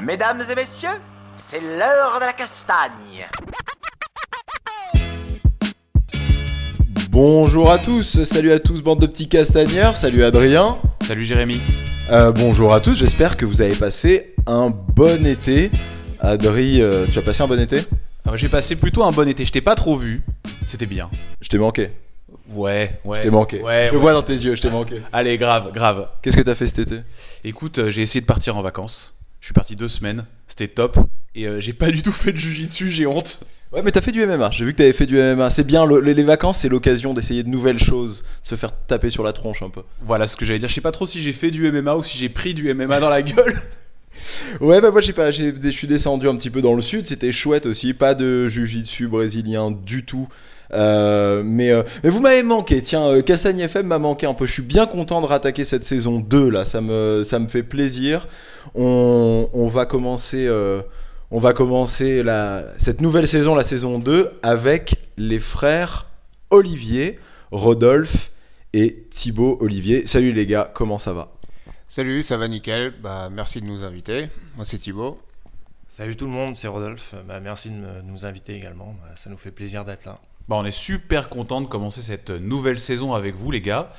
Mesdames et messieurs, c'est l'heure de la castagne. Bonjour à tous, salut à tous bande de petits castagneurs, salut Adrien. Salut Jérémy. Euh, bonjour à tous, j'espère que vous avez passé un bon été. Adri, euh, tu as passé un bon été? Alors, J'ai passé plutôt un bon été, je t'ai pas trop vu, c'était bien. Je t'ai manqué, Ouais, ouais. je t'ai manqué. Ouais, je ouais. vois dans tes yeux, je t'ai manqué. Allez, grave, grave. Qu'est-ce que t'as fait cet été? Écoute, euh, j'ai essayé de partir en vacances. Je suis parti deux semaines, c'était top. Et euh, j'ai pas du tout fait de jujitsu, j'ai honte. Ouais mais t'as fait du MMA, j'ai vu que t'avais fait du MMA. C'est bien, le- les, vacances c'est l'occasion d'essayer de nouvelles choses, de se faire taper sur la tronche un peu. Voilà ce que j'allais dire. Je sais pas trop si j'ai fait du MMA ou si j'ai pris du MMA dans la gueule. Ouais bah moi je sais pas, j'ai- je suis descendu un petit peu dans le sud, c'était chouette aussi, pas de jujitsu brésilien du tout. Euh, mais, euh, mais vous m'avez manqué, tiens, euh, Cassagne FM m'a manqué un peu. Je suis bien content de rattaquer cette saison 2 là, ça me, ça me fait plaisir. On, on va commencer, euh, on va commencer la, cette nouvelle saison, la saison 2, avec les frères Olivier, Rodolphe et Thibaut Olivier. Salut les gars, comment ça va? Salut, ça va nickel. Bah, merci de nous inviter. Moi, c'est Thibaut. Salut tout le monde, c'est Rodolphe. Bah, merci de me- de nous inviter également. Bah, ça nous fait plaisir d'être là. Bah, on est super content de commencer cette nouvelle saison avec vous, les gars.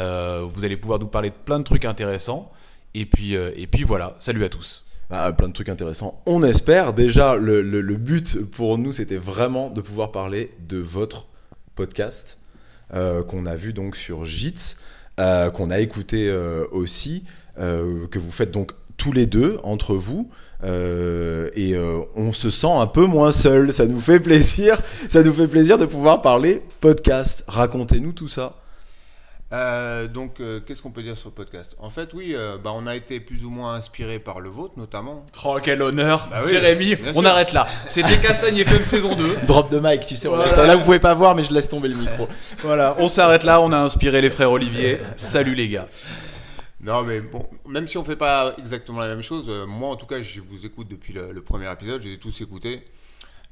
Euh, vous allez pouvoir nous parler de plein de trucs intéressants. Et puis, euh, et puis voilà, salut à tous. Bah, plein de trucs intéressants. On espère. Déjà, le, but pour nous, c'était vraiment de pouvoir parler de votre podcast euh, qu'on a vu donc sur JITS, qu'on a écouté aussi, que vous faites donc tous les deux entre vous. Euh, et euh, on se sent un peu moins seul. Ça nous fait plaisir. Ça nous fait plaisir de pouvoir parler podcast. Racontez-nous tout ça. Euh, donc, euh, qu'est-ce qu'on peut dire sur le podcast? En fait, oui, euh, bah, on a été plus ou moins inspiré par le vôtre, notamment. Oh, quel honneur Bah oui, Jérémy, on sûr. arrête là. C'était Castagne FM saison 2. Drop de mic, tu sais. on Voilà. reste- Là, vous pouvez pas voir, mais je laisse tomber le micro. Voilà, on s'arrête là. On a inspiré les frères Olivier. Salut les gars. Non, mais bon, même si on fait pas exactement la même chose, euh, moi, en tout cas, je vous écoute depuis le, premier épisode. Je les ai tous écoutés.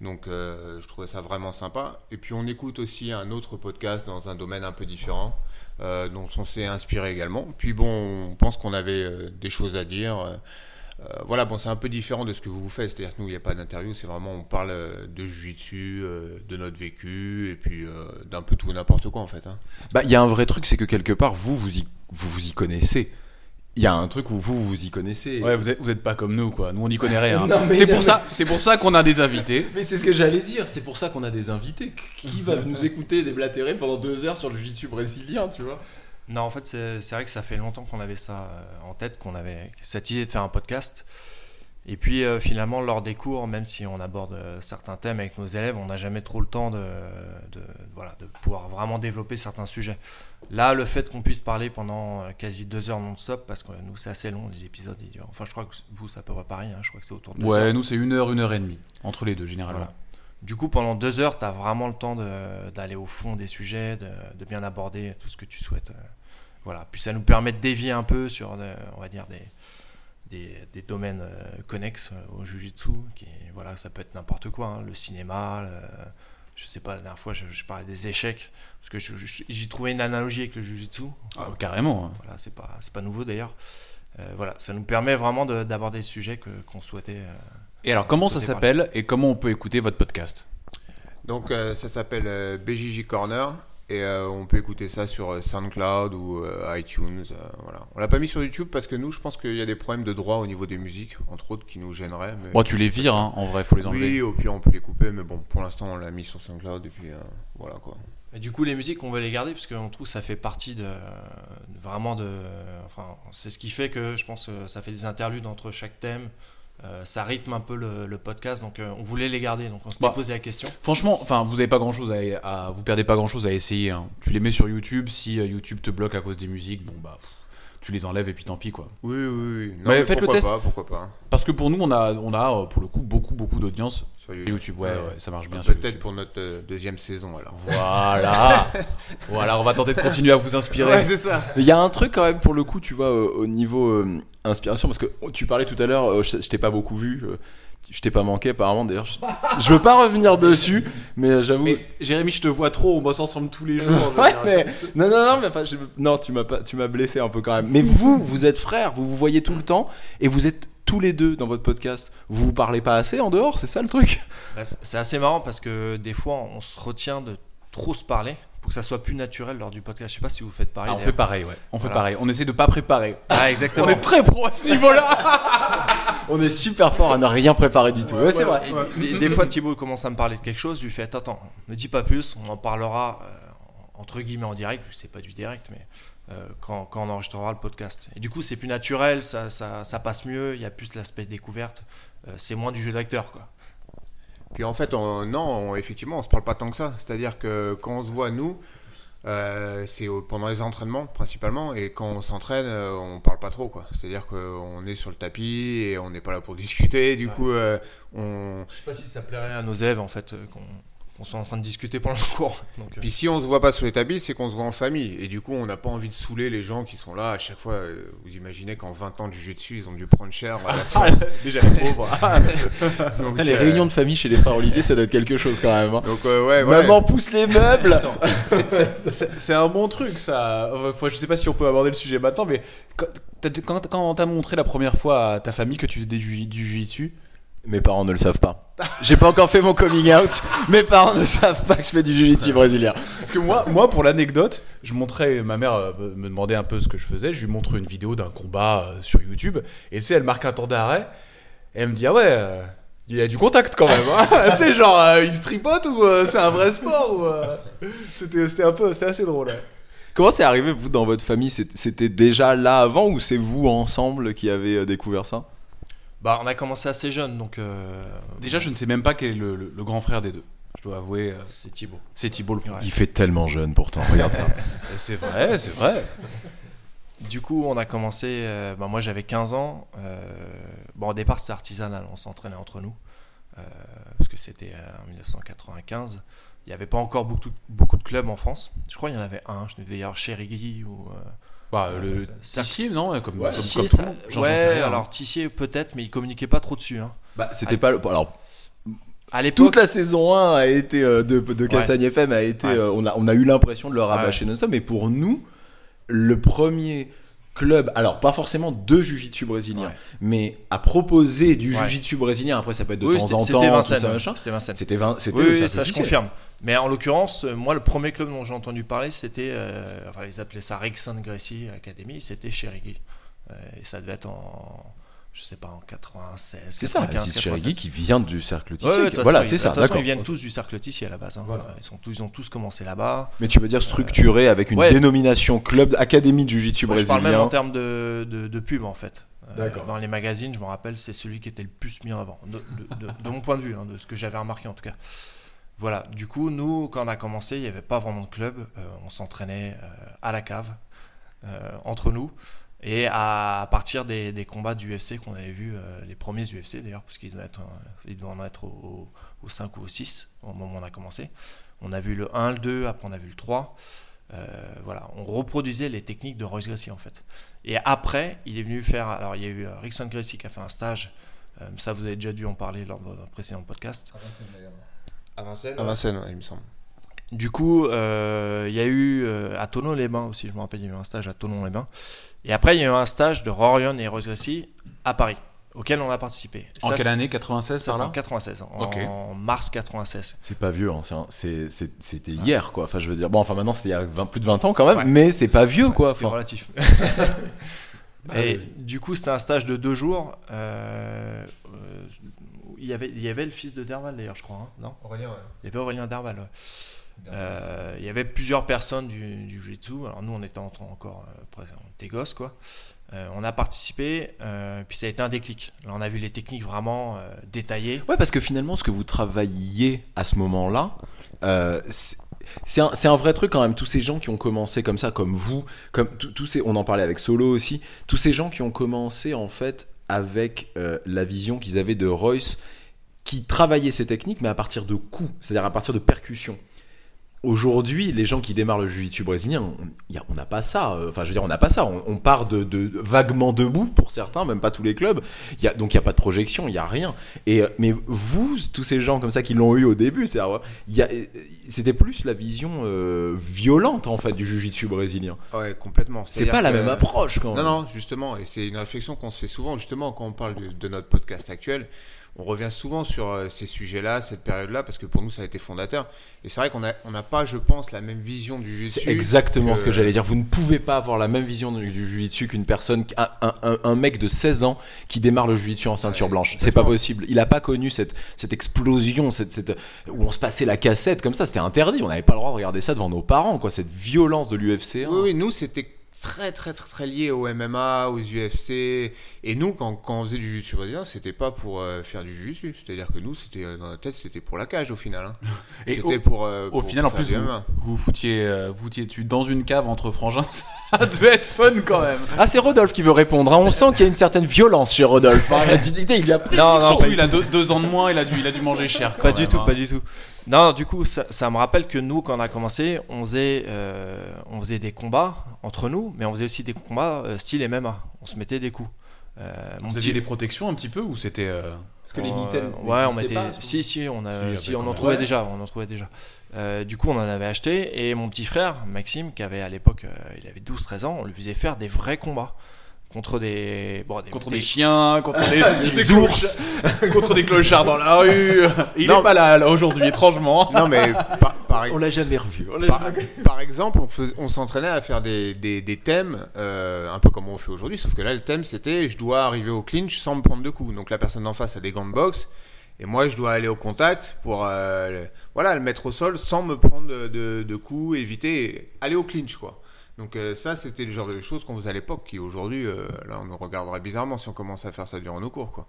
Donc, euh, je trouvais ça vraiment sympa. Et puis, on écoute aussi un autre podcast dans un domaine un peu différent, euh, dont on s'est inspiré également. Puis, bon, on pense qu'on avait des choses à dire. Euh, voilà, bon, c'est un peu différent de ce que vous faites. C'est-à-dire que nous, il n'y a pas d'interview. C'est vraiment, on parle euh, de jiu-jitsu, euh, de notre vécu, et puis euh, d'un peu tout et n'importe quoi, en fait. hein. Bah, il y a un vrai truc, c'est que quelque part, vous, vous y, vous, vous y connaissez. Il y a un truc où vous, vous y connaissez. Ouais, vous êtes, vous êtes pas comme nous, quoi. Nous, on n'y connaît rien. Mais c'est pour ça, c'est pour ça qu'on a des invités. Mais c'est ce que j'allais dire, c'est pour ça qu'on a des invités. Qui va nous écouter déblatérer pendant deux heures sur le jiu-jitsu brésilien, tu vois? Non, en fait, c'est vrai que ça fait longtemps qu'on avait ça euh, en tête, qu'on avait cette idée de faire un podcast. Et puis euh, finalement, lors des cours, même si on aborde euh, certains thèmes avec nos élèves, on n'a jamais trop le temps de, de- voilà, de pouvoir vraiment développer certains sujets. Là, le fait qu'on puisse parler pendant euh, quasi deux heures non-stop, parce que nous, c'est assez long, les épisodes, ils durent. Enfin, je crois que vous, ça peut pas pareil, hein, je crois que c'est autour de deux heures. Ouais, nous, c'est une heure, une heure et demie. Entre les deux, généralement. Voilà. Du coup, pendant deux heures, tu as vraiment le temps d'aller au fond des sujets, de bien aborder tout ce que tu souhaites. Voilà. Puis ça nous permet de dévier un peu sur, euh, on va dire, des, des, des domaines euh, connexes euh, au jujitsu. Qui, voilà, ça peut être n'importe quoi. hein, le cinéma, le- je sais pas, la dernière fois, je, je parlais des échecs. Parce que j'y trouvais une analogie avec le jujitsu. Ah, carrément. hein. Voilà, c'est pas, c'est pas nouveau d'ailleurs. Euh, voilà, ça nous permet vraiment de- d'aborder des sujets que- qu'on souhaitait. euh, Et alors, comment ça s'appelle et comment on peut écouter votre podcast? Donc euh, ça s'appelle euh, BJJ Corner et euh, on peut écouter ça sur euh, SoundCloud ou euh, iTunes. euh, voilà. On l'a pas mis sur YouTube parce que nous, je pense qu'il y a des problèmes de droit au niveau des musiques, entre autres, qui nous gêneraient. Mais... Bon, tu les vires, hein, en vrai, faut les enlever. Oui, au pire on peut les couper, mais bon, pour l'instant on l'a mis sur SoundCloud et puis euh, voilà quoi. Et du coup, les musiques, on veut les garder parce qu'on trouve que ça fait partie de vraiment de. Enfin, c'est ce qui fait que je pense que ça fait des interludes entre chaque thème. Euh, ça rythme un peu le, le podcast, donc euh, on voulait les garder. Donc on s'était Bah. posé la question. Franchement, enfin, vous avez pas grand chose à, à- vous perdez pas grand chose à essayer. hein. Tu les mets sur YouTube. Si euh, YouTube te bloque à cause des musiques, bon bah, pff, tu les enlèves et puis tant pis quoi. Oui, oui, oui. Non, Mais mais faites le pourquoi test. pas, pourquoi pas. Parce que pour nous, on a, on a euh, pour le coup beaucoup, beaucoup d'audience Sur YouTube. Ouais, ouais, ça marche bien. sur Peut-être YouTube. pour notre euh, deuxième saison alors. Voilà. voilà, on va tenter de continuer à vous inspirer. c'est ça. Il y a un truc quand même pour le coup, tu vois, au, au niveau euh, inspiration, parce que tu parlais tout à l'heure, euh, je, je t'ai pas beaucoup vu, euh, je t'ai pas manqué apparemment d'ailleurs. Je, je veux pas revenir dessus, mais euh, j'avoue. Mais Jérémy, je te vois trop, on bosse ensemble tous les jours. Ouais, mais non, non, non, mais enfin, je- non, tu m'as pas, tu m'as blessé un peu quand même. Mais vous, vous êtes frères, vous vous voyez tout le temps, et vous êtes tous les deux dans votre podcast. Vous vous parlez pas assez en dehors, c'est ça le truc? Bah, c'est assez marrant parce que des fois, on se retient de trop se parler que ça soit plus naturel lors du podcast. Je sais pas si vous faites pareil. Ah, on fait pareil, ouais. On fait pareil. On essaie de pas préparer. Ah, exactement. On est très pro à ce niveau-là. On est super fort à ne rien préparer du tout. Ouais, c'est vrai. Et, et des fois, Thibaut commence à me parler de quelque chose. Je lui fais Attends, attends, ne dis pas plus. On en parlera euh, entre guillemets en direct. C'est pas du direct, mais euh, quand, quand on enregistrera le podcast. Et du coup, c'est plus naturel. Ça, ça, ça passe mieux. Il y a plus l'aspect découverte. Euh, c'est moins du jeu d'acteur, quoi. Puis en fait, on- non, on- effectivement, on se parle pas tant que ça. C'est-à-dire que quand on se voit, nous, euh, c'est pendant les entraînements principalement, et quand on s'entraîne, euh, on parle pas trop, quoi. C'est-à-dire qu'on est sur le tapis et on n'est pas là pour discuter. Du Ouais. coup, euh, on. Je sais pas si ça plairait à nos élèves en fait qu'on qu'on soit en train de discuter pendant le cours. Donc, euh, Puis si on se voit pas sur les tapis, c'est qu'on se voit en famille. Et du coup, on n'a pas envie de saouler les gens qui sont là à chaque fois. euh, Vous imaginez qu'en 20 ans de jiu-jitsu, ils ont dû prendre cher. voilà, Déjà les pauvres. Donc, Putain, les euh, réunions de famille chez les frères Olivier, ça doit être quelque chose quand même. hein. Donc euh, ouais, ouais. Maman pousse les meubles. C'est- un bon truc ça. Enfin, je sais pas si on peut aborder le sujet maintenant, mais quand t'as- quand, quand on t'a montré la première fois à ta famille que tu faisais du, ju- du jiu-jitsu, Mes parents ne le savent pas. J'ai pas encore fait mon coming out. Mes parents ne savent pas que je fais du jiu-jitsu brésilien. Parce que moi, moi pour l'anecdote, je montrais, ma mère euh, me demandait un peu ce que je faisais, je lui montre une vidéo d'un combat euh, sur YouTube, et tu sais, elle marque un temps d'arrêt, et elle me dit, ah ouais, euh, il y a du contact quand même, hein. tu sais, genre, euh, il se tripote ou euh, c'est un vrai sport ou, euh, C'était c'était un peu, c'était assez drôle. Comment c'est arrivé, vous, dans votre famille? C'était déjà là avant ou c'est vous ensemble qui avez découvert ça? Bah, on a commencé assez jeune, donc euh, Déjà, je ne sais même pas quel est le, le- le grand frère des deux. Je dois avouer, euh, c'est Thibaut. c'est Thibaut le Ouais. Il fait tellement jeune pourtant, regarde ça. Et C'est vrai, c'est vrai. Du coup, on a commencé. euh, bah, moi, j'avais 15 ans. euh, bon, au départ, c'était artisanal. On s'entraînait entre nous. euh, parce que c'était euh, en 1995. Il n'y avait pas encore beaucoup, beaucoup de clubs en France. Je crois qu'il y en avait un. Je devais y avoir Cherigui ou. Euh, Bah, le Ça- Tissier, non Comme, Ouais. comme, Tissier, comme ça- le ouais, sais rien, hein. alors Tissier peut-être, mais il communiquait pas trop dessus. hein. Bah, c'était pas le. Alors, À l'époque, toute la saison 1 a été euh, de, de Cassagne FM a été. Ouais. euh, on, a, on a eu l'impression de le Ouais. rabâcher non-stop, mais pour nous, le premier club, alors pas forcément de Jiu-Jitsu brésilien, Ouais. mais à proposer du Ouais. Jiu-Jitsu brésilien, après ça peut être de oui, temps en temps, tout ça, machin. C'était Vincennes. C'était Vin- Oui, ça je confirme. Mais en l'occurrence, euh, moi, le premier club dont j'ai entendu parler, c'était, euh, enfin, ils appelaient ça Rixon Gracie Academy, c'était chez. Euh, et ça devait être en, je sais pas, en 96. C'est ça, 95, Aziz Cherigui 96. qui vient du cercle Tissier. ouais, voilà, c'est ça, d'accord. Ils viennent tous du cercle Tissier à la base. hein. Voilà. Ils, sont tous, ils ont tous commencé là-bas. Mais tu veux dire structuré avec une ouais. dénomination club académie de Jiu-Jitsu je parle même en brésilien. termes de, de, de pub en fait. Euh, D'accord. dans les magazines, je me rappelle, c'est celui qui était le plus mis en avant, de, mon point de vue, hein, de ce que j'avais remarqué en tout cas. Voilà, du coup, nous, quand on a commencé, il n'y avait pas vraiment de club. euh, on s'entraînait euh, à la cave, euh, entre nous, et à, à partir des, des combats du UFC qu'on avait vus, euh, les premiers UFC d'ailleurs, parce qu'il doit, être, euh, il doit en être au, au 5 ou au 6 au moment où on a commencé. On a vu le 1, le 2, après on a vu le 3. Euh, voilà, on reproduisait les techniques de Royce Gracie en fait. Et après, il est venu faire. Alors, il y a eu euh, Rickson Gracie qui a fait un stage. euh, ça, vous avez déjà dû en parler lors de votre précédent podcast. À Vincennes. À Vincennes, ouais, il me semble. Du coup, euh, il y a eu euh, à Tonon-les-Bains aussi, je me rappelle, il y a eu un stage à Tonon-les-Bains. Et après, il y a eu un stage de Rorion et Royce Gracie à Paris, auquel on a participé. En Ça, quelle année 96 ça, par c'est en là 96, en, mars 96. C'est pas vieux, hein, c'était hier quoi. Enfin, je veux dire, bon, enfin maintenant c'était il y a 20 plus de 20 ans quand même, Ouais. mais c'est pas vieux quoi. C'est Enfin, relatif. Bah et oui. du coup, c'était un stage de deux jours. euh, euh, il, y avait, il y avait le fils de Derval d'ailleurs, je crois, hein, non Aurélien, ouais. Il y avait Aurélien Derval. ouais. Euh, il y avait plusieurs personnes du, du Jiu-Jitsu. Alors nous, on était en- encore euh, presque- était gosses, quoi. Euh, on a participé, euh, puis ça a été un déclic. Là, on a vu les techniques vraiment euh, détaillées. Ouais, parce que finalement, ce que vous travailliez à ce moment-là, c'est un, un vrai truc quand même. Tous ces gens qui ont commencé comme ça, comme vous, comme tous ces, on en parlait avec Solo aussi, tous ces gens qui ont commencé en fait avec la vision qu'ils avaient de Royce, qui travaillait ses techniques, mais à partir de coups, c'est-à-dire à partir de percussions. Aujourd'hui, les gens qui démarrent le jiu-jitsu brésilien, on n'a pas ça. euh, Enfin, je veux dire, on n'a pas ça. On, on part de, de- vaguement debout pour certains, même pas tous les clubs. Il y a, donc il n'y a pas de projection, il n'y a rien. Et, euh, mais vous, tous ces gens comme ça qui l'ont eu au début, c'est- il y a- euh, c'était plus la vision euh, violente en fait du jiu-jitsu brésilien. Ouais, complètement. C'est pas la même approche quand Non, même. non, justement, et c'est une réflexion qu'on se fait souvent, justement, quand on parle de, de notre podcast actuel. On revient souvent sur euh, ces sujets-là, cette période-là, parce que pour nous, ça a été fondateur. Et c'est vrai qu'on n'a on n'a pas, je pense, la même vision du jiu-jitsu. C'est exactement ce que j'allais dire. Vous ne pouvez pas avoir la même vision du, jiu-jitsu qu'une personne, un, un- mec de 16 ans qui démarre le jiu-jitsu en ceinture Ouais, blanche. C'est pas possible. Il a pas connu cette, cette explosion, cette, cette- où on se passait la cassette comme ça. C'était interdit. On n'avait pas le droit de regarder ça devant nos parents, quoi. Cette violence de l'UFC. Oui, oui, nous, c'était très, très, très, très lié au MMA, aux UFC. Et nous, quand, quand on faisait du jiu-jitsu brésilien, c'était pas pour euh, faire du jiu-jitsu. C'est-à-dire que nous, c'était euh, dans notre tête, c'était pour la cage au final. hein. Et C'était au, pour, euh, au pour final, en plus, vous, vous foutiez, euh, vous foutiez dessus dans une cave entre frangins? Ça devait être fun quand même. Ah, c'est Rodolphe qui veut répondre. hein. On sent qu'il y a une certaine violence chez Rodolphe. hein. Il a dit- il a pris Non, non, Surtout, il a deux, deux ans de moins, il a dû, il a dû manger cher. Quand Pas du tout, hein. pas du tout. Non, du coup, ça, ça me rappelle que nous, quand on a commencé, on faisait, euh, on faisait des combats entre nous, mais on faisait aussi des combats euh, style MMA. On se mettait des coups. Euh, mon Vous petit- aviez des protections un petit peu ou c'était. euh, Parce que les Euh, mitaines. ouais, on mettait. pas, si, si, on, a, Si, on en trouvait Ouais. déjà. On en trouvait déjà. Euh, du coup, on en avait acheté et mon petit frère, Maxime, qui avait à l'époque, euh, il avait 12-13 ans, on lui faisait faire des vrais combats contre des. Bon, des Contre des- des chiens, contre des, Des des ours. clochards- contre des clochards dans la rue. Il Non. est pas là, là, aujourd'hui, étrangement. Non, mais par, par, On l'a jamais revu. On par, jamais- par exemple, on, fais- on s'entraînait à faire des, des, des thèmes, euh, un peu comme on fait aujourd'hui, sauf que là, le thème, c'était je dois arriver au clinch sans me prendre de coups. Donc la personne d'en face a des gants de boxe, et moi, je dois aller au contact pour euh, le- voilà, le mettre au sol sans me prendre de, de- de coups, éviter, aller au clinch, quoi. Donc euh, ça, c'était le genre de choses qu'on faisait à l'époque, qui aujourd'hui, euh, là, on nous regarderait bizarrement si on commençait à faire ça durant nos cours, quoi.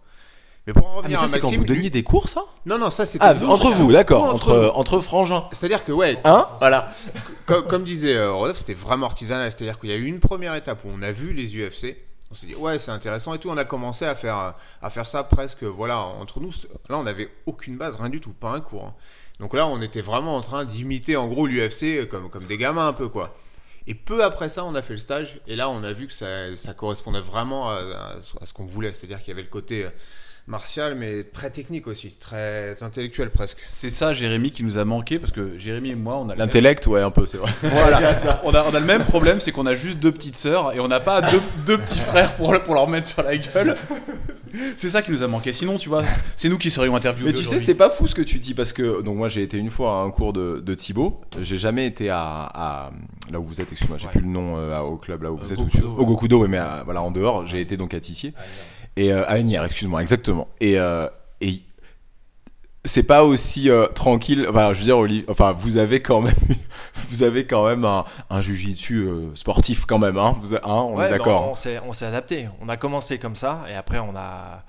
Mais pour en Ah, mais revenir ça, à c'est quand vous donniez lui- des cours, ça? Non, non, ça, c'était Ah, entre vous, d'accord. Entre, entre frangins. C'est-à-dire que, ouais, Hein? Voilà. comme, comme disait euh, Rodolphe, c'était vraiment artisanal. C'est-à-dire qu'il y a eu une première étape où on a vu les UFC. On s'est dit, ouais, c'est intéressant et tout. On a commencé à faire, à faire ça presque, voilà, entre nous. Là, on n'avait aucune base, rien du tout, pas un cours. hein. Donc là, on était vraiment en train d'imiter, en gros, l'UFC comme, comme des gamins un peu, quoi. Et peu après ça, on a fait le stage. Et là, on a vu que ça, correspondait vraiment à ce qu'on voulait. C'est-à-dire qu'il y avait le côté euh, martial, mais très technique aussi, très intellectuel presque. C'est ça, Jérémy, qui nous a manqué parce que Jérémy et moi, on a le même- L'intellect, ouais, un peu, c'est vrai. Voilà, on a, on a le même problème, c'est qu'on a juste deux petites sœurs et on n'a pas deux, deux petits frères pour, pour leur mettre sur la gueule. C'est ça qui nous a manqué. Sinon, tu vois, c'est nous qui serions interviewés. Mais tu sais, c'est pas fou ce que tu dis parce que donc moi j'ai été une fois à un cours de, de Thibaut. J'ai jamais été à, à- là où vous êtes. Excuse-moi, j'ai Ouais. plus le nom euh, au club là où vous êtes. Gokudo, au, au Gokudo, ouais, mais à- voilà en dehors. J'ai été donc à Tissier et euh, à Agnières, excuse-moi, exactement. Et, euh, et c'est pas aussi euh, tranquille. Enfin, je veux dire, Oli- enfin, vous avez quand même, vous avez quand même un, un jujitsu euh, sportif quand même, hein. Vous, hein, on Ouais, est bah, d'accord. on s'est on s'est adapté. On a commencé comme ça et après on a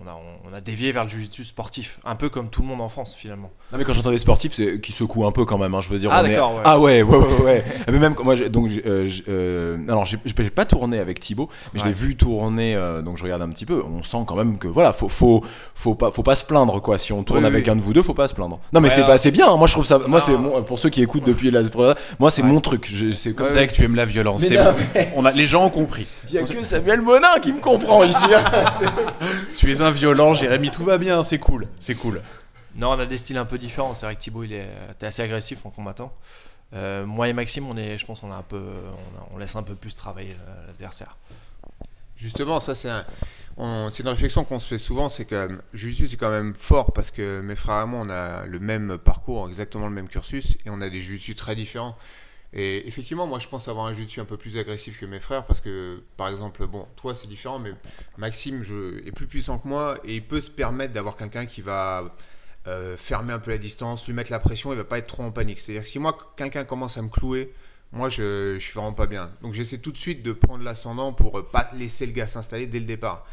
on a, on a dévié vers le jiu-jitsu sportif, un peu comme tout le monde en France finalement. Non mais quand j'entends des sportifs, c'est qui secouent un peu quand même. hein, je veux dire. Ah, on est- d'accord, ouais. Ah ouais, ouais, ouais, ouais. mais même quand- moi, donc, euh, euh, alors j'ai pas tourné avec Thibaut, mais je l'ai vu tourner. euh, donc je regarde un petit peu. On sent quand même que voilà, faut, faut, faut pas, faut pas se plaindre quoi. Si on tourne Oui, avec oui. un de vous deux, faut pas se plaindre. Non mais Ouais, c'est pas, c'est bien. hein, Moi je trouve ça. Moi c'est mon- pour ceux qui écoutent depuis la. Moi c'est Ouais. mon truc. je- sais que tu aimes la violence. C'est non, bon. On a, les gens ont compris. Il y a que Samuel Monin qui me comprend ici. hein. Tu es un violent, Jérémy. Tout va bien. C'est cool. C'est cool. Non, on a des styles un peu différents. C'est vrai que Thibaut il est t'es assez agressif en combattant. Euh, moi et Maxime, on est, je pense, on laisse un peu plus travailler le- l'adversaire. Justement, ça c'est une réflexion qu'on se fait souvent, c'est que Jiu-Jitsu c'est quand même fort parce que mes frères et moi on a le même parcours, exactement le même cursus et on a des Jiu-Jitsu très différents. Et effectivement, moi je pense avoir un Jiu-Jitsu un peu plus agressif que mes frères parce que par exemple, bon, toi c'est différent, mais Maxime je, est plus puissant que moi et il peut se permettre d'avoir quelqu'un qui va euh, fermer un peu la distance, lui mettre la pression, il va pas être trop en panique. C'est-à-dire que si moi quelqu'un commence à me clouer, moi je, je suis vraiment pas bien. Donc j'essaie tout de suite de prendre l'ascendant pour euh, pas laisser le gars s'installer dès le départ.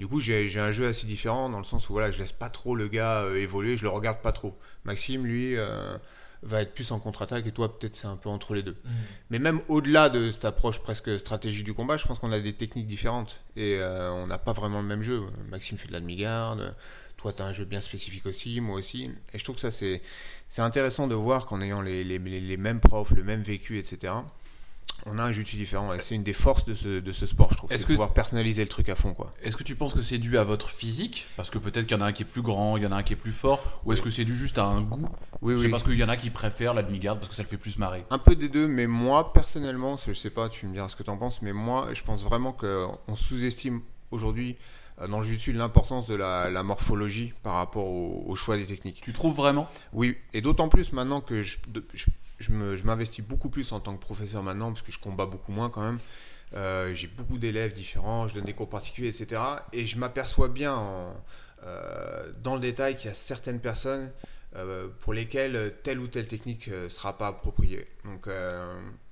Du coup, j'ai un jeu assez différent dans le sens où voilà, je laisse pas trop le gars euh, évoluer, je le regarde pas trop. Maxime, lui, euh, va être plus en contre-attaque et toi peut-être c'est un peu entre les deux. Mais même au-delà de cette approche presque stratégique du combat, je pense qu'on a des techniques différentes et euh, on n'a pas vraiment le même jeu. Maxime fait de la demi-garde, toi tu as un jeu bien spécifique aussi, moi aussi. Et je trouve que ça c'est c'est intéressant de voir qu'en ayant les, les, les mêmes profs, le même vécu, etc., on a un jiu différent. Et c'est une des forces de ce, de ce sport, je trouve. Est-ce C'est que- de pouvoir personnaliser le truc à fond, quoi. Est-ce que tu penses que c'est dû à votre physique? Parce que peut-être qu'il y en a un qui est plus grand, il y en a un qui est plus fort, ou est-ce que c'est dû juste à un goût? Oui, C'est oui. parce qu'il y en a qui préfèrent la demi-garde parce que ça le fait plus marrer. Un peu des deux, mais moi, personnellement, je sais pas, tu me diras ce que tu en penses, mais moi, je pense vraiment qu'on sous-estime aujourd'hui dans le jiu l'importance de la, la morphologie par rapport au, au choix des techniques. Tu trouves vraiment? Oui, et d'autant plus maintenant que je, je, je m'investis beaucoup plus en tant que professeur maintenant, parce que je combats beaucoup moins quand même. Euh, j'ai beaucoup d'élèves différents, je donne des cours particuliers, etc. Et je m'aperçois bien en- euh, dans le détail qu'il y a certaines personnes euh, pour lesquelles telle ou telle technique ne sera pas appropriée. Donc,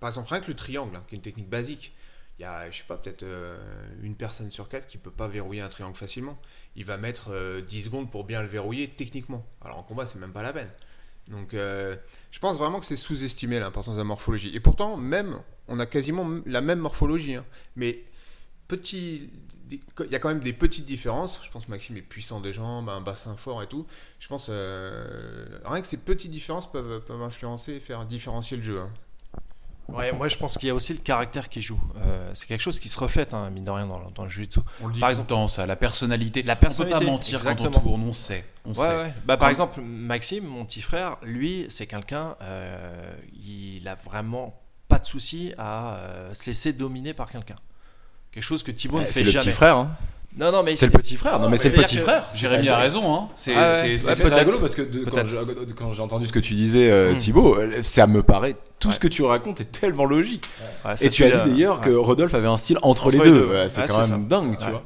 par exemple, rien que le triangle, hein, qui est une technique basique, il y a, je sais pas, peut-être euh, une personne sur quatre qui peut pas verrouiller un triangle facilement. Il va mettre euh, 10 secondes pour bien le verrouiller techniquement. Alors en combat, c'est même pas la peine. Donc, euh, je pense vraiment que c'est sous-estimé l'importance de la morphologie. Et pourtant, même, on a quasiment la même morphologie. hein. Mais petit, il y a quand même des petites différences. Je pense que Maxime est puissant des jambes, un bassin fort et tout. Je pense euh, rien que ces petites différences peuvent, peuvent influencer et faire différencier le jeu. hein. Ouais, moi je pense qu'il y a aussi le caractère qui joue. Euh, c'est quelque chose qui se reflète, hein, mine de rien, dans, le- dans le jiu-jitsu. On le dit Par tout exemple- le temps, ça, la personnalité. La On peut pas personnalité, mentir quand exactement. on tourne, on sait. On Ouais, sait. ouais. Bah, par Comme- exemple, Maxime, mon petit frère, lui, c'est quelqu'un, euh, il a vraiment pas de souci à euh, se laisser dominer par quelqu'un. Quelque chose que Thibaut ne fait C'est le jamais. petit frère. hein. Non, non, mais C'est le petit frère. Non, mais c'est le petit frère. Jérémy a raison, hein. C'est Ah rigolo parce que de- quand j'ai- entendu ce que tu disais, euh, Mm. Thibaut, euh, ça me paraît tout ce que tu racontes est tellement logique. Et tu as dit d'ailleurs ouais. que Rodolphe avait un style entre, Entre les deux. deux. Ouais, c'est quand même dingue, tu Ouais. vois.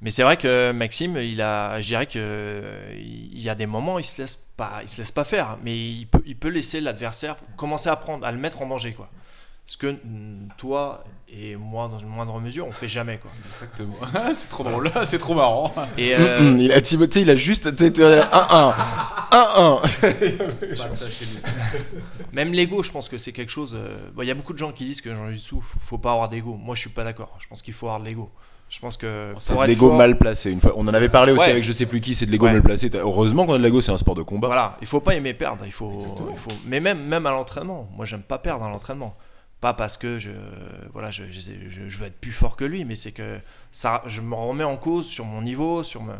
Mais c'est vrai que Maxime, il a, je dirais que euh, il y a des moments, il se laisse pas, il se laisse pas faire, mais il peut, il peut laisser l'adversaire commencer à prendre, à le mettre en danger, quoi. Ce que toi et moi, dans une moindre mesure, on fait jamais, quoi. Exactement. c'est trop drôle, c'est trop marrant. Et Mm, euh, mm, Il a Timothée, il a juste 1-1. 1-1. même l'ego, je pense que c'est quelque chose. euh, bon, Il y a beaucoup de gens qui disent que le jiu-jitsu, faut, pas avoir d'ego. Moi, je suis pas d'accord. Je pense qu'il faut avoir de l'ego. Je pense que C'est pour de l'ego fort- mal placé. Une fois, on en avait parlé aussi Ouais. avec je sais plus qui, c'est de l'ego Ouais. mal placé. Heureusement qu'on a de l'ego, c'est un sport de combat. Voilà, il faut pas aimer perdre. Il faut, il faut... Mais même, même à l'entraînement, moi j'aime pas perdre à l'entraînement. Pas parce que je, voilà, je, je, je- je veux être plus fort que lui, mais c'est que ça, je me remets en cause sur mon niveau, sur me,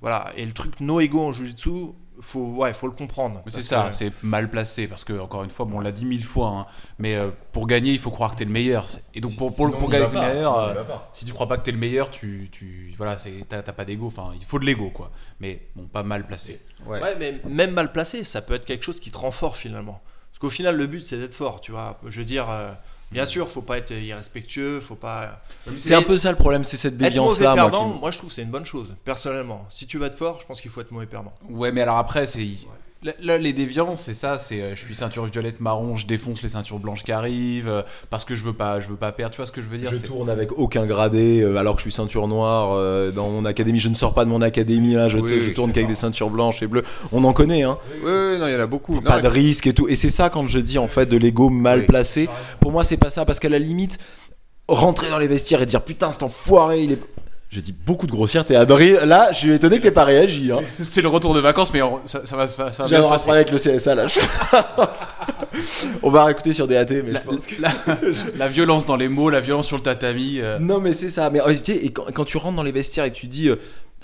voilà. Et le truc no ego en jiu-jitsu, faut, ouais, faut le comprendre. C'est ça, que- c'est mal placé parce que encore une fois, bon, on l'a dit mille fois, hein, mais euh, pour gagner, il faut croire que t'es le meilleur. Et donc pour, pour, pour gagner, t'es le meilleur, euh, si tu crois pas que t'es le meilleur, tu, tu voilà, c'est t'as t'as pas d'ego. Enfin, il faut de l'ego quoi. Mais bon, pas mal placé. Ouais. Ouais, mais même mal placé, ça peut être quelque chose qui te rend fort finalement. Parce qu'au final, le but c'est d'être fort, tu vois. Je veux dire, euh, bien sûr, faut pas être irrespectueux, faut pas. C'est un peu ça le problème, c'est cette Être mauvais déviance-là. moi, qui je trouve que c'est une bonne chose, personnellement. Si tu vas être fort, je pense qu'il faut être mauvais perdant. Ouais, mais alors après, c'est là, là, les déviances, c'est ça. C'est euh, je suis ceinture violette marron, je défonce les ceintures blanches qui arrivent euh, parce que je veux pas, je veux pas perdre. Tu vois ce que je veux dire Je tourne avec aucun gradé euh, alors que je suis ceinture noire dans mon académie. Je ne sors pas de mon académie là, je, Oui, te- oui, je je tourne qu'avec des ceintures blanches et bleues. On en connaît, hein. Oui, oui, non, il y en a beaucoup. Pas de risque et tout. Et c'est ça quand je dis en fait de l'ego mal Oui. placé. Pour moi, c'est pas ça parce qu'à la limite, rentrer dans les vestiaires et dire putain, cet enfoiré, il est. J'ai dit beaucoup de grossièreté. Adrien, là, je suis étonné que t'aies pas réagi. Hein. C'est le retour de vacances, mais on- ça, ça va, ça va bien se passer. avec le CSA là. On va réécouter sur DAT, mais La, je pense que. la- la violence dans les mots, la violence sur le tatami. euh, Non, mais c'est ça. Mais tu sais, et quand, quand tu rentres dans les vestiaires et que tu dis. euh,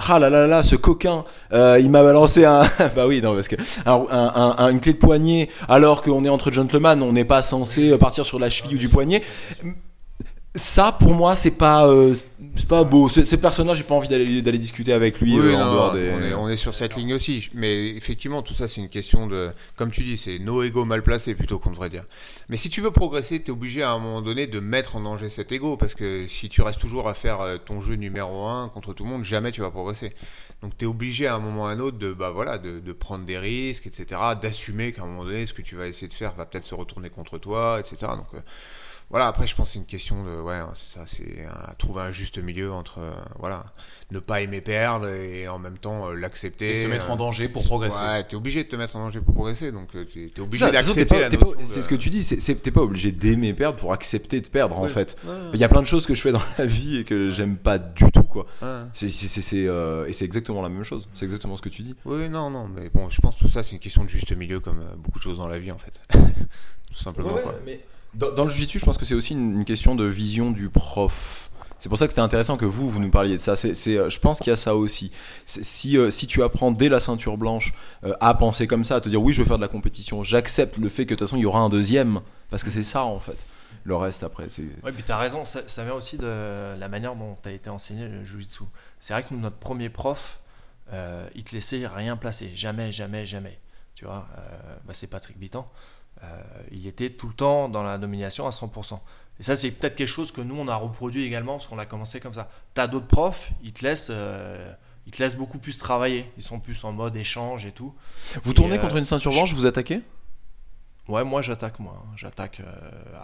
ah là là là, ce coquin, euh, il m'a balancé un. bah oui, non, parce que. un- un- un- une clé de poignet, alors qu'on est entre gentlemen, on n'est pas censé partir sur la cheville ou du poignet. Ça, pour moi, c'est pas, euh, c'est pas beau. Ce, personnage, j'ai pas envie d'aller d'aller discuter avec lui Oui, euh, en non, dehors des. on, est, on est sur cette ligne aussi. Mais effectivement, tout ça, c'est une question de. Comme tu dis, c'est nos égos mal placés plutôt qu'on devrait dire. Mais si tu veux progresser, tu es obligé à un moment donné de mettre en danger cet ego. Parce que si tu restes toujours à faire euh, ton jeu numéro 1 contre tout le monde, jamais tu vas progresser. Donc tu es obligé à un moment ou à un autre de, bah, voilà, de, de prendre des risques, etc. D'assumer qu'à un moment donné, ce que tu vas essayer de faire va peut-être se retourner contre toi, etc. Donc. euh, voilà, après, je pense que c'est une question de. Ouais, c'est ça, c'est un- trouver un juste milieu entre. euh, voilà, ne pas aimer perdre et en même temps euh, l'accepter. Et se mettre euh, en danger pour progresser. Ouais, t'es obligé de te mettre en danger pour progresser, donc euh, t'es t'es obligé Ça, t'es d'accepter pas- la notion C'est de- ce que tu dis, c'est- c'est- t'es pas obligé d'aimer perdre pour accepter de perdre en fait. Ouais. Il y a plein de choses que je fais dans la vie et que j'aime pas du tout quoi. C'est, c'est- euh, et c'est exactement la même chose. C'est exactement ce que tu dis. Oui, non, non, mais bon, je pense que tout ça, c'est une question de juste milieu, comme euh, beaucoup de choses dans la vie, en fait. tout simplement, quoi. Dans, le jiu-jitsu, je pense que c'est aussi une, question de vision du prof. C'est pour ça que c'était intéressant que vous, vous nous parliez de ça. C'est, euh, je pense qu'il y a ça aussi. Si, euh, si tu apprends dès la ceinture blanche euh, à penser comme ça, à te dire oui, je veux faire de la compétition, j'accepte le fait que de toute façon il y aura un deuxième, parce que c'est ça en fait. Le reste après, c'est. Ouais, puis t'as raison, ça, vient aussi de la manière dont t'as été enseigné le Jiu-Jitsu. C'est vrai que notre premier prof, euh, il te laissait rien placer. Jamais, jamais, jamais. Tu vois, bah, c'est Patrick Bitan. Euh, il était tout le temps dans la domination à 100%. Et ça, c'est peut-être quelque chose que nous, on a reproduit également, parce qu'on a commencé comme ça. T'as d'autres profs, ils te laissent... euh, ils te laissent beaucoup plus travailler. Ils sont plus en mode échange et tout. Vous Et, tournez euh, contre une ceinture blanche, vous attaquez? Ouais, moi j'attaque, moi. hein. J'attaque. euh,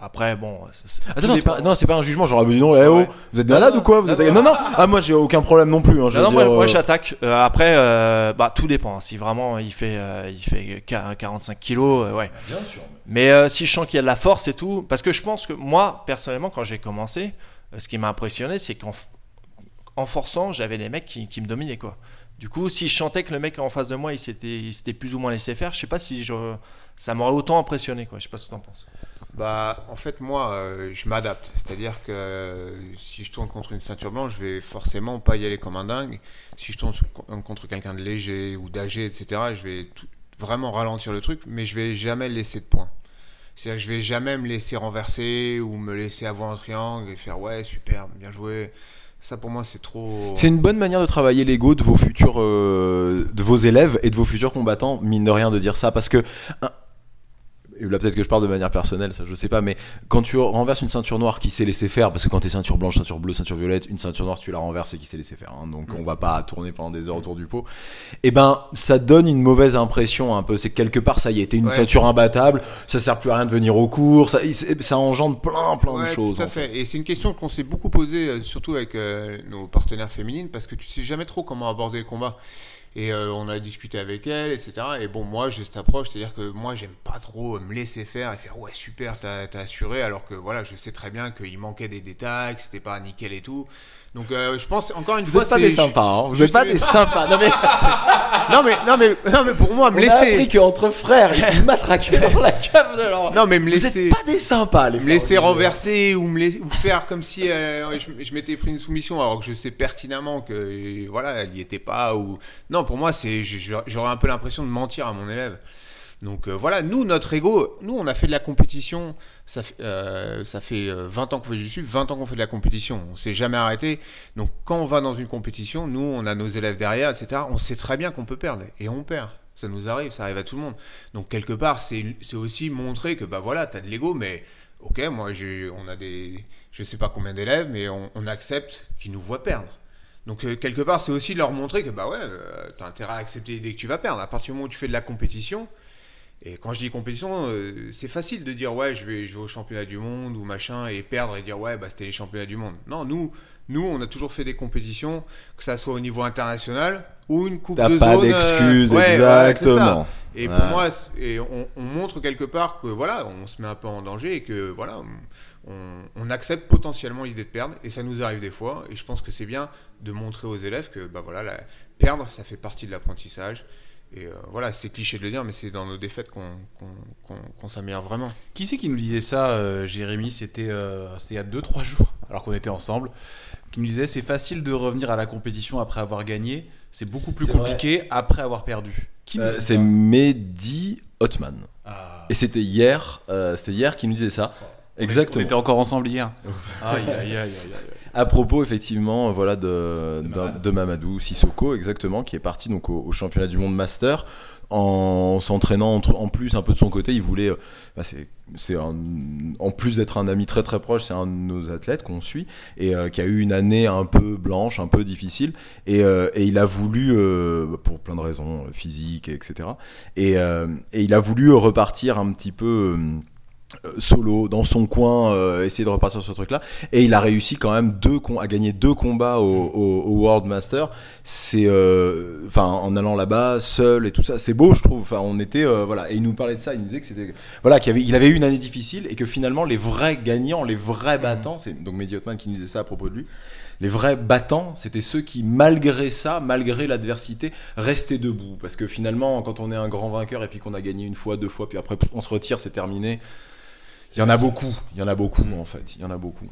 Après, bon. c'est- Attends, non, c'est pas, non, c'est pas un jugement. Genre, ah, mais dis donc, eh oh, Ouais. vous êtes Non, malade non, ou quoi vous non, attaquez... non. non, non, ah, moi j'ai aucun problème non plus. hein, je Non, veux non, moi, dire, moi, euh, j'attaque. Euh, après, euh, bah, tout dépend. Si vraiment il fait, euh, il fait qua- 45 kilos, euh, ouais. Bien sûr. Mais euh, si je sens qu'il y a de la force et tout, parce que je pense que moi, personnellement, quand j'ai commencé, euh, ce qui m'a impressionné, c'est qu'en f- en forçant, j'avais des mecs qui, qui me dominaient, quoi. Du coup, si je sentais que le mec en face de moi, il s'était, il s'était plus ou moins laissé faire, je sais pas si je, ça m'aurait autant impressionné, quoi. Je sais pas ce que t'en penses. Bah, en fait, moi, euh, je m'adapte. C'est-à-dire que euh, si je tourne contre une ceinture blanche, je vais forcément pas y aller comme un dingue. Si je tourne contre quelqu'un de léger ou d'âgé, etc., je vais tout- vraiment ralentir le truc, mais je vais jamais laisser de points. C'est-à-dire que je vais jamais me laisser renverser ou me laisser avoir un triangle et faire ouais, superbe, bien joué. Ça, pour moi, c'est trop. C'est une bonne manière de travailler l'ego de vos futurs, euh, de vos élèves et de vos futurs combattants, mine de rien de dire ça, parce que un- et là peut-être que je parle de manière personnelle, ça je sais pas, mais quand tu renverses une ceinture noire qui s'est laissé faire, parce que quand t'es ceinture blanche, ceinture bleue, ceinture violette, une ceinture noire tu la renverses et qui s'est laissé faire, hein, donc on va pas tourner pendant des heures autour du pot. Et ben ça donne une mauvaise impression un peu, c'est que quelque part ça y est, t'es une Ouais. ceinture imbattable, ça sert plus à rien de venir au cours, ça, ça engendre plein plein de choses. Tout à fait. Et c'est une question qu'on s'est beaucoup posée, euh, surtout avec euh, nos partenaires féminines, parce que tu sais jamais trop comment aborder le combat. Et euh, on a discuté avec elles, etc. Et bon, moi, j'ai cette approche, c'est-à-dire que moi, j'aime pas trop me laisser faire et faire ouais, super, t'as t'as assuré, alors que voilà, je sais très bien qu'il manquait des détails, que c'était pas nickel et tout. Donc, euh, je pense, encore une Vous fois, êtes pas des sympas, hein. vous je êtes pas des sympas. Non mais Non, mais, non, mais, non, mais pour moi, me on a appris laisser. qu'entre frères ils se matraquaient dans la cave de leur. Non, mais me Vous laisser. êtes pas des sympas, les me laisser renverser ou me laisser, ou faire comme si euh, je, je m'étais pris une soumission alors que je sais pertinemment que voilà elle y était pas ou non pour moi c'est j'aurais un peu l'impression de mentir à mon élève donc euh, voilà nous notre ego nous on a fait de la compétition ça euh, ça fait euh, 20 ans qu'on fait du sud 20 ans qu'on fait de la compétition on s'est jamais arrêté donc quand on va dans une compétition nous on a nos élèves derrière etc on sait très bien qu'on peut perdre et on perd ça nous arrive, ça arrive à tout le monde. Donc quelque part, c'est aussi montrer que bah voilà, t'as de l'ego, mais ok, moi on a des, je sais pas combien d'élèves, mais on, accepte qu'ils nous voient perdre. Donc euh, quelque part, c'est aussi leur montrer que bah ouais, euh, t'as intérêt à accepter dès que tu vas perdre. À partir du moment où tu fais de la compétition, et quand je dis compétition, euh, c'est facile de dire ouais, je vais jouer au championnat du monde ou machin et perdre et dire ouais, bah c'était les championnats du monde. Non, nous, nous, on a toujours fait des compétitions, que ça soit au niveau international ou une coupe de pas zone, euh, d'excuses, ouais, ouais, exactement. Et pour moi, et on, on montre quelque part que voilà, on se met un peu en danger et que voilà, on, on- on accepte potentiellement l'idée de perdre et ça nous arrive des fois. Et je pense que c'est bien de montrer aux élèves que bah voilà, la- perdre, ça fait partie de l'apprentissage. Et euh, voilà, c'est cliché de le dire, mais c'est dans nos défaites qu'on qu'on- qu'on- qu'on s'améliore vraiment. Qui c'est qui nous disait ça, euh, Jérémy? C'était euh, c'était il y a 2-3 jours, alors qu'on était ensemble. Qui nous disait c'est facile de revenir à la compétition après avoir gagné, c'est beaucoup plus compliqué après avoir perdu. Euh, c'est Mehdi Hotman. Ah. Et c'était hier, euh, c'était hier qui nous disait ça. On Exactement. était encore ensemble hier. Aïe, aïe, aïe, aïe, aïe. À propos effectivement, voilà de, Mamadou. de Mamadou Sissoko, exactement, qui est parti donc au, au championnat du monde master en s'entraînant entre- en plus un peu de son côté. Il voulait, euh, bah, c'est, c'est un- en plus d'être un ami très très proche, c'est un de nos athlètes qu'on suit et euh, qui a eu une année un peu blanche, un peu difficile. Et, euh, et il a voulu, euh, pour plein de raisons euh, physiques, etc. Et, euh, et il a voulu repartir un petit peu. Euh, solo dans son coin euh, essayer de repartir sur ce truc là et il a réussi quand même deux à gagner deux combats au, au- au World Master. C'est euh, enfin en allant là-bas seul et tout ça. C'est beau je trouve. Enfin on était euh, voilà. Et il nous parlait de ça il nous disait que c'était voilà qu'il avait il avait eu une année difficile et que finalement les vrais gagnants les vrais battants c'est donc Mehdi Othman qui nous disait ça à propos de lui les vrais battants, c'était ceux qui, malgré ça, malgré l'adversité, restaient debout. Parce que finalement, quand on est un grand vainqueur et puis qu'on a gagné une fois, deux fois, puis après on se retire, c'est terminé. Il y en a beaucoup. Il y en a beaucoup en fait. Il y en a beaucoup.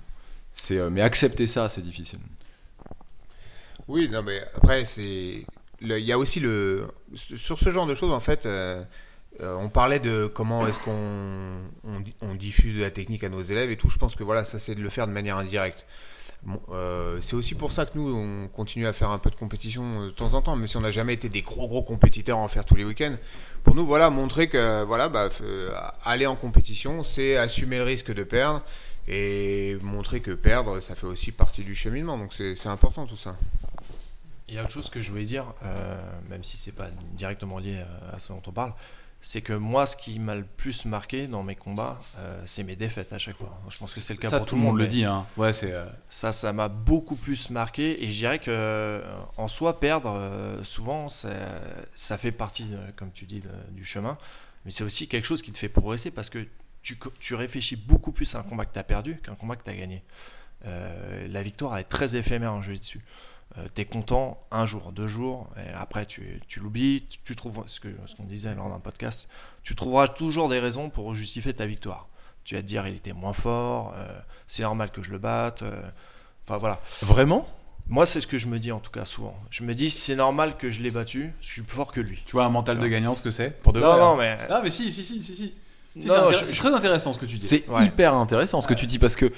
C'est, euh, mais accepter ça, c'est difficile. Oui, non, mais après, c'est. Il y a aussi le. Sur ce genre de choses, en fait, euh, euh, on parlait de comment est-ce qu'on on, on diffuse de la technique à nos élèves et tout. Je pense que voilà, ça, c'est de le faire de manière indirecte. Euh, c'est aussi pour ça que nous, on continue à faire un peu de compétition euh, de temps en temps, même si on n'a jamais été des gros gros compétiteurs à en faire tous les week-ends. Pour nous, voilà, montrer que voilà, bah, euh, aller en compétition, c'est assumer le risque de perdre et montrer que perdre, ça fait aussi partie du cheminement. Donc c'est important tout ça. Il y a autre chose que je voulais dire, même si c'est pas directement lié à ce dont on parle, c'est que moi, ce qui m'a le plus marqué dans mes combats, euh, c'est mes défaites à chaque fois. Je pense que c'est le cas Ça, pour tout le monde le dit. Hein. Ouais, c'est. euh, Ça, ça m'a beaucoup plus marqué et je dirais que euh, en soi, perdre, euh, souvent, ça, ça fait partie, comme tu dis, du chemin, mais c'est aussi quelque chose qui te fait progresser parce que tu, tu réfléchis beaucoup plus à un combat que tu as perdu qu'un combat que tu as gagné. La victoire, elle est très éphémère en jeu dessus. Tu es content un jour, deux jours, et après tu, tu l'oublies, tu, tu trouves ce que ce qu'on disait lors d'un podcast, tu trouveras toujours des raisons pour justifier ta victoire. Tu vas te dire il était moins fort, euh, c'est normal que je le batte. euh, Enfin voilà. Vraiment? Moi, c'est ce que je me dis en tout cas souvent. Je me dis c'est normal que je l'ai battu, je suis plus fort que lui. Tu vois un mental de gagnant, ce que c'est Pour de non, vrai, non, hein? mais. Ah, mais si, si, si, si. si. C'est intér- très intéressant ce que tu dis. C'est Ouais. hyper intéressant ce que tu dis parce que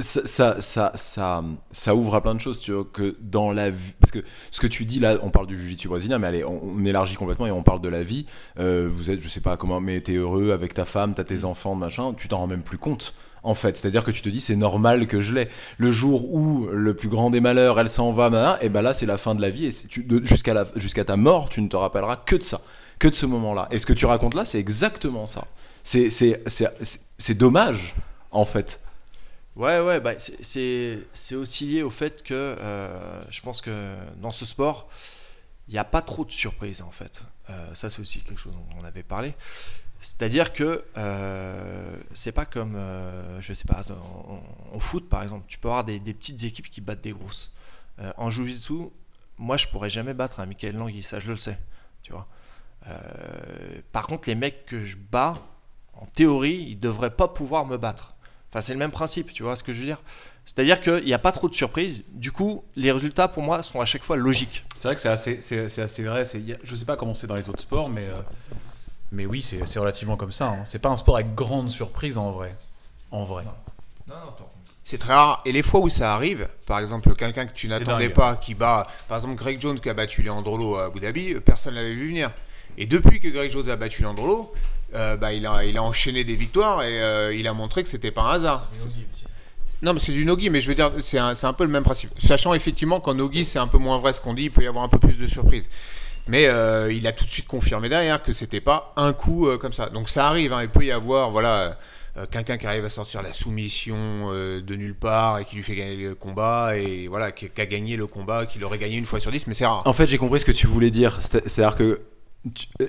ça, ça, ça, ça, ouvre à plein de choses. Tu vois, que dans la vie, parce que ce que tu dis là, on parle du jiu-jitsu brésilien, mais allez, on, élargit complètement et on parle de la vie. Euh, vous êtes, je sais pas comment, mais t'es heureux avec ta femme, t'as tes enfants, machin, tu t'en rends même plus compte. En fait, c'est-à-dire que tu te dis c'est normal que je l'ai. Le jour où le plus grand des malheurs, elle s'en va, et ben là c'est la fin de la vie et jusqu'à ta mort, tu ne te rappelleras que de ça, que de ce moment-là. Et ce que tu racontes là, c'est exactement ça. C'est dommage en fait. Ouais, ouais, bah, c'est- aussi lié au fait que euh, je pense que dans ce sport, il n'y a pas trop de surprises en fait. Euh, ça, c'est aussi quelque chose dont on avait parlé. C'est-à-dire que euh, c'est pas comme, je sais pas, en, foot par exemple, tu peux avoir des, petites équipes qui battent des grosses. En jiu-jitsu, moi je pourrais jamais battre un Michael Langui, ça je le sais, tu vois. Par contre, les mecs que je bats, en théorie, ils devraient pas pouvoir me battre. Enfin, c'est le même principe, tu vois ce que je veux dire C'est-à-dire qu'il n'y a pas trop de surprises. Du coup, les résultats, pour moi, sont à chaque fois logiques. C'est vrai que c'est assez, c'est, c'est assez vrai. Je sais pas comment c'est dans les autres sports, mais, euh, mais oui, c'est, c'est relativement comme ça. hein. C'est pas un sport avec grande surprise en vrai. En vrai. C'est très rare. Et les fois où ça arrive, par exemple, quelqu'un que tu n'attendais dingue. pas, qui bat, par exemple, Greg Jones qui a battu Leandrolo à Abu Dhabi, euh, personne l'avait vu venir. Et depuis que Greg Jones a battu Leandrolo, euh, bah, il, a, il a enchaîné des victoires et euh, il a montré que c'était pas un hasard. Non, mais c'est du Nogi, mais je veux dire, c'est un, c'est un peu le même principe. Sachant effectivement qu'en Nogi, c'est un peu moins vrai ce qu'on dit, il peut y avoir un peu plus de surprises. Mais euh, il a tout de suite confirmé derrière que c'était pas un coup euh, comme ça. Donc ça arrive, hein, il peut y avoir, voilà, euh, quelqu'un qui arrive à sortir la soumission euh, de nulle part et qui lui fait gagner le combat, et voilà, qui, qui a gagné le combat, qui l'aurait gagné une fois sur dix, mais c'est rare. En fait, j'ai compris ce que tu voulais dire. C'est- C'est-à-dire que tu-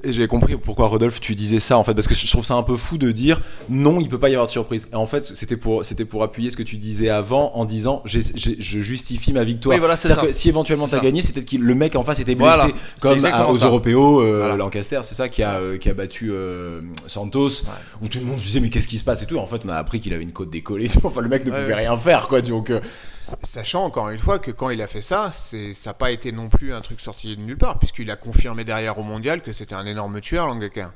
j'ai compris pourquoi Rodolphe tu disais ça en fait parce que je trouve ça un peu fou de dire non il peut pas y avoir de surprise. Et en fait c'était pour c'était pour appuyer ce que tu disais avant en disant je justifie ma victoire. Oui, voilà, c'est que si éventuellement C'est t'as ça. gagné c'était que le mec en face était blessé Voilà, comme à- aux ça. Européos euh, Voilà. Lancaster c'est ça qui a euh, qui a battu euh, Santos où tout le monde se disait mais qu'est-ce qui se passe et tout. En fait on a appris qu'il avait une côte décollée enfin le mec ne Ouais, pouvait rien faire quoi donc euh, Sachant encore une fois que quand il a fait ça, c'est ça n'a pas été non plus un truc sorti de nulle part, puisqu'il a confirmé derrière au mondial que c'était un énorme tueur, Langecker.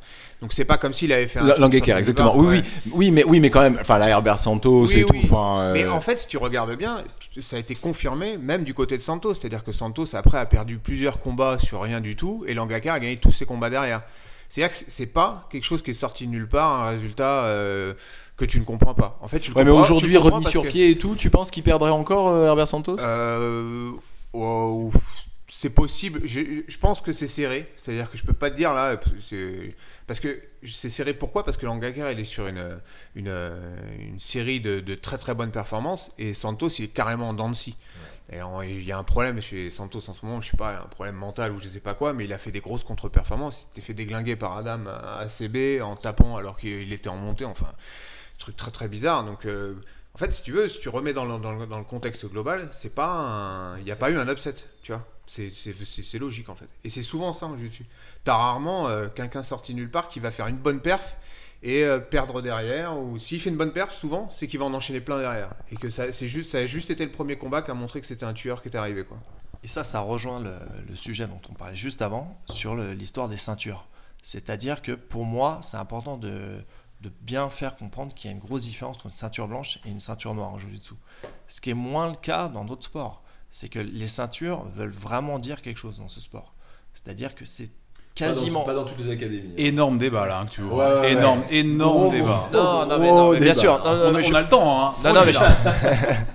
Donc c'est pas comme s'il avait fait un. Langecker exactement oui ouais. oui oui mais oui mais quand même enfin la Herbert Santos Oui, et tout oui. euh, Mais en fait, si tu regardes bien, ça a été confirmé même du côté de Santos. C'est-à-dire que Santos, après, a perdu plusieurs combats sur rien du tout, et Langacar a gagné tous ses combats derrière. C'est-à-dire que c'est pas quelque chose qui est sorti de nulle part, un résultat euh, que tu ne comprends pas. En fait, tu le Ouais, mais aujourd'hui, remis sur que- pied et tout, tu penses qu'il perdrait encore euh, Herbert Santos? Euh, oh, c'est possible. Je, je pense que c'est serré. C'est-à-dire que je peux pas te dire là. Parce que c'est serré. Pourquoi? Parce que Langaker, il est sur une, une, une série de, de très très bonnes performances et Santos, il est carrément en dents de scie. Et il y a un problème chez Santos en ce moment, je sais pas, un problème mental ou je sais pas quoi, mais il a fait des grosses contre-performances. Il s'était fait déglinguer par Adam à ACB en tapant alors qu'il était en montée. Enfin, truc très très bizarre. Donc, euh, en fait, si tu veux, si tu remets dans le, dans le, dans le contexte global, c'est pas il n'y a pas eu un upset, tu vois. C'est- logique en fait. Et c'est souvent ça en jiu-jitsu. T'as rarement euh, quelqu'un sorti nulle part qui va faire une bonne perf et euh, perdre derrière. Ou s'il fait une bonne perf, souvent, c'est qu'il va en enchaîner plein derrière. Et que ça, juste, ça a juste été le premier combat qui a montré que c'était un tueur qui était arrivé quoi. Et ça, ça rejoint le, le sujet dont on parlait juste avant sur l'histoire des ceintures. C'est-à-dire que pour moi, c'est important de, de bien faire comprendre qu'il y a une grosse différence entre une ceinture blanche et une ceinture noire en jiu-jitsu. Ce qui est moins le cas dans d'autres sports. C'est que les ceintures veulent vraiment dire quelque chose dans ce sport. C'est-à-dire que c'est quasiment. Pas dans, toutes les académies. Énorme débat là, hein, que tu vois. ouais, énorme, ouais. énorme débat. Non, non, mais, Gros non, mais bien débat. sûr. Non, non, on, mais je- on a le temps, hein. Non, non, mais dire.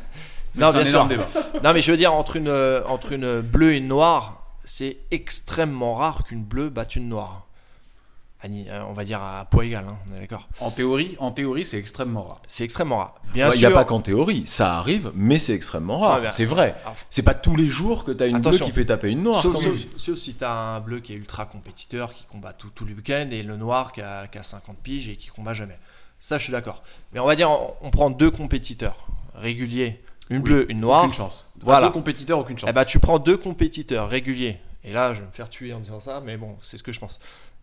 Non, bien sûr. débat. Non, mais je veux dire, entre une, euh, entre une bleue et une noire, c'est extrêmement rare qu'une bleue batte une noire. Euh, On va dire à poids égal, hein, on est d'accord. En théorie, en théorie, c'est extrêmement rare. C'est extrêmement rare. Bien Il n'y a pas qu'en théorie, ça arrive, mais c'est extrêmement rare. Ouais, c'est vrai. C'est pas tous les jours que t'as une Attention. bleue qui fait taper une noire. Sauf, sauf- si tu as un bleu qui est ultra compétiteur, qui combat tout, tout le week-end, et le noir qui a, qui a 50 piges et qui combat jamais. Ça, je suis d'accord. Mais on va dire, on, on prend deux compétiteurs réguliers, une Oui, bleue, une noire. Aucune chance. Voilà. Deux compétiteurs, aucune chance. Eh ben, tu prends deux compétiteurs réguliers. Et là, je vais me faire tuer en disant ça, mais bon, c'est ce que je pense.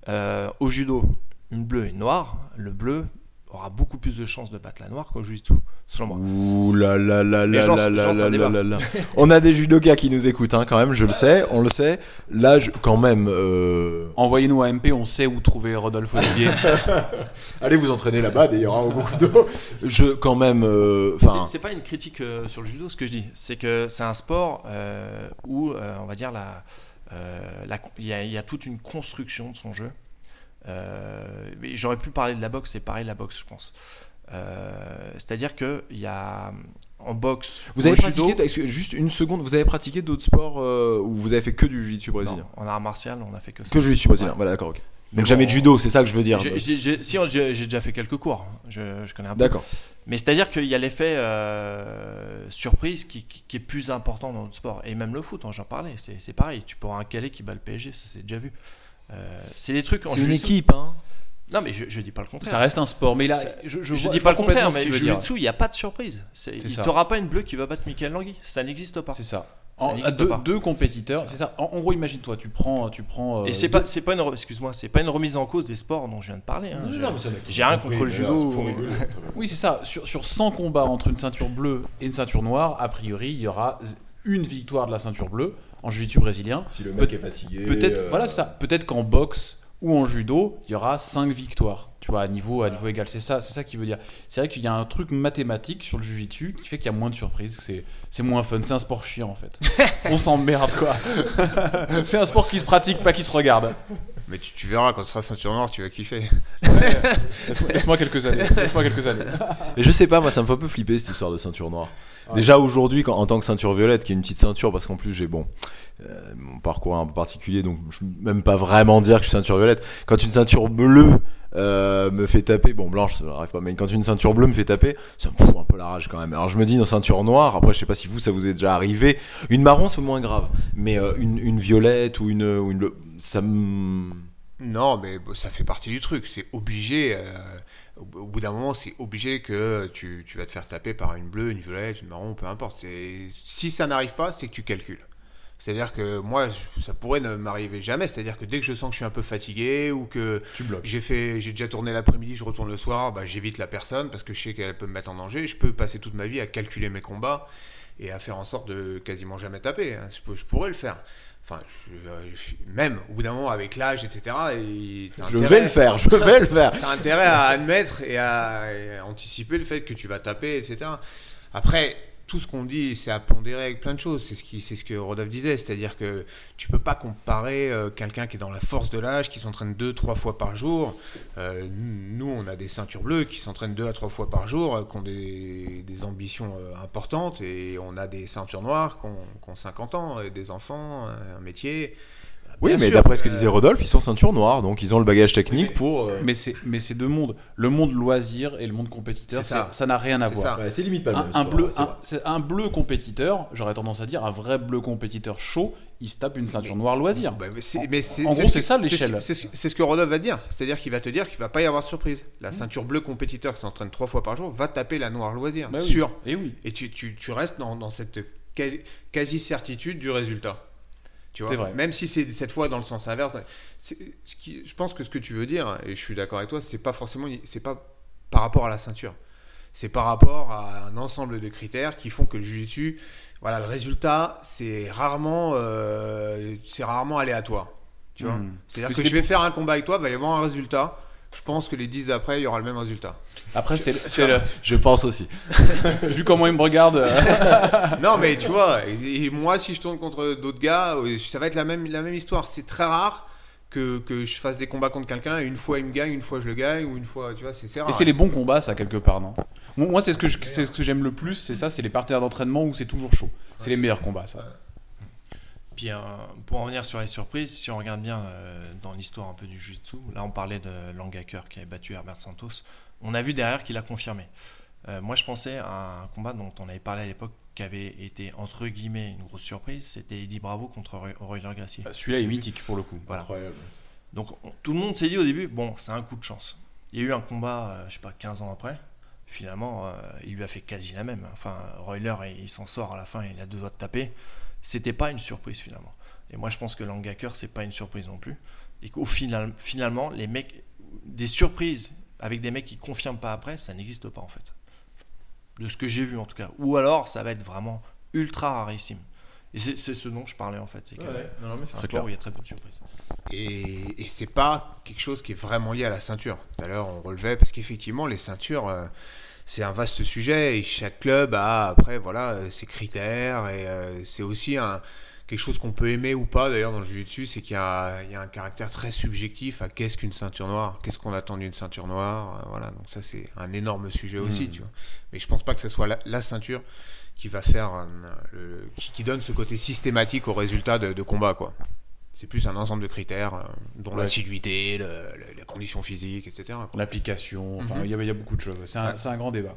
Euh, au judo, une bleue et une noire. Le bleu aura beaucoup plus de chances de battre la noire qu'au jiu-jitsu, selon moi. Ouh là là là là là là là là là. On a des judokas qui nous écoutent hein, quand même, je le sais, on le sait. Là, je- quand même, euh, Envoyez-nous à MP, on sait où trouver Rodolphe Olivier. allez vous entraîner là-bas d'ailleurs, hein, au beaucoup d'eau. Je quand même, euh, enfin, C'est- pas une critique euh, sur le judo ce que je dis, c'est que c'est un sport euh, où euh, on va dire la, la- il y, a- il y a toute une construction de son jeu. Euh, J'aurais pu parler de la boxe, c'est pareil la boxe, je pense. Euh, C'est-à-dire que il y a en boxe. vous avez judo- pratiqué, juste une seconde, vous avez pratiqué d'autres sports euh, où vous avez fait que du jiu-jitsu brésilien, en art martial, on a fait que ça. que du jiu-jitsu brésilien. Ouais. Voilà, d'accord, ok. Mais Donc jamais de judo, c'est ça que je veux dire. J'ai- j'ai- j'ai- si, j'ai déjà fait quelques cours, je, je connais un peu. D'accord. Mais c'est-à-dire qu'il y a l'effet euh, surprise qui, qui- qui est plus important dans notre sport. Et même le foot, hein, j'en parlais, c'est c'est pareil. Tu peux avoir un Calais qui bat le PSG, ça c'est déjà vu. Euh, c'est des trucs en C'est une équipe, hein. Non, mais je, je dis pas le contraire. Ça reste un sport, mais là, Ça- je, je, vois- dis pas le contraire, mais jiu-jitsu, il n'y a pas de surprise. C'est- C'est Il t'aura pas une bleue qui va battre Michael Langui. Ça n'existe pas. C'est ça. En- deux, pas. deux compétiteurs, c'est ça. En, en gros, imagine-toi, tu prends, tu prends. euh, Et c'est deux- pas, c'est pas une, excuse-moi, c'est pas une remise en cause des sports dont je viens de parler. hein. J'ai rien contre le judo. Oui, c'est ça. Sur, sur 100 combats entre une ceinture bleue et une ceinture noire, a priori, il y aura une victoire de la ceinture bleue en jiu-jitsu brésilien. Si le mec est fatigué. Peut-être, euh, voilà ça. Peut-être qu'en boxe ou en judo, il y aura 5 victoires. Tu vois, à niveau, à niveau égal. C'est ça, c'est ça qui veut dire. C'est vrai qu'il y a un truc mathématique sur le jujitsu qui fait qu'il y a moins de surprises. C'est, c'est moins fun. C'est un sport chiant en fait. On s'emmerde quoi. c'est un sport qui se pratique, pas qui se regarde. Mais tu, tu verras quand tu seras ceinture noire, tu vas kiffer. Laisse-moi, laisse-moi quelques années. Laisse-moi quelques années. Et je sais pas, moi ça me fait un peu flipper cette histoire de ceinture noire. Déjà aujourd'hui, quand- en tant que ceinture violette, qui est une petite ceinture, parce qu'en plus j'ai bon euh, mon parcours est un peu particulier, donc je peux même pas vraiment dire que je suis ceinture violette. Quand une ceinture bleue euh, me fait taper, bon blanche ça n'arrive pas, mais quand une ceinture bleue me fait taper, ça me fout un peu la rage quand même. Alors je me dis dans ceinture noire, après je sais pas si vous ça vous est déjà arrivé, une marron c'est moins grave, mais euh, une, une violette ou une, ou une bleue, ça me Non, mais ça fait partie du truc. C'est obligé. euh, au, bout d'un moment, c'est obligé que tu, tu vas te faire taper par une bleue, une violette, une marron, peu importe. Et si ça n'arrive pas, c'est que tu calcules. C'est-à-dire que moi, je- ça pourrait ne m'arriver jamais. C'est-à-dire que dès que je sens que je suis un peu fatigué ou que j'ai fait, j'ai déjà tourné l'après-midi, je retourne le soir, bah, j'évite la personne parce que je sais qu'elle peut me mettre en danger. Je peux passer toute ma vie à calculer mes combats et à faire en sorte de quasiment jamais taper. hein. Je, peux- je pourrais le faire. Enfin, je- euh, je- même au bout d'un moment avec l'âge, etc. et je vais le faire, je vais le faire. T'as intérêt à admettre et à, et à anticiper le fait que tu vas taper, etc. Après, tout ce qu'on dit, c'est à pondérer avec plein de choses. C'est ce, qui, c'est ce que Rodolphe disait. C'est-à-dire que tu peux pas comparer euh, quelqu'un qui est dans la force de l'âge, qui s'entraîne deux, trois fois par jour. Euh, nous, on a des ceintures bleues qui s'entraînent deux à trois fois par jour, euh, qui ont des, ambitions importantes. Et on a des ceintures noires qui ont, qui ont 50 ans, des enfants, un métier. Oui, Bien mais sûr, d'après ce que euh, disait Rodolphe, ils sont ceinture noire, donc ils ont le bagage technique mais- pour. euh, Mais c'est mais c'est deux mondes. Le monde loisir et le monde compétiteur, C'est ça. n'a rien à C'est voir. ça. ouais, c'est limite pas le Un, même. un sport, bleu, ouais, c'est un, vrai. c'est un bleu compétiteur, j'aurais tendance à dire un vrai bleu compétiteur chaud, il se tape une ceinture noire loisir. Bah, mais c'est- mais c'est- en gros, ce c'est ça, l'échelle. C'est ce, que- c'est ce que Rodolphe va te dire. C'est-à-dire qu'il va te dire qu'il va pas y avoir de surprise. La ceinture bleue compétiteur qui s'entraîne trois fois par jour va taper la noire loisir. Bah oui. Sûr. Et oui. Et tu, tu, tu restes dans, dans cette quasi- quasi-certitude du résultat. Tu vois C'est vrai. Même si c'est cette fois dans le sens inverse. Ce qui, je pense que ce que tu veux dire, et je suis d'accord avec toi, c'est pas forcément, c'est pas par rapport à la ceinture. C'est par rapport à un ensemble de critères qui font que le jiu-jitsu, voilà, le résultat, c'est rarement, euh, c'est rarement aléatoire. Tu vois Hmm. C'est-à-dire que je vais faire un combat avec toi, il va y avoir un résultat. Je pense que les 10 d'après, il y aura le même résultat. Après, c'est c'est le- Je pense aussi. vu comment il me regarde. euh, non, mais tu vois, et, et moi, si je tourne contre d'autres gars, euh, ça va être la même, la même histoire. C'est très rare que, que je fasse des combats contre quelqu'un et une fois il me gagne, une fois je le gagne, ou une fois, tu vois, c'est c'est rare. Et c'est les bons combats, ça, quelque part, non? Moi, moi, c'est ce que je- c'est ce que j'aime le plus, c'est ça, c'est les partenaires d'entraînement où c'est toujours chaud. C'est les meilleurs combats, ça. Puis euh, pour en revenir sur les surprises, si on regarde bien euh, dans l'histoire un peu du jiu-jitsu, là on parlait de Langaker qui avait battu Herbert Santos, on a vu derrière qu'il a confirmé. Euh, moi je pensais à un combat dont on avait parlé à l'époque qui avait été entre guillemets une grosse surprise, c'était Eddie Bravo contre Roy- Royler Gracie. Euh, Celui-là est mythique pour le coup. Voilà. Incroyable. Donc on- tout le monde s'est dit au début, bon c'est un coup de chance. Il y a eu un combat, euh, je sais pas, 15 ans après. Finalement, euh, il lui a fait quasi la même. Enfin, Royler, il, il s'en sort à la fin, il a deux doigts de taper. C'était pas une surprise finalement. Et moi, je pense que Langaker, c'est pas une surprise non plus. Et qu'au final, finalement, les mecs, des surprises avec des mecs qui confirment pas après, ça n'existe pas en fait. De ce que j'ai vu en tout cas. Ou alors, ça va être vraiment ultra rarissime. Et c'est ce dont je parlais en fait. C'est très sport clair. où il y a très peu de surprises. Et, et c'est pas quelque chose qui est vraiment lié à la ceinture. Tout à l'heure, on relevait, parce qu'effectivement, les ceintures, euh, c'est un vaste sujet, et chaque club a, après, voilà, ses critères, et euh, c'est aussi un, quelque chose qu'on peut aimer ou pas, d'ailleurs, dans le jiu-jitsu, c'est qu'il y a, il y a un caractère très subjectif à qu'est-ce qu'une ceinture noire, qu'est-ce qu'on attend d'une ceinture noire, euh, voilà, donc ça, c'est un énorme sujet aussi, tu vois. Mais je pense pas que ce soit la, la ceinture qui va faire, euh, le- qui, qui donne ce côté systématique au résultat de, de combat, quoi. C'est plus un ensemble de critères, euh, dont Ouais. l'assiduité, le- le- la condition physique, etc. L'application, enfin, Mhm. il y a- il y, a beaucoup de choses. C'est un, Ouais. c'est un grand débat.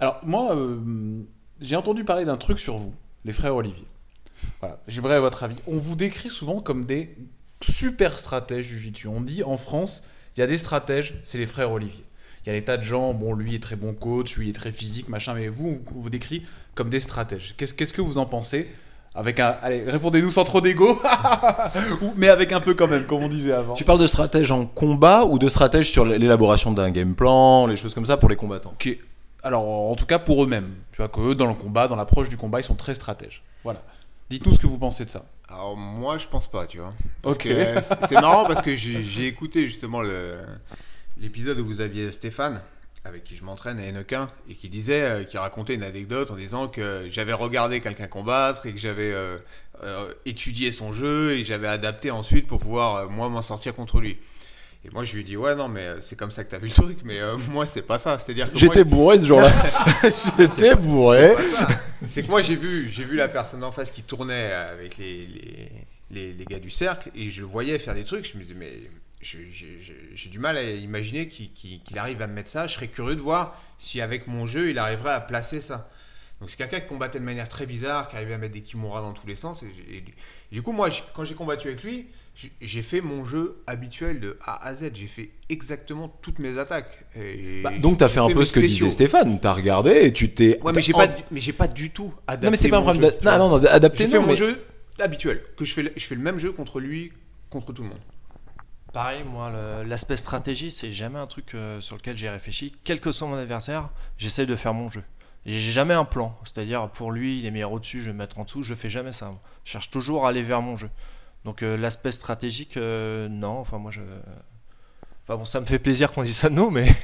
Alors, moi, euh, j'ai entendu parler d'un truc sur vous, les frères Olivier. Voilà, j'aimerais votre avis. On vous décrit souvent comme des super stratèges du jiu On dit en France, il y a des stratèges, c'est les frères Olivier. Il y a des tas de gens, bon, lui est très bon coach, lui est très physique, machin, mais vous, on vous décrit comme des stratèges. Qu'est-ce qu'est-ce que vous en pensez avec un, allez, répondez-nous sans trop d'ego, mais avec un peu quand même, comme on disait avant. Tu parles de stratège en combat ou de stratège sur l'élaboration d'un game plan, les choses comme ça pour les combattants? Qui est- alors en tout cas pour eux-mêmes, tu vois que eux dans le combat, dans l'approche du combat, ils sont très stratèges. Voilà. Dites-nous ce que vous pensez de ça. Alors moi je pense pas, tu vois. Parce Ok. euh, c'est- marrant parce que j'ai j'ai écouté justement le- l'épisode où vous aviez Stéphane, avec qui je m'entraîne à Hennequin, et qui disait, euh, qui racontait une anecdote en disant que j'avais regardé quelqu'un combattre et que j'avais euh, euh, étudié son jeu et j'avais adapté ensuite pour pouvoir euh, moi m'en sortir contre lui. Et moi je lui dis ouais non mais euh, c'est comme ça que t'as vu le truc, mais euh, moi c'est pas ça. C'est-à-dire que J'étais bourré ce jour-là. J'étais bourré. C'est que moi j'ai vu, j'ai vu la personne en face qui tournait avec les, les, les, les gars du cercle et je voyais faire des trucs. Je me disais mais j'ai du mal à imaginer qu'il arrive à me mettre ça. Je serais curieux de voir si avec mon jeu il arriverait à placer ça. Donc c'est quelqu'un qui combattait de manière très bizarre, qui arrivait à mettre des kimuras dans tous les sens. Et, j'ai- et- et du coup moi quand j'ai combattu avec lui, j'ai- fait mon jeu habituel de A à Z. J'ai fait exactement toutes mes attaques. Et Bah, donc t'as j'ai fait un peu ce que disait Stéphane. T'as regardé et tu t'es. Ouais, mais j'ai en- pas, du- mais j'ai pas du tout adapté. Non mais c'est pas un problème. jeu, d'a- tu Non non, adapté. J'ai fait mon jeu habituel, que je fais, je fais le même jeu contre lui, contre tout le monde. Pareil, moi, l'aspect stratégie, c'est jamais un truc euh, sur lequel j'ai réfléchi. Quel que soit mon adversaire, j'essaye de faire mon jeu. J'ai jamais un plan. C'est-à-dire, pour lui, il est meilleur au-dessus, je vais me mettre en dessous. Je fais jamais ça. Je cherche toujours à aller vers mon jeu. Donc, euh, l'aspect stratégique, euh, non. Enfin, moi, je. Enfin bon, ça me fait plaisir qu'on dise ça de nous, mais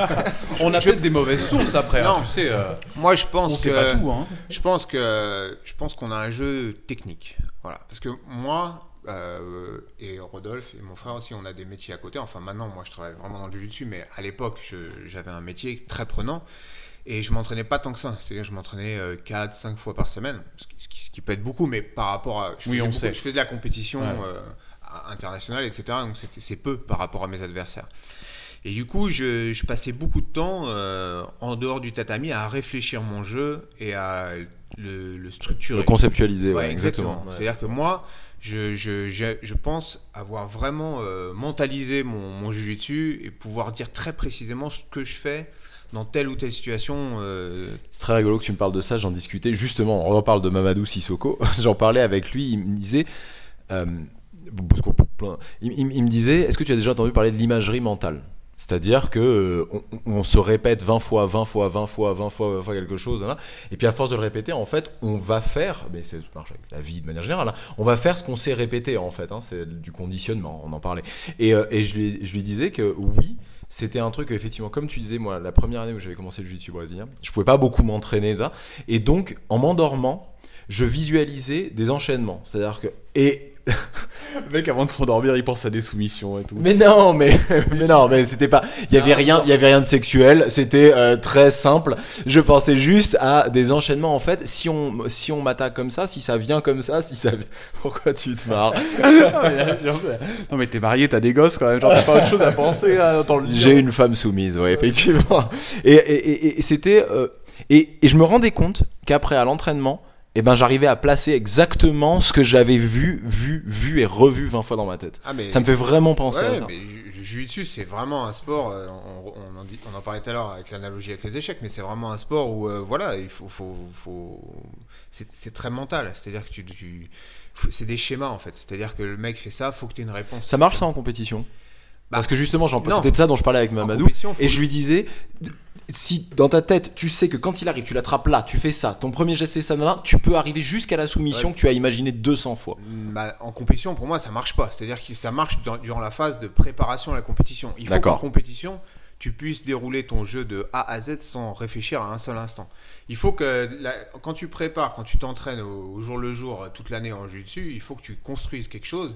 On a peut-être des mauvaises sources après, hein, Non. tu sais. euh, Moi, je pense on que sait pas tout, hein. je pense que je pense qu'on a un jeu technique. Voilà, parce que moi euh, et Rodolphe et mon frère aussi, on a des métiers à côté. Enfin, maintenant, moi, je travaille vraiment dans le jiu-jitsu, mais à l'époque, j'avais un métier très prenant. Et je m'entraînais pas tant que ça. C'est-à-dire que je m'entraînais 4, 5 fois par semaine. Ce qui, ce qui- ce qui peut être beaucoup, mais par rapport à. Je Oui, on beaucoup- sait. Je faisais de la compétition Ouais. euh, internationale, etc. Donc c'est peu par rapport à mes adversaires. Et du coup, je, je passais beaucoup de temps euh, en dehors du tatami à réfléchir mon jeu et à le, le structurer. Le conceptualiser, ouais, Ouais, exactement. Ouais. C'est-à-dire que moi, je, pense avoir vraiment euh, mentalisé mon, mon jujitsu et pouvoir dire très précisément ce que je fais dans telle ou telle situation. euh, C'est très rigolo que tu me parles de ça, j'en discutais. Justement, on reparle de Mamadou Sissoko, j'en parlais avec lui, il me disait, euh, il me disait, est-ce que tu as déjà entendu parler de l'imagerie mentale? C'est-à-dire que euh, on, se répète 20 fois, 20 fois, 20 fois, 20 fois, 20 fois quelque chose, hein, et puis à force de le répéter, en fait, on va faire, mais ça marche avec la vie de manière générale, hein, on va faire ce qu'on sait répéter en fait, hein, c'est du conditionnement, on en parlait. Et, euh, je, lui, disais que oui, c'était un truc effectivement, comme tu disais, moi, la première année où j'avais commencé le jiu-jitsu brésilien, je pouvais pas beaucoup m'entraîner, et donc en m'endormant, je visualisais des enchaînements, c'est-à-dire que et Le mec, avant de s'endormir, il pense à des soumissions et tout. mais non, mais, mais non, mais c'était pas. Il y avait rien, il y avait rien de sexuel. C'était euh, très simple. Je pensais juste à des enchaînements. En fait, si on, si on m'attaque comme ça, si ça vient comme ça, si ça. Pourquoi tu te marres? Non, mais t'es marié, t'as des gosses quand même. Genre, t'as pas autre chose à penser le J'ai une femme soumise, ouais, effectivement. Et, et, et- et c'était. euh, et, et je me rendais compte qu'après, à l'entraînement, eh ben, j'arrivais à placer exactement ce que j'avais vu, vu, vu et revu 20 fois dans ma tête. Ah, mais, Ça me fait vraiment penser Ouais, à ça. mais jiu-jitsu, c'est vraiment un sport. euh, on, on en dit- on en parlait tout à l'heure avec l'analogie avec les échecs, mais c'est vraiment un sport où, euh, voilà, il faut. faut, faut- c'est très mental. C'est-à-dire que tu. tu- c'est des schémas en fait. C'est-à-dire que le mec fait ça, faut que tu aies une réponse. Ça marche ça en compétition? Parce que justement, c'était de ça dont je parlais avec Mamadou. Et je lui disais, si dans ta tête, tu sais que quand il arrive, tu l'attrapes là, tu fais ça, ton premier geste c'est ça, tu peux arriver jusqu'à la soumission Ouais. que tu as imaginé 200 fois. Bah, en compétition, pour moi, ça marche pas. C'est-à-dire que ça marche dans- durant la phase de préparation à la compétition. Il faut qu'en compétition, tu puisses dérouler ton jeu de A à Z sans réfléchir à un seul instant. Il faut que, la- quand tu prépares, quand tu t'entraînes au, au jour le jour toute l'année en jiu-jitsu, il faut que tu construises quelque chose,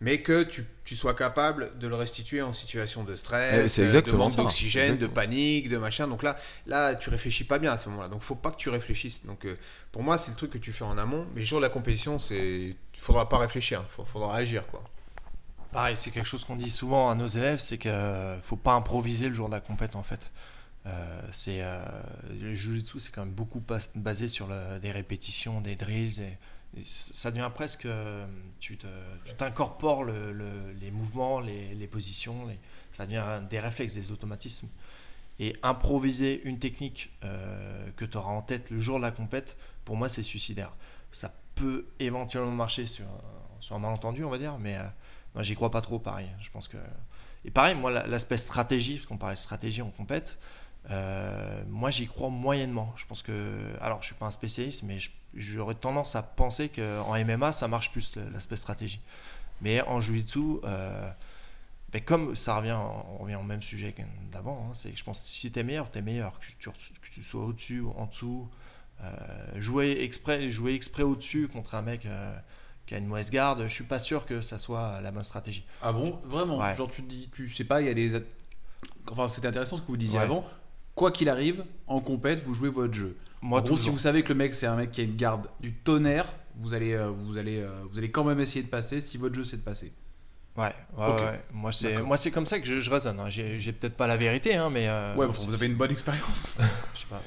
mais que tu, tu sois capable de le restituer en situation de Eh, stress, c'est euh, de manque d'oxygène, de panique, de machin. Donc là, là, tu réfléchis pas bien à ce moment-là. Donc faut pas que tu réfléchisses. Donc euh, pour moi, c'est le truc que tu fais en amont, mais le jour de la compétition, c'est, il faudra pas réfléchir, il faudra agir quoi. Pareil, c'est quelque chose qu'on dit souvent à nos élèves, c'est qu'il faut pas improviser le jour de la compète en fait. Euh, c'est euh, le jiu-jitsu, c'est quand même beaucoup bas- basé sur le- des répétitions, des drills. Et, ça devient presque, euh, tu t'incorpores le- le- les mouvements, les, positions, ça devient des réflexes, des automatismes. Et improviser une technique euh, que tu auras en tête le jour de la compète, pour moi, c'est suicidaire. Ça peut éventuellement marcher sur, un- malentendu, on va dire, mais euh, j'y crois pas trop, pareil. Je pense que. Et pareil, moi, la- l'aspect stratégie, parce qu'on parlait de stratégie en compète, euh, moi, j'y crois moyennement. Je pense que. Alors, je suis pas un spécialiste, mais je- j'aurais tendance à penser qu'en MMA, ça marche plus l'aspect stratégie. Mais en jiu-jitsu, euh, ben, comme ça revient, on revient au même sujet d'avant, hein, c'est que je pense que si tu es meilleur, tu es meilleur. Que tu, que tu sois au-dessus ou en dessous. Euh, jouer exprès, jouer exprès au-dessus contre un mec euh, qui a une mauvaise garde, je suis pas sûr que ça soit la bonne stratégie. Ah bon? Vraiment? Ouais. Genre, tu dis, tu sais pas, il y a des. Enfin, c'était intéressant ce que vous disiez Ouais. avant. Quoi qu'il arrive, en compète, vous jouez votre jeu. Moi, en gros, si vous savez que le mec, c'est un mec qui a une garde du tonnerre, vous allez, euh, vous allez, euh, vous allez quand même essayer de passer si votre jeu c'est de passer. Ouais, ouais, Ok. ouais. Moi, c'est, moi, c'est comme ça que je, je raisonne. hein. J'ai, j'ai peut-être pas la vérité, hein, mais. euh, ouais, vous avez une bonne expérience. Je sais pas.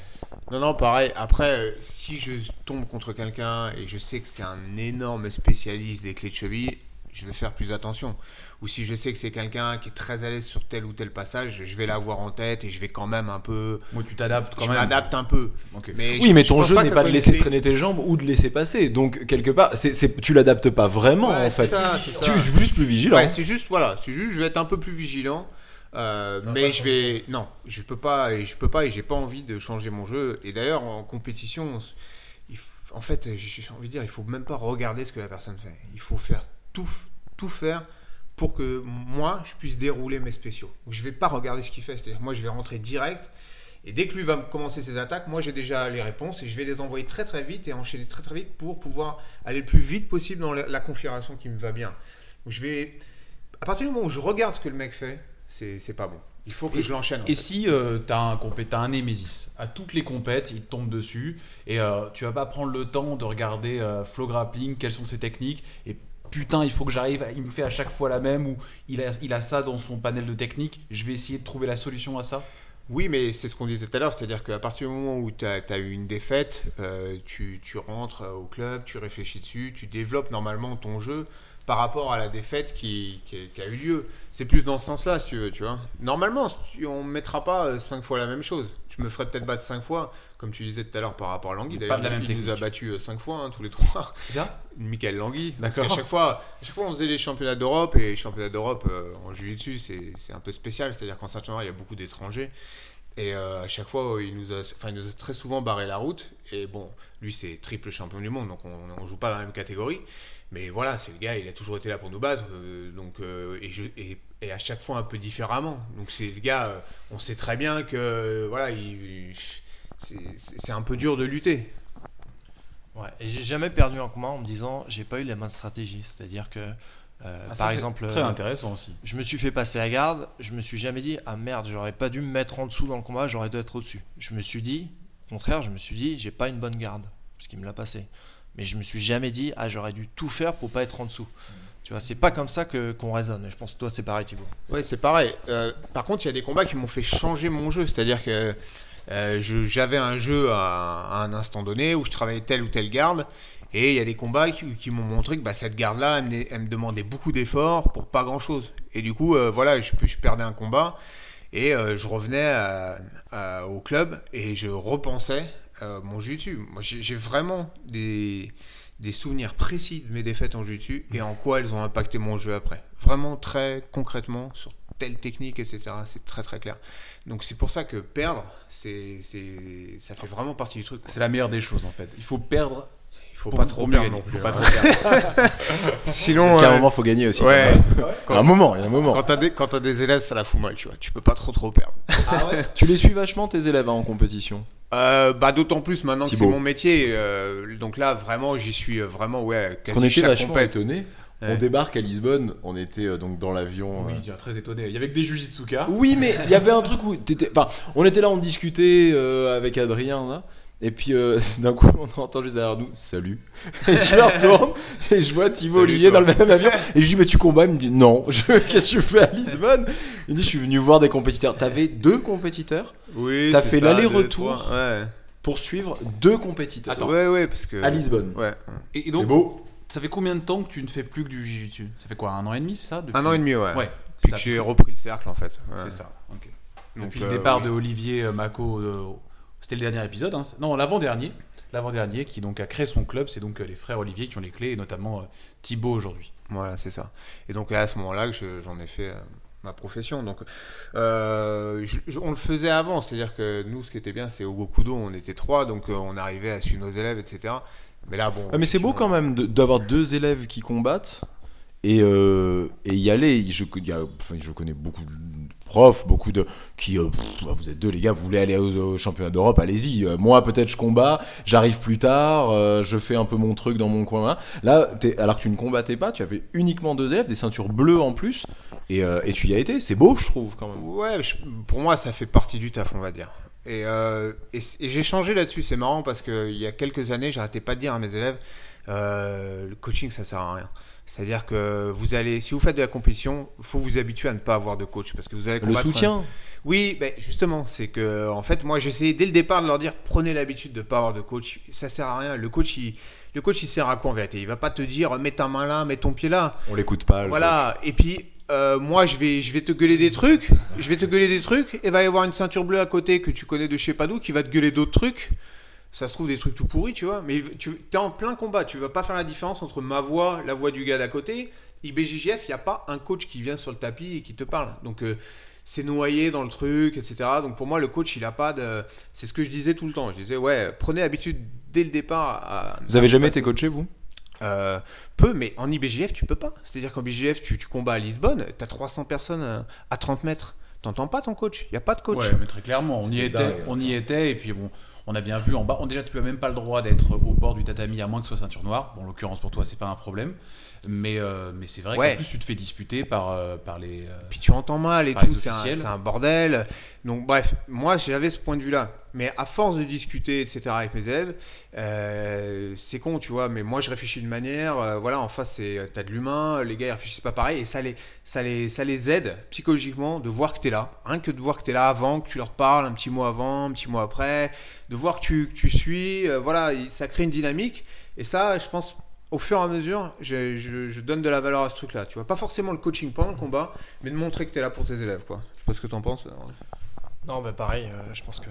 Non, non, pareil. Après, si je tombe contre quelqu'un et je sais que c'est un énorme spécialiste des clés de cheville, je vais faire plus attention. Ou si je sais que c'est quelqu'un qui est très à l'aise sur tel ou tel passage, je vais l'avoir en tête et je vais quand même un peu. Moi, tu t'adaptes quand je même. m'adapte un peu. Mais Oui, je- mais ton jeu n'est pas de laisser clé. traîner tes jambes ou de laisser passer. Donc, quelque part, c'est, c'est- tu l'adaptes pas vraiment Ouais, en c'est fait. ça, c'est ça. Tu es juste plus vigilant. Ouais, c'est juste voilà, c'est juste je vais être un peu plus vigilant. euh, mais je vais non, je peux pas et je peux pas et j'ai pas envie de changer mon jeu. Et d'ailleurs en compétition, il f- en fait, j'ai j'ai envie de dire, il faut même pas regarder ce que la personne fait. Il faut faire tout, faire pour que moi, je puisse dérouler mes spéciaux. Donc, je vais pas regarder ce qu'il fait. C'est-à-dire, moi, je vais rentrer direct. Et dès que lui va me commencer ses attaques, moi, j'ai déjà les réponses et je vais les envoyer très très vite et enchaîner très très vite pour pouvoir aller le plus vite possible dans la, configuration qui me va bien. Donc, je vais. À partir du moment où je regarde ce que le mec fait, c'est pas bon. Il faut que Et- je l'enchaîne. en Et fait. si euh, t'as un, compé- t'as un Némésis, à toutes les compètes, il tombe dessus, et euh, tu vas pas prendre le temps de regarder euh, Flow Grappling, quelles sont ses techniques, et putain, il faut que j'arrive, il me fait à chaque fois la même, ou il a, il a ça dans son panel de techniques, je vais essayer de trouver la solution à ça. Oui, mais c'est ce qu'on disait tout à l'heure, c'est-à-dire qu'à partir du moment où tu as, eu une défaite, euh, tu, tu rentres euh, au club, tu réfléchis dessus, tu développes normalement ton jeu par rapport à la défaite qui, qui- qui a eu lieu. C'est plus dans ce sens-là, si tu veux, tu vois. Normalement, tu- on ne mettra pas euh, cinq fois la même chose. Je me ferais peut-être battre cinq fois, comme tu disais tout à l'heure par rapport à Langui. Pas D'ailleurs, de la même il nous a technique. battu euh, cinq fois, hein, tous les trois. C'est ça? Michael Langui. D'accord. qu'à chaque fois, à chaque fois, on faisait les championnats d'Europe et les championnats d'Europe euh, en jiu-jitsu, c'est c'est un peu spécial. C'est-à-dire qu'en Saint-Ouen, il y a beaucoup d'étrangers. Et euh, à chaque fois, il nous, a, enfin, il nous a très souvent barré la route. Et bon, lui, c'est triple champion du monde, donc on ne joue pas dans la même catégorie. Mais voilà, c'est le gars, il a toujours été là pour nous battre. euh, donc, euh, et, je, et, et à chaque fois un peu différemment. Donc c'est le gars, euh, on sait très bien que voilà, il, c'est- un peu dur de lutter. Ouais, et j'ai jamais perdu un combat en me disant j'ai pas eu la bonne stratégie. C'est-à-dire que, euh, Ah, par c'est exemple, Très intéressant aussi. je me suis fait passer la garde, je me suis jamais dit ah merde, j'aurais pas dû me mettre en dessous dans le combat, j'aurais dû être au-dessus. Je me suis dit, au contraire, je me suis dit j'ai pas une bonne garde, parce qu'il me l'a passé. Mais je me suis jamais dit ah j'aurais dû tout faire pour pas être en dessous. Tu vois, c'est pas comme ça que qu'on raisonne. Je pense que toi c'est pareil Thibaut. Ouais, c'est pareil. Euh, par contre, il y a des combats qui m'ont fait changer mon jeu. C'est-à-dire que euh, j'avais un jeu à, un instant donné où je travaillais telle ou telle garde. Et il y a des combats qui, m'ont montré que bah, cette garde-là, elle, me- demandait beaucoup d'efforts pour pas grand-chose. Et du coup, euh, voilà, je, perdais un combat. Et je revenais au club et je repensais euh, mon jiu-jitsu. Moi, j'ai vraiment des, des souvenirs précis de mes défaites en jiu-jitsu et en quoi elles ont impacté mon jeu après. Vraiment très concrètement sur telle technique, etc. C'est très très clair. Donc c'est pour ça que perdre, c'est, ça fait vraiment partie du truc. C'est la meilleure des choses en fait. Il faut perdre. Il faut pour- pas trop perdre non plus. Faut pas hein. trop perdre. Sinon, Parce qu'à un euh, moment, faut gagner aussi. ouais, Il y a un moment, il y a un moment. quand t'as des, quand t'as des élèves, ça la fout mal, tu vois. Tu peux pas trop trop perdre. Tu les suis vachement tes élèves hein, en compétition? Euh, bah d'autant plus maintenant que c'est mon métier. euh, donc là, vraiment, j'y suis vraiment, ouais. Parce qu'on était vachement compète. étonnés. On Ouais. débarque à Lisbonne, on était euh, donc dans l'avion. Oui, euh, très étonné. Il y avait que des Jujitsuka. Oui, mais il y avait un truc où t'étais. Enfin, on était là, on discutait euh, avec Adrien là. Et puis euh, d'un coup, on entend juste derrière nous Salut. Et je me retourne et je vois Thibaut Salut, Olivier toi. dans le même avion. Et je lui dis Mais tu combats? Il me dit Non. Je- Qu'est-ce que tu fais à Lisbonne? Il dit Je suis venu voir des compétiteurs. T'avais deux compétiteurs? Oui, T'as fait l'aller-retour. Ouais. pour suivre deux compétiteurs. Ouais, ouais, parce que. À Lisbonne. Ouais. Et, et C'est donc, beau. ça fait combien de temps que tu ne fais plus que du Jiu-Jitsu? Ça fait quoi Un an et demi, c'est ça depuis- Un an et demi, ouais. Ouais. Puis que j'ai repris le cercle en fait. Ouais. C'est ça. ok. Donc, Depuis euh, le départ oui. de Olivier euh, Mako, euh, c'était le dernier épisode. hein. Non, l'avant-dernier. L'avant-dernier qui donc a créé son club, c'est donc euh, les frères Olivier qui ont les clés, et notamment euh, Thibaut aujourd'hui. Voilà, c'est ça. Et donc à ce moment-là que je- j'en ai fait euh, ma profession. Donc euh, je- je- on le faisait avant, c'est-à-dire que nous, ce qui était bien, c'est au Gokudo, on était trois, donc euh, on arrivait à suivre nos élèves, etc. Mais là, bon. Ouais, mais c'est beau quand même de- d'avoir deux élèves qui combattent et, euh, et y aller. Je, il y a- enfin, je connais beaucoup de profs, beaucoup de qui. euh, bah, vous êtes deux les gars, vous voulez aller au, au championnat d'Europe, allez-y. Euh, moi peut-être je combats, j'arrive plus tard, euh, je fais un peu mon truc dans mon coin. Là, t'es- alors que tu ne combattais pas, tu avais uniquement deux élèves, des ceintures bleues en plus, et, tu y as été. C'est beau, je trouve quand même. Ouais, pour moi, ça fait partie du taf, on va dire. Et, et, j'ai changé là-dessus, c'est marrant parce qu'il y a quelques années, j'arrêtais pas de dire à mes élèves, le coaching, ça sert à rien. C'est-à-dire que vous allez, si vous faites de la compétition, faut vous habituer à ne pas avoir de coach parce que vous allez Le soutien. Oui, ben justement, c'est que en fait, moi, j'essayais dès le départ de leur dire prenez l'habitude de pas avoir de coach. Ça sert à rien. Le coach, il, le coach, il sert à quoi en vérité? Il va pas te dire mets ta main là, mets ton pied là. On l'écoute pas. le Voilà. Et puis euh, moi, je vais, je vais te gueuler des trucs. Je vais te gueuler des trucs. Et va y avoir une ceinture bleue à côté que tu connais de je sais pas d'où qui va te gueuler d'autres trucs. Ça se trouve des trucs tout pourris, tu vois. Mais tu es en plein combat. Tu vas pas faire la différence entre ma voix, la voix du gars d'à côté. IBJJF, il n'y a pas un coach qui vient sur le tapis et qui te parle. Donc euh, c'est noyé dans le truc, etc. Donc pour moi, le coach, il a pas de. C'est ce que je disais tout le temps. Je disais, ouais, prenez habitude dès le départ à. Vous avez jamais été coaché vous? Euh, peut, mais en IBGF, tu peux pas. C'est-à-dire qu'en IBGF, tu, tu combats à Lisbonne, tu as 300 personnes euh, à 30 mètres. T'entends pas ton coach, il n'y a pas de coach. Ouais, mais très clairement, on y était, dingue, on ça. y était, et puis bon, on a bien vu en bas. On, déjà, tu as même pas le droit d'être au bord du tatami à moins que ce soit ceinture noire. Bon, en l'occurrence pour toi, c'est pas un problème, mais euh, mais c'est vrai Ouais. qu'en plus tu te fais disputer par euh, par les. euh, Puis tu entends mal et tout, c'est un, bordel. Donc bref, moi j'avais ce point de vue-là. Mais à force de discuter, etc. avec mes élèves, c'est con, tu vois, mais moi je réfléchis d'une manière, voilà, en face c'est t'as de l'humain, les gars ils réfléchissent pas pareil, et ça les, ça les, ça les aide psychologiquement de voir que t'es là. Rien que de voir que t'es là avant, que tu leur parles un petit mot avant, un petit mot après, de voir que tu, que tu suis, voilà, il- ça crée une dynamique. Et ça, je pense, au fur et à mesure, je, donne de la valeur à ce truc-là. Tu vois, pas forcément le coaching pendant le combat, mais de montrer que tu es là pour tes élèves, quoi. Je sais pas ce que t'en penses. euh, Non, mais pareil, euh, je pense que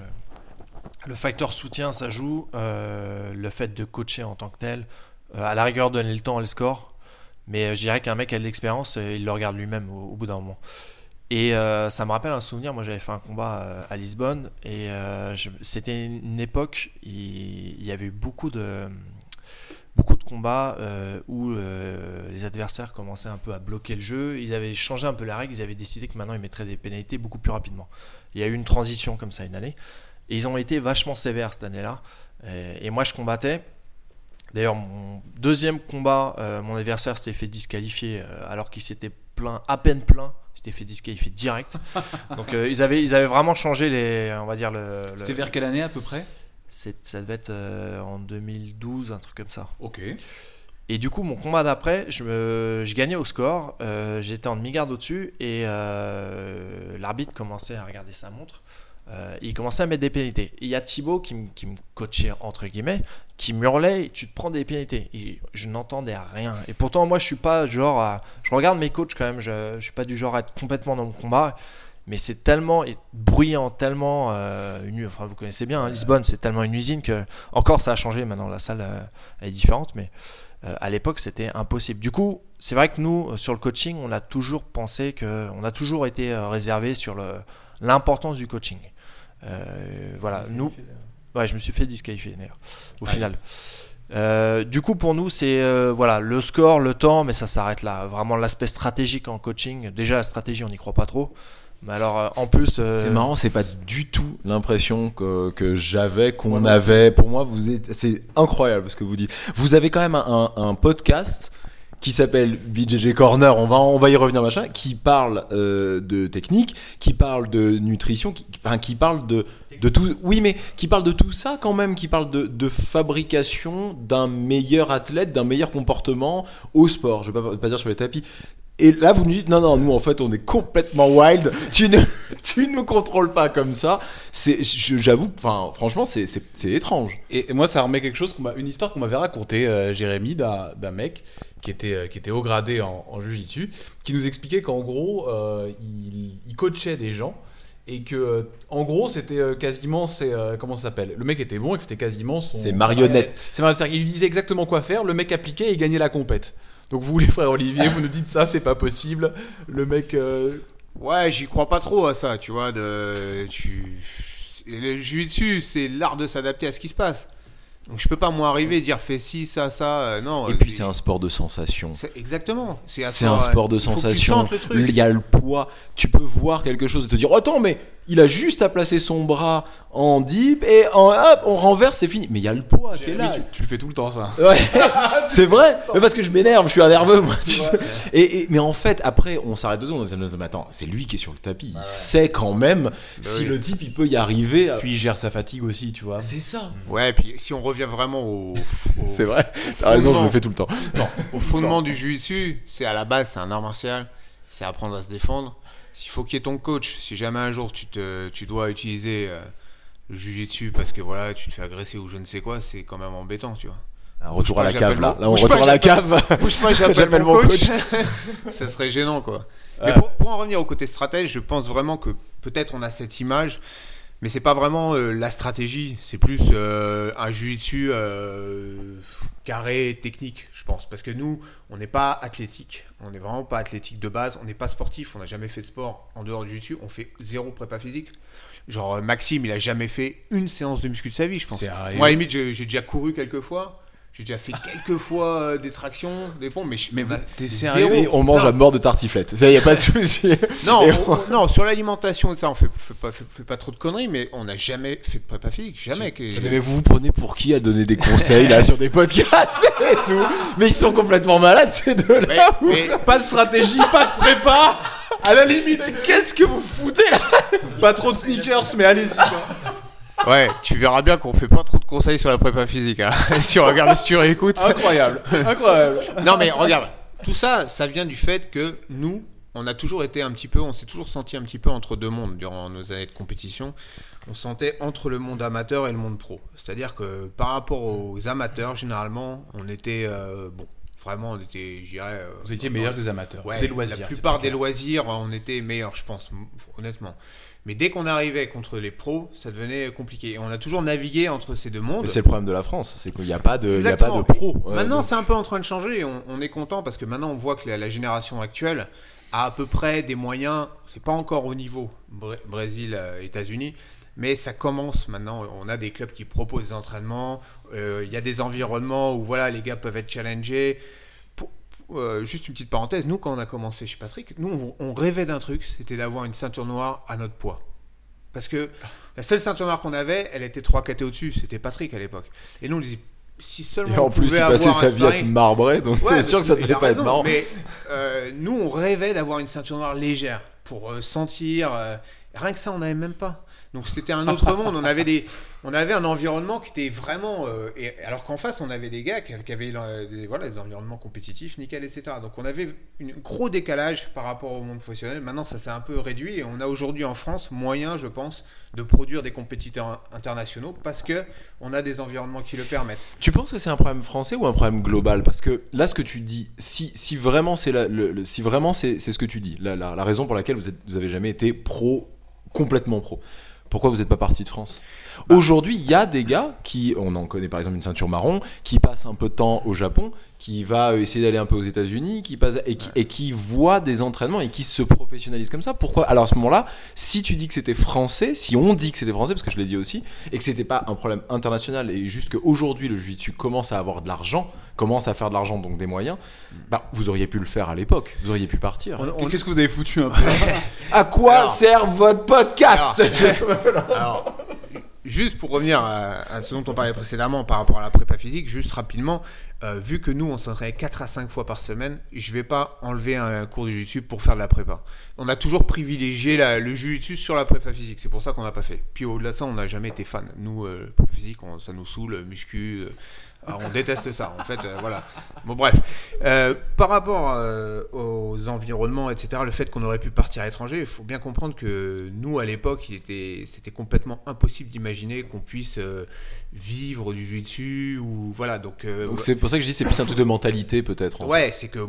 le facteur soutien, ça joue. euh, le fait de coacher en tant que tel, à la rigueur, donner le temps et le score. Mais je dirais qu'un mec a de l'expérience, il le regarde lui-même au, bout d'un moment. Et ça me rappelle un souvenir, moi j'avais fait un combat à Lisbonne, et c'était une époque, il, il y avait eu beaucoup de, beaucoup de combats euh, où euh, les adversaires commençaient un peu à bloquer le jeu. Ils avaient changé un peu la règle, ils avaient décidé que maintenant ils mettraient des pénalités beaucoup plus rapidement. Il y a eu une transition comme ça une année. Et ils ont été vachement sévères cette année-là. Et, et moi, je combattais. D'ailleurs, mon deuxième combat, euh, mon adversaire s'était fait disqualifier euh, alors qu'il s'était plein, à peine plein. Il s'était fait disqualifier direct. Donc, euh, ils, avaient, ils avaient vraiment changé les, on va dire le. le- C'était vers quelle année à peu près? Ça devait être euh, en 2012, un truc comme ça. Ok. Et du coup, mon combat d'après, je, me, je gagnais au score. euh, J'étais en demi-garde au-dessus et euh, l'arbitre commençait à regarder sa montre. il commençait à mettre des pénalités. Il y a Thibaut qui, me- qui coachait, entre guillemets, qui me hurlait Tu te prends des pénalités. Et je n'entendais rien. Et pourtant, moi, je suis pas genre. à- je regarde mes coachs quand même. Je, je suis pas du genre à être complètement dans mon combat. Mais c'est tellement bruyant, tellement euh, une, enfin vous connaissez bien hein, Lisbonne, c'est tellement une usine que encore ça a changé. Maintenant la salle euh, elle est différente, mais euh, à l'époque, c'était impossible. Du coup, c'est vrai que nous, sur le coaching, on a toujours pensé que, on a toujours été réservé sur l'importance du coaching. Voilà, nous, ouais, je me suis fait disqualifier d'ailleurs, au Ouais. final. Euh, du coup, pour nous, c'est euh, voilà le score, le temps, mais ça s'arrête là. Vraiment, l'aspect stratégique en coaching. Déjà, la stratégie, on n'y croit pas trop. Mais alors, euh, en plus, euh, C'est marrant, c'est pas du tout l'impression que, que j'avais, qu'on avait. Pour moi, vous êtes, c'est incroyable ce que vous dites. Vous avez quand même un, un- un podcast qui s'appelle BJJ Corner. On va, on va y revenir machin, qui parle euh, de technique, qui parle de nutrition, qui, enfin, qui parle de de tout. Oui, mais qui parle de tout ça quand même, qui parle de, de fabrication d'un meilleur athlète, d'un meilleur comportement au sport. Je vais pas, pas dire sur les tapis. Et là, vous nous dites, non, non, nous, en fait, on est complètement wild. Tu ne, tu nous contrôles pas comme ça. C'est, j'avoue, enfin, franchement, c'est, c'est, c'est étrange. Et, et moi, ça remet quelque chose, qu'on m'a- une histoire qu'on m'avait racontée, euh, Jérémy, d'un d'un mec qui était, euh, qui était haut gradé en, en jiu-jitsu, qui nous expliquait qu'en gros, euh, il, il coachait des gens et que, euh, en gros, c'était quasiment, c'est, euh, comment ça s'appelle? Le mec était bon et que c'était quasiment son. C'est marionnette. C'est marionnette. C'est-à-dire qu'il lui disait exactement quoi faire, le mec appliquait et il gagnait la compète. Donc vous, les frères Olivier, vous nous dites ça, c'est pas possible. Le mec. euh, Ouais, j'y crois pas trop à ça, tu vois. De, tu, le jiu-jitsu, c'est l'art de s'adapter à ce qui se passe. Donc je peux pas moi arriver et dire fais ci, ça, ça. euh, non. Et puis, c'est un sport de sensation. c'est- Exactement. C'est un sport de sensation. Il y a le poids. Tu peux voir quelque chose et te dire Attends, mais il a juste à placer son bras en dip et en, hop, on renverse, c'est fini. Mais il y a le poids qui est là. tu, tu le fais tout le temps, ça. Ouais, c'est vrai. Mais parce que je m'énerve, je suis un nerveux, moi. tu sais. Et, et- mais en fait, après, on s'arrête deux secondes. Mais attends, c'est lui qui est sur le tapis. Il sait quand même si oui. le type il peut y arriver. Puis il gère sa fatigue aussi, tu vois. C'est ça. Ouais, et puis si on revient vraiment au, au- C'est vrai. T'as raison, je fondement. le fais tout le temps. au fondement du jiu-jitsu, c'est à la base, c'est un art martial, c'est apprendre à se défendre. S'il faut qu'il y ait ton coach, si jamais un jour tu, te, tu dois utiliser euh, le jiu-jitsu parce que voilà, tu te fais agresser ou je ne sais quoi, c'est quand même embêtant, tu vois. Un retour à la cave là. mon- Là, on retourne à la cave. J'appelle mon coach. ça serait gênant, quoi. Mais pour, pour en revenir au côté stratège, je pense vraiment que peut-être on a cette image, mais c'est pas vraiment euh, la stratégie, c'est plus euh, un jiu-jitsu euh, carré, technique, je pense. Parce que nous, on n'est pas athlétique, on n'est vraiment pas athlétique de base, on n'est pas sportif, on n'a jamais fait de sport en dehors du jiu-jitsu, on fait zéro prépa physique. Genre Maxime, il a jamais fait une séance de muscu de sa vie, je pense. Moi, à la limite, j'ai j'ai déjà couru quelques fois. J'ai déjà fait quelques fois euh, des tractions, des pompes, mais je, Mais t'es sérieux on mange Non. à mort de tartiflette. Ça, y a pas de souci. Non, Et on- on- non, sur l'alimentation et ça, on fait, fait pas, fait, fait pas trop de conneries, mais on n'a jamais fait de prépa physique, jamais. que- Mais vous vous prenez pour qui à donner des conseils là sur des podcasts et tout? Mais ils sont complètement malades ces Mais, deux-là. mais Pas de stratégie, pas de prépa. À la limite, Qu'est-ce que vous foutez là? Pas trop de sneakers, mais allez-y. quoi. Ouais, tu verras bien qu'on fait pas trop de conseils sur la prépa physique. Hein. si tu regardes, si tu réécoutes. Incroyable, incroyable. non, mais regarde, tout ça, ça vient du fait que nous, on a toujours été un petit peu, on s'est toujours senti un petit peu entre deux mondes durant nos années de compétition. On se sentait entre le monde amateur et le monde pro. C'est-à-dire que par rapport aux amateurs, généralement, on était, euh, bon, vraiment, on était, je dirais. euh, Vous étiez meilleur que les amateurs. Ouais, des loisirs. La plupart des loisirs, on était meilleurs, je pense, honnêtement. Mais dès qu'on arrivait contre les pros, ça devenait compliqué. Et on a toujours navigué entre ces deux mondes. Mais c'est le problème de la France, c'est qu'il n'y a pas de, il y a pas de Exactement. pro. Ouais, maintenant, donc- c'est un peu en train de changer. On, on est content parce que maintenant, on voit que la, la génération actuelle a à peu près des moyens. C'est pas encore au niveau Br- Brésil, euh, États-Unis, mais ça commence maintenant. On a des clubs qui proposent des entraînements. euh, Il y a des environnements où voilà, les gars peuvent être challengés. Euh, juste une petite parenthèse. Nous, quand on a commencé chez Patrick, nous, on, on rêvait d'un truc, c'était d'avoir une ceinture noire à notre poids. Parce que la seule ceinture noire qu'on avait, elle était 3 KT au-dessus. C'était Patrick à l'époque. Et nous, on disait, si seulement Et en on plus, il passait sa vie à être marbré, donc Ouais, c'est sûr que ça il devait pas être marrant. Mais euh, nous, on rêvait d'avoir une ceinture noire légère pour euh, sentir. rien que ça, on n'avait même pas. Donc c'était un autre monde. On avait des, on avait un environnement qui était vraiment. euh, et, alors qu'en face, on avait des gars qui, avaient euh, des, voilà, des environnements compétitifs, nickel, etc. Donc on avait un gros décalage par rapport au monde professionnel. Maintenant, ça s'est un peu réduit et on a aujourd'hui en France moyen, je pense, de produire des compétiteurs internationaux parce que on a des environnements qui le permettent. Tu penses que c'est un problème français ou un problème global? Parce que là, ce que tu dis, si, si vraiment c'est si vraiment c'est ce que tu dis, la, la- la raison pour laquelle vous, êtes, vous avez jamais été pro, complètement pro, pourquoi vous n'êtes pas parti de France? Aujourd'hui, il y a des gars qui, on en connaît par exemple une ceinture marron, qui passe un peu de temps au Japon, qui va euh, essayer d'aller un peu aux États-Unis, qui passe et qui, et qui voit des entraînements et qui se professionnalise comme ça. Pourquoi? Alors à ce moment-là, si tu dis que c'était français, si on dit que c'était français, parce que je l'ai dit aussi, et que c'était pas un problème international et juste qu'aujourd'hui le jiu-jitsu commence à avoir de l'argent, commence à faire de l'argent donc des moyens, bah vous auriez pu le faire à l'époque, vous auriez pu partir. On- on- Qu'est-ce que vous avez foutu un peu? À quoi Alors- sert votre podcast? Alors, juste pour revenir à, ce dont on parlait précédemment par rapport à la prépa physique, juste rapidement, euh, vu que nous on s'entraîne 4 à 5 fois par semaine, je vais pas enlever un cours de jiu-jitsu pour faire de la prépa. On a toujours privilégié le jiu-jitsu sur la prépa physique, c'est pour ça qu'on n'a pas fait. Puis au-delà de ça, on n'a jamais été fan. Nous, euh, prépa physique, ça nous saoule, muscu. euh, alors, on déteste ça, en fait, euh, voilà. Bon, bref. Euh, par rapport euh, aux environnements, etc., le fait qu'on aurait pu partir à l'étranger, il faut bien comprendre que nous, à l'époque, il était, c'était complètement impossible d'imaginer qu'on puisse vivre du jiu-jitsu ou voilà. Donc, euh, Donc c'est pour ça que je dis c'est plus un truc de mentalité peut-être. Ouais, c'est que euh,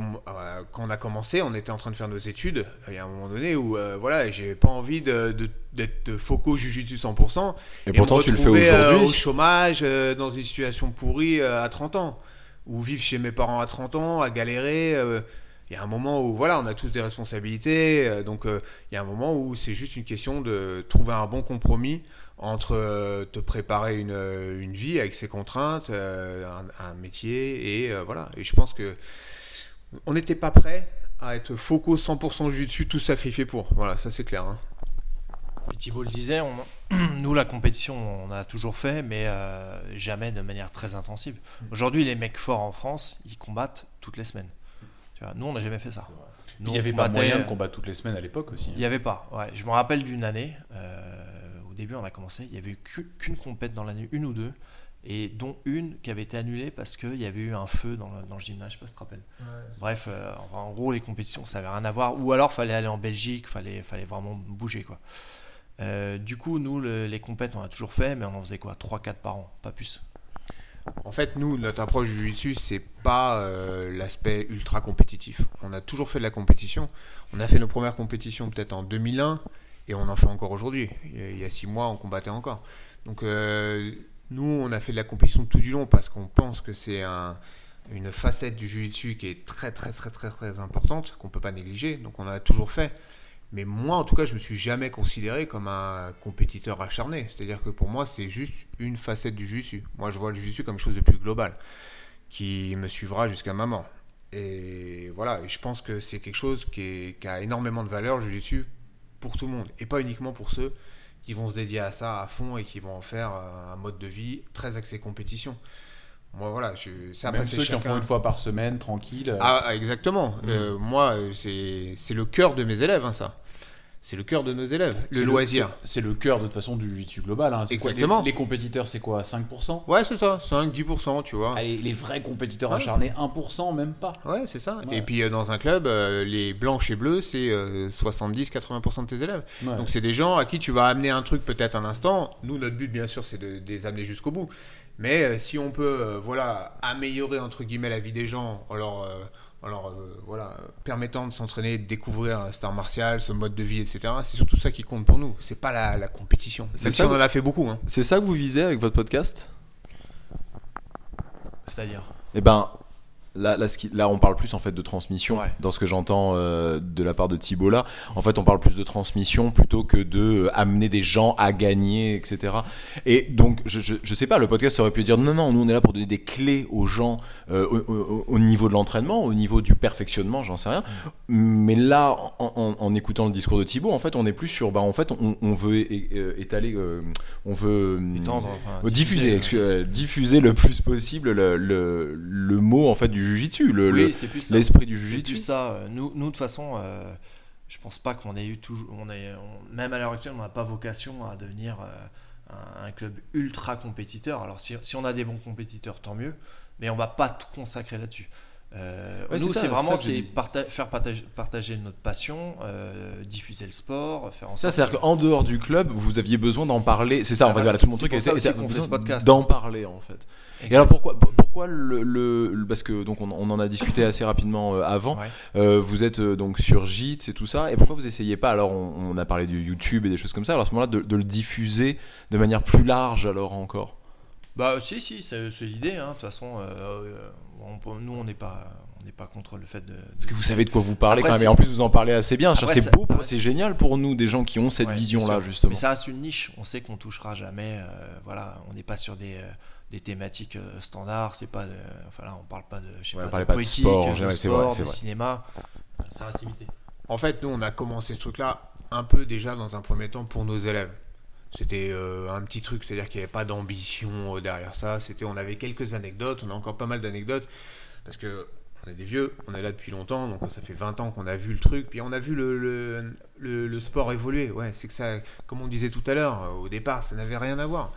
quand on a commencé, on était en train de faire nos études. Il y a un moment donné où, euh, voilà, j'avais pas envie de, d'être foco jujutsu 100%. Et pourtant me tu le fais aujourd'hui. au chômage, dans une situation pourrie à 30 ans. Ou vivre chez mes parents à 30 ans, à galérer. Il y a un moment où, voilà, on a tous des responsabilités. donc, il y a un moment où c'est juste une question de trouver un bon compromis entre euh, te préparer une, euh, une vie avec ses contraintes, euh, un, un métier, et euh, voilà. Et je pense que on n'était pas prêt à être foco 100% jus dessus, tout sacrifier pour. Voilà, ça c'est clair. hein. Et Thibault le disait, on- nous la compétition on a toujours fait, mais euh, jamais de manière très intensive. Aujourd'hui, les mecs forts en France, ils combattent toutes les semaines. Tu vois, nous, on n'a jamais fait ça. Nous, Il n'y avait pas moyen de combattre toutes les semaines à l'époque aussi. hein. Il n'y avait pas. Ouais. Je me rappelle d'une année, euh, début on a commencé, il n'y avait eu qu'u- qu'une compète dans l'année, une ou deux, et dont une qui avait été annulée parce qu'il y avait eu un feu dans le, dans le gymnase, je sais pas si tu te rappelles. Bref, euh, en gros les compétitions ça n'avait rien à voir, ou alors fallait aller en Belgique, fallait, fallait vraiment bouger quoi. Euh, du coup, nous, le- les compètes, on a toujours fait, mais on en faisait quoi? 3-4 par an, pas plus. En fait, nous, notre approche du jiu-jitsu, c'est pas euh, l'aspect ultra compétitif. On a toujours fait de la compétition. On a fait nos premières compétitions peut-être en 2001 et on en fait encore aujourd'hui. Il y a- six mois, on combattait encore. Donc, euh, nous, on a fait de la compétition tout du long parce qu'on pense que c'est un- une facette du jiu-jitsu qui est très, très, très, très, très importante, qu'on peut pas négliger. Donc, on a toujours fait. Mais moi, en tout cas, je me suis jamais considéré comme un compétiteur acharné. C'est-à-dire que pour moi, c'est juste une facette du jiu-jitsu. Moi, je vois le jiu-jitsu comme chose de plus global. qui me suivra jusqu'à ma mort. Et voilà, je pense que c'est quelque chose qui, qui a énormément de valeur, le jiu-jitsu, pour tout le monde. Et pas uniquement pour ceux qui vont se dédier à ça à fond et qui vont en faire euh, un mode de vie très axé compétition. Moi, voilà, je, c'est après, Même ceux qui en font une fois par semaine, tranquille. ah, ah, exactement. Mm. Euh, moi, euh, c'est c'est le cœur de mes élèves, hein, ça. C'est le cœur de nos élèves, le loisir. c'est- le cœur de toute façon du jiu-jitsu global. hein. Quoi, Exactement. les, les compétiteurs, c'est quoi 5% Ouais, c'est ça, 5-10%, tu vois. Allez, les vrais compétiteurs Ouais. acharnés, 1%, même pas. Ouais, c'est ça. Ouais. Et puis euh, dans un club, euh, les blancs et bleus, c'est euh, 70-80% de tes élèves. Ouais. Donc c'est des gens à qui tu vas amener un truc peut-être un instant. Nous, notre but, bien sûr, c'est de, de les amener jusqu'au bout. Mais euh, si on peut, euh, voilà, améliorer entre guillemets la vie des gens en leur, leur, euh, voilà, permettant de s'entraîner, de découvrir un star martial, ce mode de vie, etc. C'est surtout ça qui compte pour nous. C'est pas la, la compétition. C'est Même si ça on que- en a fait beaucoup. Hein. C'est ça que vous visez avec votre podcast? C'est-à-dire? Eh ben, là, on parle plus en fait de transmission. Ouais. Dans ce que j'entends euh, de la part de Thibault là, en fait, on parle plus de transmission plutôt que de euh, amener des gens à gagner, etc. Et donc, je, je, je sais pas, le podcast aurait pu dire non, non, nous on est là pour donner des clés aux gens euh, au, au- au niveau de l'entraînement, au niveau du perfectionnement, j'en sais rien. Mais là, en, en- en écoutant le discours de Thibault, en fait, on est plus sur, bah, en fait, on, on veut étaler, on veut Étendre, enfin, diffuser, diffuser, le plus possible le, le, le mot en fait du jujitsu, le, Oui, c'est ça. l'esprit du C'est plus jujitsu. ça. Euh, Nous, nous de toute façon, euh, je pense pas qu'on ait eu toujours. On est, on- même à l'heure actuelle, on n'a pas vocation à devenir euh, un, un club ultra compétiteur. Alors, si, si on a des bons compétiteurs, tant mieux. Mais on va pas tout consacrer là-dessus. Euh, Ouais, nous, c'est ça, c'est c'est vraiment ça c'est parta- faire partager, partager notre passion, euh, diffuser le sport, faire en Ça, sorte c'est-à-dire que- qu'en dehors du club, vous aviez besoin d'en parler. C'est ça, en Ah fait, bah, voilà, c'est- tout mon c'est truc. ça c'est- c'est- fait. D'en parler, en fait. Et alors pourquoi, pourquoi le, parce que donc on, on en a discuté assez rapidement euh, avant. Ouais. Euh, vous êtes euh, donc sur Jits et tout ça. Et pourquoi vous essayez pas Alors on, on a parlé du YouTube et des choses comme ça. Alors à ce moment-là, de, de le diffuser de manière plus large alors encore? Bah si si c'est l'idée hein. de toute façon on nous on n'est pas on n'est pas contre le fait de, de- Parce que vous savez de quoi vous parlez Après, quand même. Et en plus, vous en parlez assez bien. C'est beau, reste- c'est génial pour nous, des gens qui ont cette Ouais, vision-là, justement. mais ça reste une niche on sait qu'on touchera jamais euh, voilà on n'est pas sur des euh, des thématiques euh, standards c'est pas de, enfin là on parle pas de je sais Ouais, on pas, parlait de pas de politique sport, de général, vrai, sport, c'est de vrai. cinéma ça reste limité En fait, nous, on a commencé ce truc-là un peu déjà dans un premier temps pour nos élèves. C'était euh, un petit truc, c'est-à-dire qu'il n'y avait pas d'ambition euh, derrière ça. C'était, on avait quelques anecdotes, on a encore pas mal d'anecdotes parce que on est des vieux, on est là depuis longtemps, donc ça fait 20 ans qu'on a vu le truc, puis on a vu le, le, le- le sport évoluer. Ouais, c'est que ça, comme on disait tout à l'heure, euh, au départ, ça n'avait rien à voir.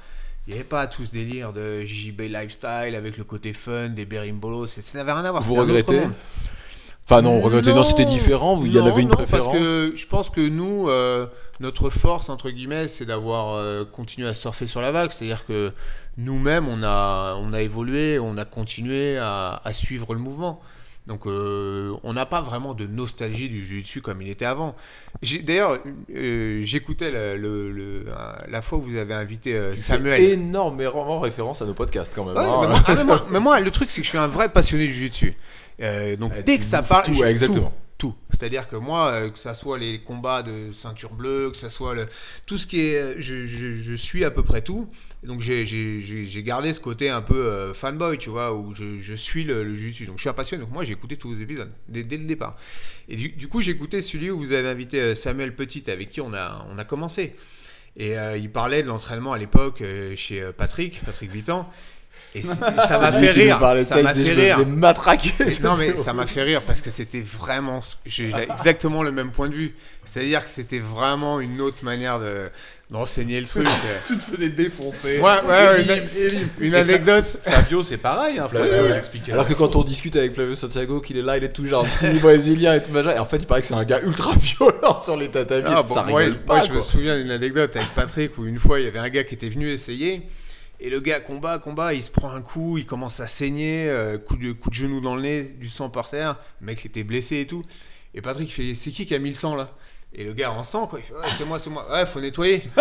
Il n'y avait pas tout ce délire de JJB lifestyle avec le côté fun, des berimbolos, ça n'avait rien à voir. Vous regrettez. Enfin, non, regrettez, non, c'était différent. Vous, il y en Non, avait une non, préférence. Parce que je pense que nous, euh, notre force, entre guillemets, c'est d'avoir euh, continué à surfer sur la vague. C'est-à-dire que nous-mêmes, on a, on a évolué, on a continué à, à suivre le mouvement. Donc, euh, on n'a pas vraiment de nostalgie du jiu-jitsu comme il était avant. D'ailleurs, euh, j'écoutais le- le- le- la fois où vous avez invité euh, Tu fais Samuel. énormément référence à nos podcasts quand même. Ouais, hein. mais, moi, ah, mais moi- mais moi, le truc, c'est que je suis un vrai passionné du jiu-jitsu. Donc, Ouais, dès que ça parle, tout, ouais, exactement. tout. C'est-à-dire que moi, euh, que ça soit les combats de ceinture bleue, que ça soit le, tout ce qui est, euh, je, suis à peu près tout. Donc j'ai- gardé ce côté un peu euh, fanboy, tu vois, où je, suis le, le jiu-jitsu. Donc je suis un passionné. Donc moi j'ai écouté tous vos épisodes dès, le départ. Et du, coup j'ai écouté celui où vous avez invité Samuel Petit, avec qui on a, commencé. Et il parlait de l'entraînement à l'époque chez Patrick, Patrick Vitan. Et ça m'a fait rire. Ça m'a fait je me rire. faisais matraquer. Non mais ça m'a fait rire parce que c'était vraiment, j'ai exactement le même point de vue. C'est-à-dire que c'était vraiment une autre manière de d'enseigner le truc. Tu te faisais défoncer. Ouais, ouais, ouais, Élim, élim. une anecdote. Fabio, c'est pareil. Hein, Flavio, Flavio, ouais. Alors que quand on discute avec Flavio Santiago, qu'il est là, il est tout gentil, brésilien et tout machin. Et en fait, il paraît que c'est un gars ultra violent sur les tatamis. Ah, bon, ça moi, rigole je- pas. moi, je me souviens d'une anecdote avec Patrick où une fois il y avait un gars qui était venu essayer et le gars combat, combat, il se prend un coup, il commence à saigner, euh, coup, de, coup de genou dans le nez, du sang par terre, le mec était blessé et tout. Et Patrick il fait C'est qui qui a mis le sang là? Et le gars en sang quoi, il fait Ouais, c'est moi, c'est moi, ouais, faut nettoyer.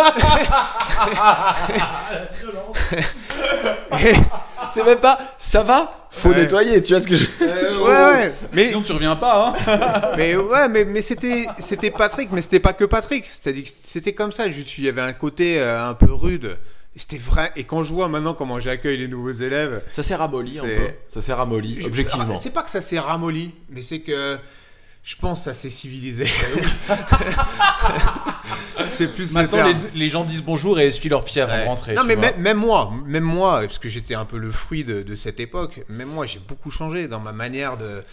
Et- C'est même pas, ça va? Faut Ouais. nettoyer, tu vois ce que je. ouais, ouais, mais, Sinon, tu reviens pas. Hein. mais ouais, mais, mais c'était c'était Patrick, mais c'était pas que Patrick. C'est-à-dire que c'était comme ça. Juste, il y avait un côté euh, un peu rude C'était vrai. Et quand je vois maintenant comment j'accueille les nouveaux élèves, Ça s'est ramolli un peu. Ça s'est ramolli, je- objectivement. Ah, c'est pas que ça s'est ramolli, mais c'est que je pense que ça s'est civilisé. c'est plus le Maintenant, les, les gens disent bonjour et essuient leurs pieds avant Ouais. de rentrer. Non, tu mais même moi, même moi, parce que j'étais un peu le fruit de, de cette époque, même moi, j'ai beaucoup changé dans ma manière de.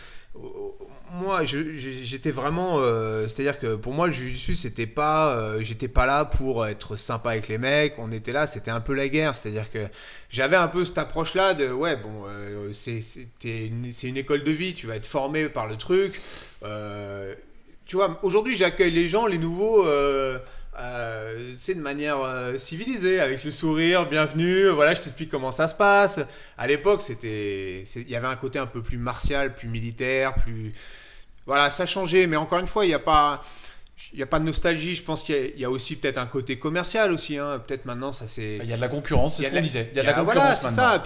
Moi, j'étais vraiment. euh, C'est-à-dire que pour moi, le jiu-jitsu, c'était pas. euh, j'étais pas là pour être sympa avec les mecs. On était là, c'était un peu la guerre. C'est-à-dire que j'avais un peu cette approche-là de. Ouais, bon, euh, c'est une, une école de vie. Tu vas être formé par le truc. Tu vois, aujourd'hui, j'accueille les gens, les nouveaux. Euh, euh, de manière euh, civilisée, avec le sourire, bienvenue, voilà, je t'explique comment ça se passe. À l'époque, c'était, c'est- il y avait un côté un peu plus martial, plus militaire, plus, voilà, ça changeait. Mais encore une fois, il n'y a pas, il y a pas de nostalgie. Je pense qu'il y a- il y, a aussi peut-être un côté commercial aussi. Hein. Peut-être maintenant, ça c'est. Il y a de la concurrence, c'est ce qu'on disait. Il y a de la voilà, concurrence c'est maintenant.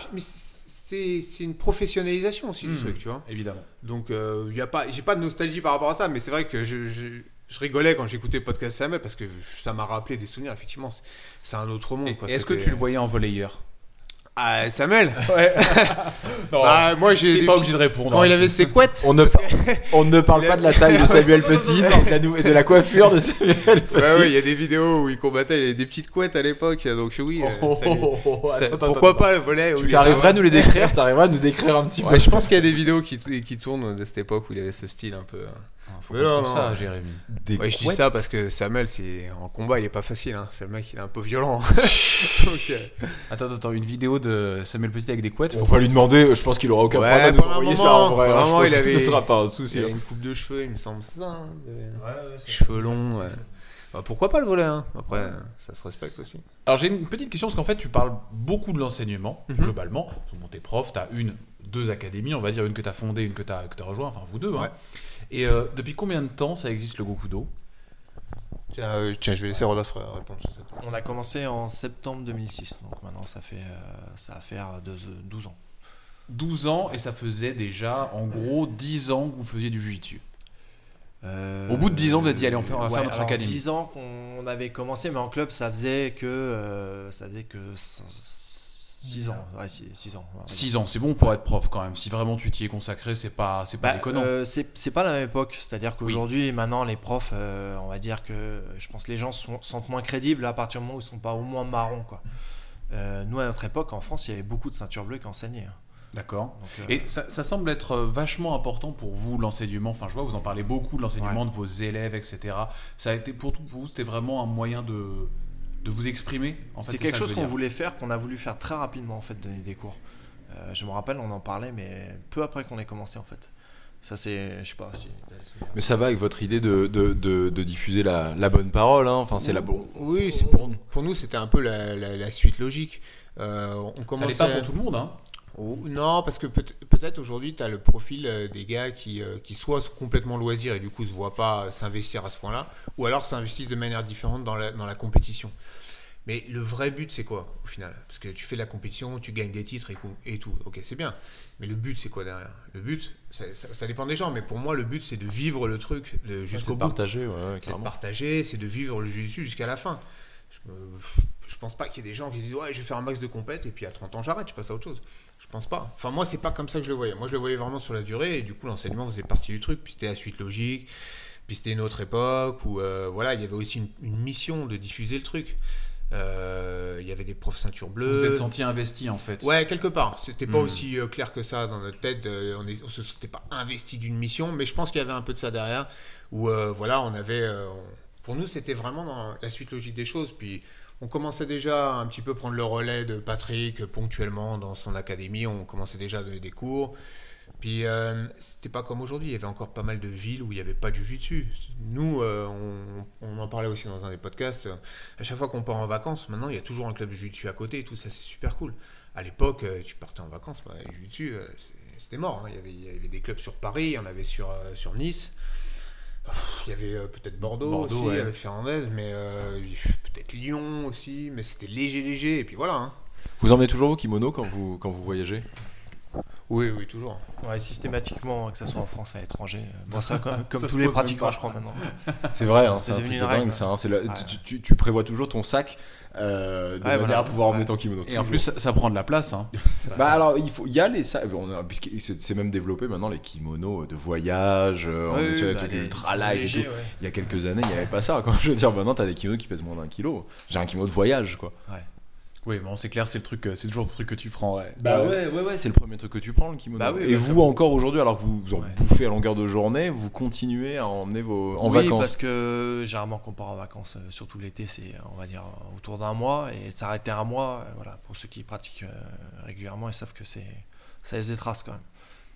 c'est, c'est une professionnalisation aussi du Hmm. truc, tu vois. Évidemment. Donc, euh, il y a pas, j'ai pas de nostalgie par rapport à ça, mais c'est vrai que je, je, je rigolais quand j'écoutais le podcast Samuel parce que ça m'a rappelé des souvenirs. Effectivement, c'est, un autre monde. Est-ce que tu le voyais en volleyeur? Ah, Samuel Ouais. non, moi j'ai. t'es pas obligé de répondre. Quand hein, il avait ses couettes. On ne, par- on ne parle pas de la taille de Samuel Petit et de la, coiffure de Samuel Petit. Ouais, ouais, il y a des vidéos où il combattait, il y avait des petites couettes à l'époque, donc oui. euh, Oh, ça oh, oh, ça- attends, attends, pourquoi attends. pas le volet Tu arriverais à nous les décrire? À nous décrire un petit peu? Ouais, je pense qu'il y a des vidéos qui, qui tournent de cette époque où il avait ce style un peu. hein. Ah, Faut Mais non, non. ça, Jérémy. Des Ouais, je dis ça parce que Samuel, c'est en combat, il est pas facile. Hein. C'est le mec, il est un peu violent. euh, Attends, attends, une vidéo de Samuel Petit avec des couettes. On faut- va lui demander, je pense qu'il aura aucun Ouais, problème à nous envoyer ça en vrai. hein. pendant un Je pense il que avait- ce sera pas un il souci. a hein. une coupe de cheveux, il me semble. c'est ça, hein, de- Cheveux longs. ouais. Bah, pourquoi pas le volet hein Après, ça se respecte aussi. Alors j'ai une petite question parce qu'en fait tu parles beaucoup de l'enseignement Mhm. globalement. Bon, t'es prof, t'as une, deux académies, on va dire une que t'as fondée, une que t'as que t'as rejoint, enfin vous deux. hein. Ouais. Et euh, depuis combien de temps ça existe le Gokudo? Tiens, euh, tiens, je vais laisser Rodolphe euh, répondre sur cette On a commencé en septembre 2006, donc maintenant ça fait euh, ça va faire deux- 12 ans. 12 ans et ça faisait déjà en gros 10 ans que vous faisiez du jiu-jitsu. Euh, Au bout de 10 ans, vous êtes dit, allez, on fait- on va faire notre alors, académie. 10 ans qu'on avait commencé, mais en club, ça faisait que euh, ça faisait que 6 ans. Ouais, 6 ans. on va dire. 6 ans, c'est bon pour être prof quand même. Si vraiment tu t'y es consacré, c'est pas c'est pas Bah, déconnant. euh, c'est c'est pas la même époque, c'est-à-dire qu'aujourd'hui, maintenant, les profs, euh, on va dire que je pense que les gens sont, sentent moins crédibles à partir du moment où ils sont pas au moins marrons. Quoi. Euh, nous, à notre époque, en France, il y avait beaucoup de ceintures bleues qui enseignaient. hein. D'accord. Euh, Et ça, ça semble être vachement important pour vous, l'enseignement. Enfin, je vois, vous en parlez beaucoup de l'enseignement de vos élèves, etc. Ça a été, pour vous, c'était vraiment un moyen de, de vous exprimer en fait, c'est ça quelque que chose qu'on voulait faire, qu'on a voulu faire très rapidement, en fait, donner des cours. Euh, je me rappelle, on en parlait, mais peu après qu'on ait commencé, en fait. Ça, c'est. Je sais pas si. Mais ça va avec votre idée de, de, de, de diffuser la, la bonne parole. hein. Enfin, c'est la bonne. Oui, c'est pour, pour nous, c'était un peu la, la- la suite logique. Euh, on Ça l'est commençait... pas pour tout le monde, hein. Oh, non, parce que peut- peut-être aujourd'hui, tu as le profil euh, des gars qui, euh, qui soit sont complètement loisirs et du coup se voient pas euh, s'investir à ce point-là, ou alors s'investissent de manière différente dans la, dans la compétition. Mais le vrai but, c'est quoi au final? Parce que tu fais de la compétition, tu gagnes des titres et, tout. Ok, c'est bien. Mais le but, c'est quoi derrière? Le but, ça, ça- ça dépend des gens, mais pour moi, le but, c'est de vivre le truc jusqu'au bout. partager, ouais, C'est de partager, c'est de vivre le jiu-jitsu jusqu'à la fin. Je, me- je pense pas qu'il y ait des gens qui disent ouais je vais faire un max de compète et puis à 30 ans j'arrête, je passe à autre chose. Je pense pas. Enfin moi c'est pas comme ça que je le voyais. Moi je le voyais vraiment sur la durée et du coup l'enseignement faisait partie du truc. Puis c'était la suite logique. Puis c'était une autre époque où euh, voilà il y avait aussi une, une mission de diffuser le truc. Euh, Il y avait des profs ceinture bleue. Vous vous êtes senti investi en fait. Ouais, quelque part. C'était pas Hmm. aussi euh, clair que ça dans notre tête. on, est, on se sentait pas investi d'une mission, mais je pense qu'il y avait un peu de ça derrière. Où euh, voilà, on avait. on- pour nous, c'était vraiment dans la suite logique des choses. Puis on commençait déjà un petit peu prendre le relais de Patrick ponctuellement dans son académie. On commençait déjà à donner des cours. Puis euh, c'était pas comme aujourd'hui. Il y avait encore pas mal de villes où il n'y avait pas du jiu-jitsu. Nous, euh, on, en parlait aussi dans un des podcasts. À chaque fois qu'on part en vacances, maintenant il y a toujours un club de jiu-jitsu à côté et tout ça, c'est super cool. À l'époque, euh, tu partais en vacances, bah, le jiu-jitsu, euh, c'était mort. hein. Il, y avait, des clubs sur Paris, il y en avait sur, sur Nice. Il y avait euh, peut-être Bordeaux, Bordeaux, aussi ouais. avec Fernandez, mais euh, peut-être Lyon aussi, mais c'était léger, léger. Et puis voilà. hein. Vous emmenez toujours vos kimonos quand vous, quand vous voyagez? Oui, oui, toujours. Ouais, systématiquement, que ce soit en France, à l'étranger. Bon, ça, comme, comme Ça se tous les pratiquants, je crois maintenant. C'est vrai, hein, C'est un truc de dingue. ça, hein, c'est le- Ouais. tu, tu- tu prévois toujours ton sac euh, de Ouais, manière voilà. à pouvoir emmener Ouais. ton kimono. Et en plus, ça, ça prend de la place. Hein. Bah alors il faut, y a les sacs, on a- puisque c'est même développé maintenant les kimonos de voyage, euh, on Ouais, est sur des bah, trucs les- ultra light et légers, tout. ouais. Il y a quelques années il n'y avait pas ça. Quoi. Je veux dire maintenant t'as des kimonos qui pèsent moins d'un kilo. J'ai un kimono de voyage quoi. Oui, bon, c'est clair, c'est le truc, euh, c'est toujours le truc que tu prends. Ouais. Bah ouais ouais ouais c'est le premier truc que tu prends le kimono. Bah oui, et vous encore aujourd'hui alors que vous, vous en Ouais. bouffez à longueur de journée, vous continuez à emmener vos en oui, vacances. parce que généralement, quand on part en vacances, euh, surtout l'été, c'est on va dire autour d'un mois. Et s'arrêter un mois, euh, voilà, pour ceux qui pratiquent euh, régulièrement, ils savent que c'est ça laisse des traces quand même.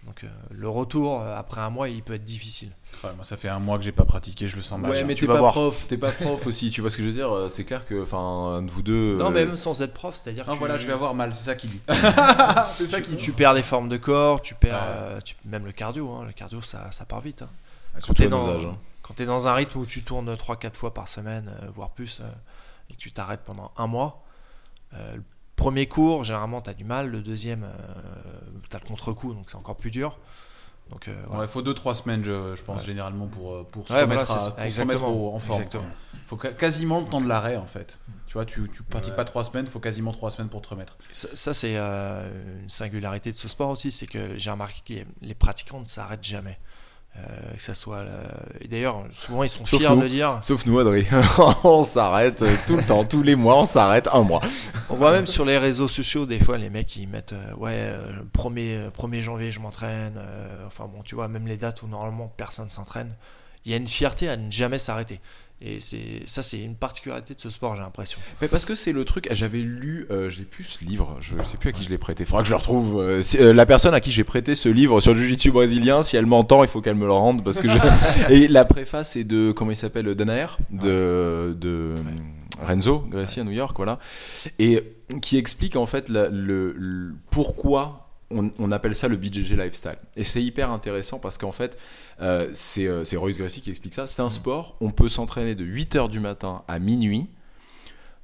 Donc euh, le retour euh, après un mois, il peut être difficile. Ouais, moi, ça fait un mois que j'ai pas pratiqué, je le sens mal. Ouais, mais tu t'es pas voir. prof, t'es pas prof aussi, tu vois ce que je veux dire euh, C'est clair que, enfin, de vous deux. Non, euh, mais même sans être prof, c'est-à-dire que tu- voilà, je vais avoir mal, c'est ça qu'il dit. c'est ça qu'il tu perds des formes de corps, tu perds Ouais. euh, tu- même le cardio. hein. Le cardio, ça, ça part vite. hein. surtout t'es à nos dans- hein. Quand tu es dans un rythme où tu tournes 3-4 fois par semaine, euh, voire plus, euh, et que tu t'arrêtes pendant un mois, euh, premier cours, généralement, tu as du mal. Le deuxième, tu as le contre-coup, donc c'est encore plus dur. Donc, euh, voilà. Ouais, il faut 2-3 semaines, je, je pense, Ouais. généralement, pour, euh, pour se Ouais, remettre, voilà, à- c'est ça. pour se Exactement. remettre au- en forme. Exactement. Il faut quasiment le temps de l'arrêt, en fait. Tu vois, tu, tu pratiques pas 3 semaines, il faut quasiment 3 semaines pour te remettre. Ça, ça, c'est euh, une singularité de ce sport aussi, c'est que j'ai remarqué que les pratiquants ne s'arrêtent jamais. Euh, que ça soit et d'ailleurs souvent ils sont Sauf fiers nous. de dire Sauf nous, Adrien. on s'arrête euh, tout le temps, tous les mois, on s'arrête un mois. On voit même sur les réseaux sociaux, des fois, les mecs, ils mettent euh, Ouais, euh, le 1er, euh, 1er janvier, je m'entraîne. euh, enfin, bon, tu vois, même les dates où normalement personne s'entraîne. Il y a une fierté à ne jamais s'arrêter. Et c'est ça, c'est une particularité de ce sport, j'ai l'impression. Mais parce que c'est le truc, j'avais lu, euh, je l'ai plus ce livre, je sais plus à qui je l'ai prêté. Faudra que je le retrouve. euh, euh, la personne à qui j'ai prêté ce livre sur le jiu-jitsu brésilien, si elle m'entend, il faut qu'elle me le rende parce que je... Et la préface est de comment il s'appelle, Danaher, de, de Renzo Gracie à New York, voilà, et qui explique en fait la- le, le- pourquoi. On, on appelle ça le BJJ lifestyle. Et c'est hyper intéressant parce qu'en fait, euh, c'est euh, c'est Royce Gracie qui explique ça. C'est un sport, on peut s'entraîner de 8h du matin à minuit.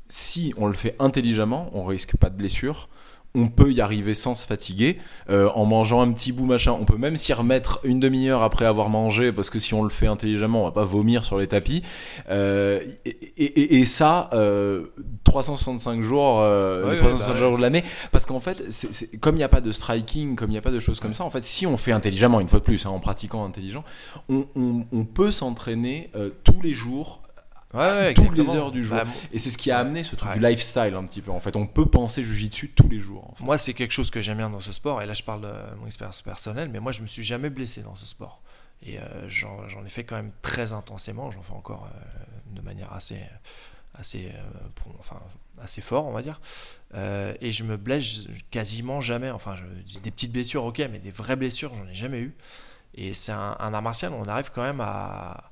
Si on le fait intelligemment, on risque pas de blessure. On peut y arriver sans se fatiguer, euh, en mangeant un petit bout machin. On peut même s'y remettre une demi-heure après avoir mangé, parce que si on le fait intelligemment, on va pas vomir sur les tapis. Euh, et, et- et- ça, euh, 365 jours, euh, Ouais, les ouais, 365 bah, jours de l'année, parce qu'en fait, c'est- c'est- comme il n'y a pas de striking, comme il n'y a pas de choses comme ça, en fait, si on fait intelligemment, une fois de plus, hein, en pratiquant intelligent, on, on- on peut s'entraîner euh, tous les jours Ouais, toutes les heures du jour. Bah, et c'est ce qui a amené ce truc Ouais. du lifestyle un petit peu. En fait, on peut penser jujitsu tous les jours. en fait. Moi, c'est quelque chose que j'aime bien dans ce sport, et là je parle de mon expérience personnelle, mais moi je me suis jamais blessé dans ce sport. Et euh, j'en ai fait quand même très intensément, j'en fais encore euh, de manière assez, assez, euh, pour- enfin, assez fort, on va dire. Et je me blesse quasiment jamais, enfin des petites blessures, ok, mais des vraies blessures, j'en ai jamais eu. Et c'est un, un art martial, on arrive quand même à-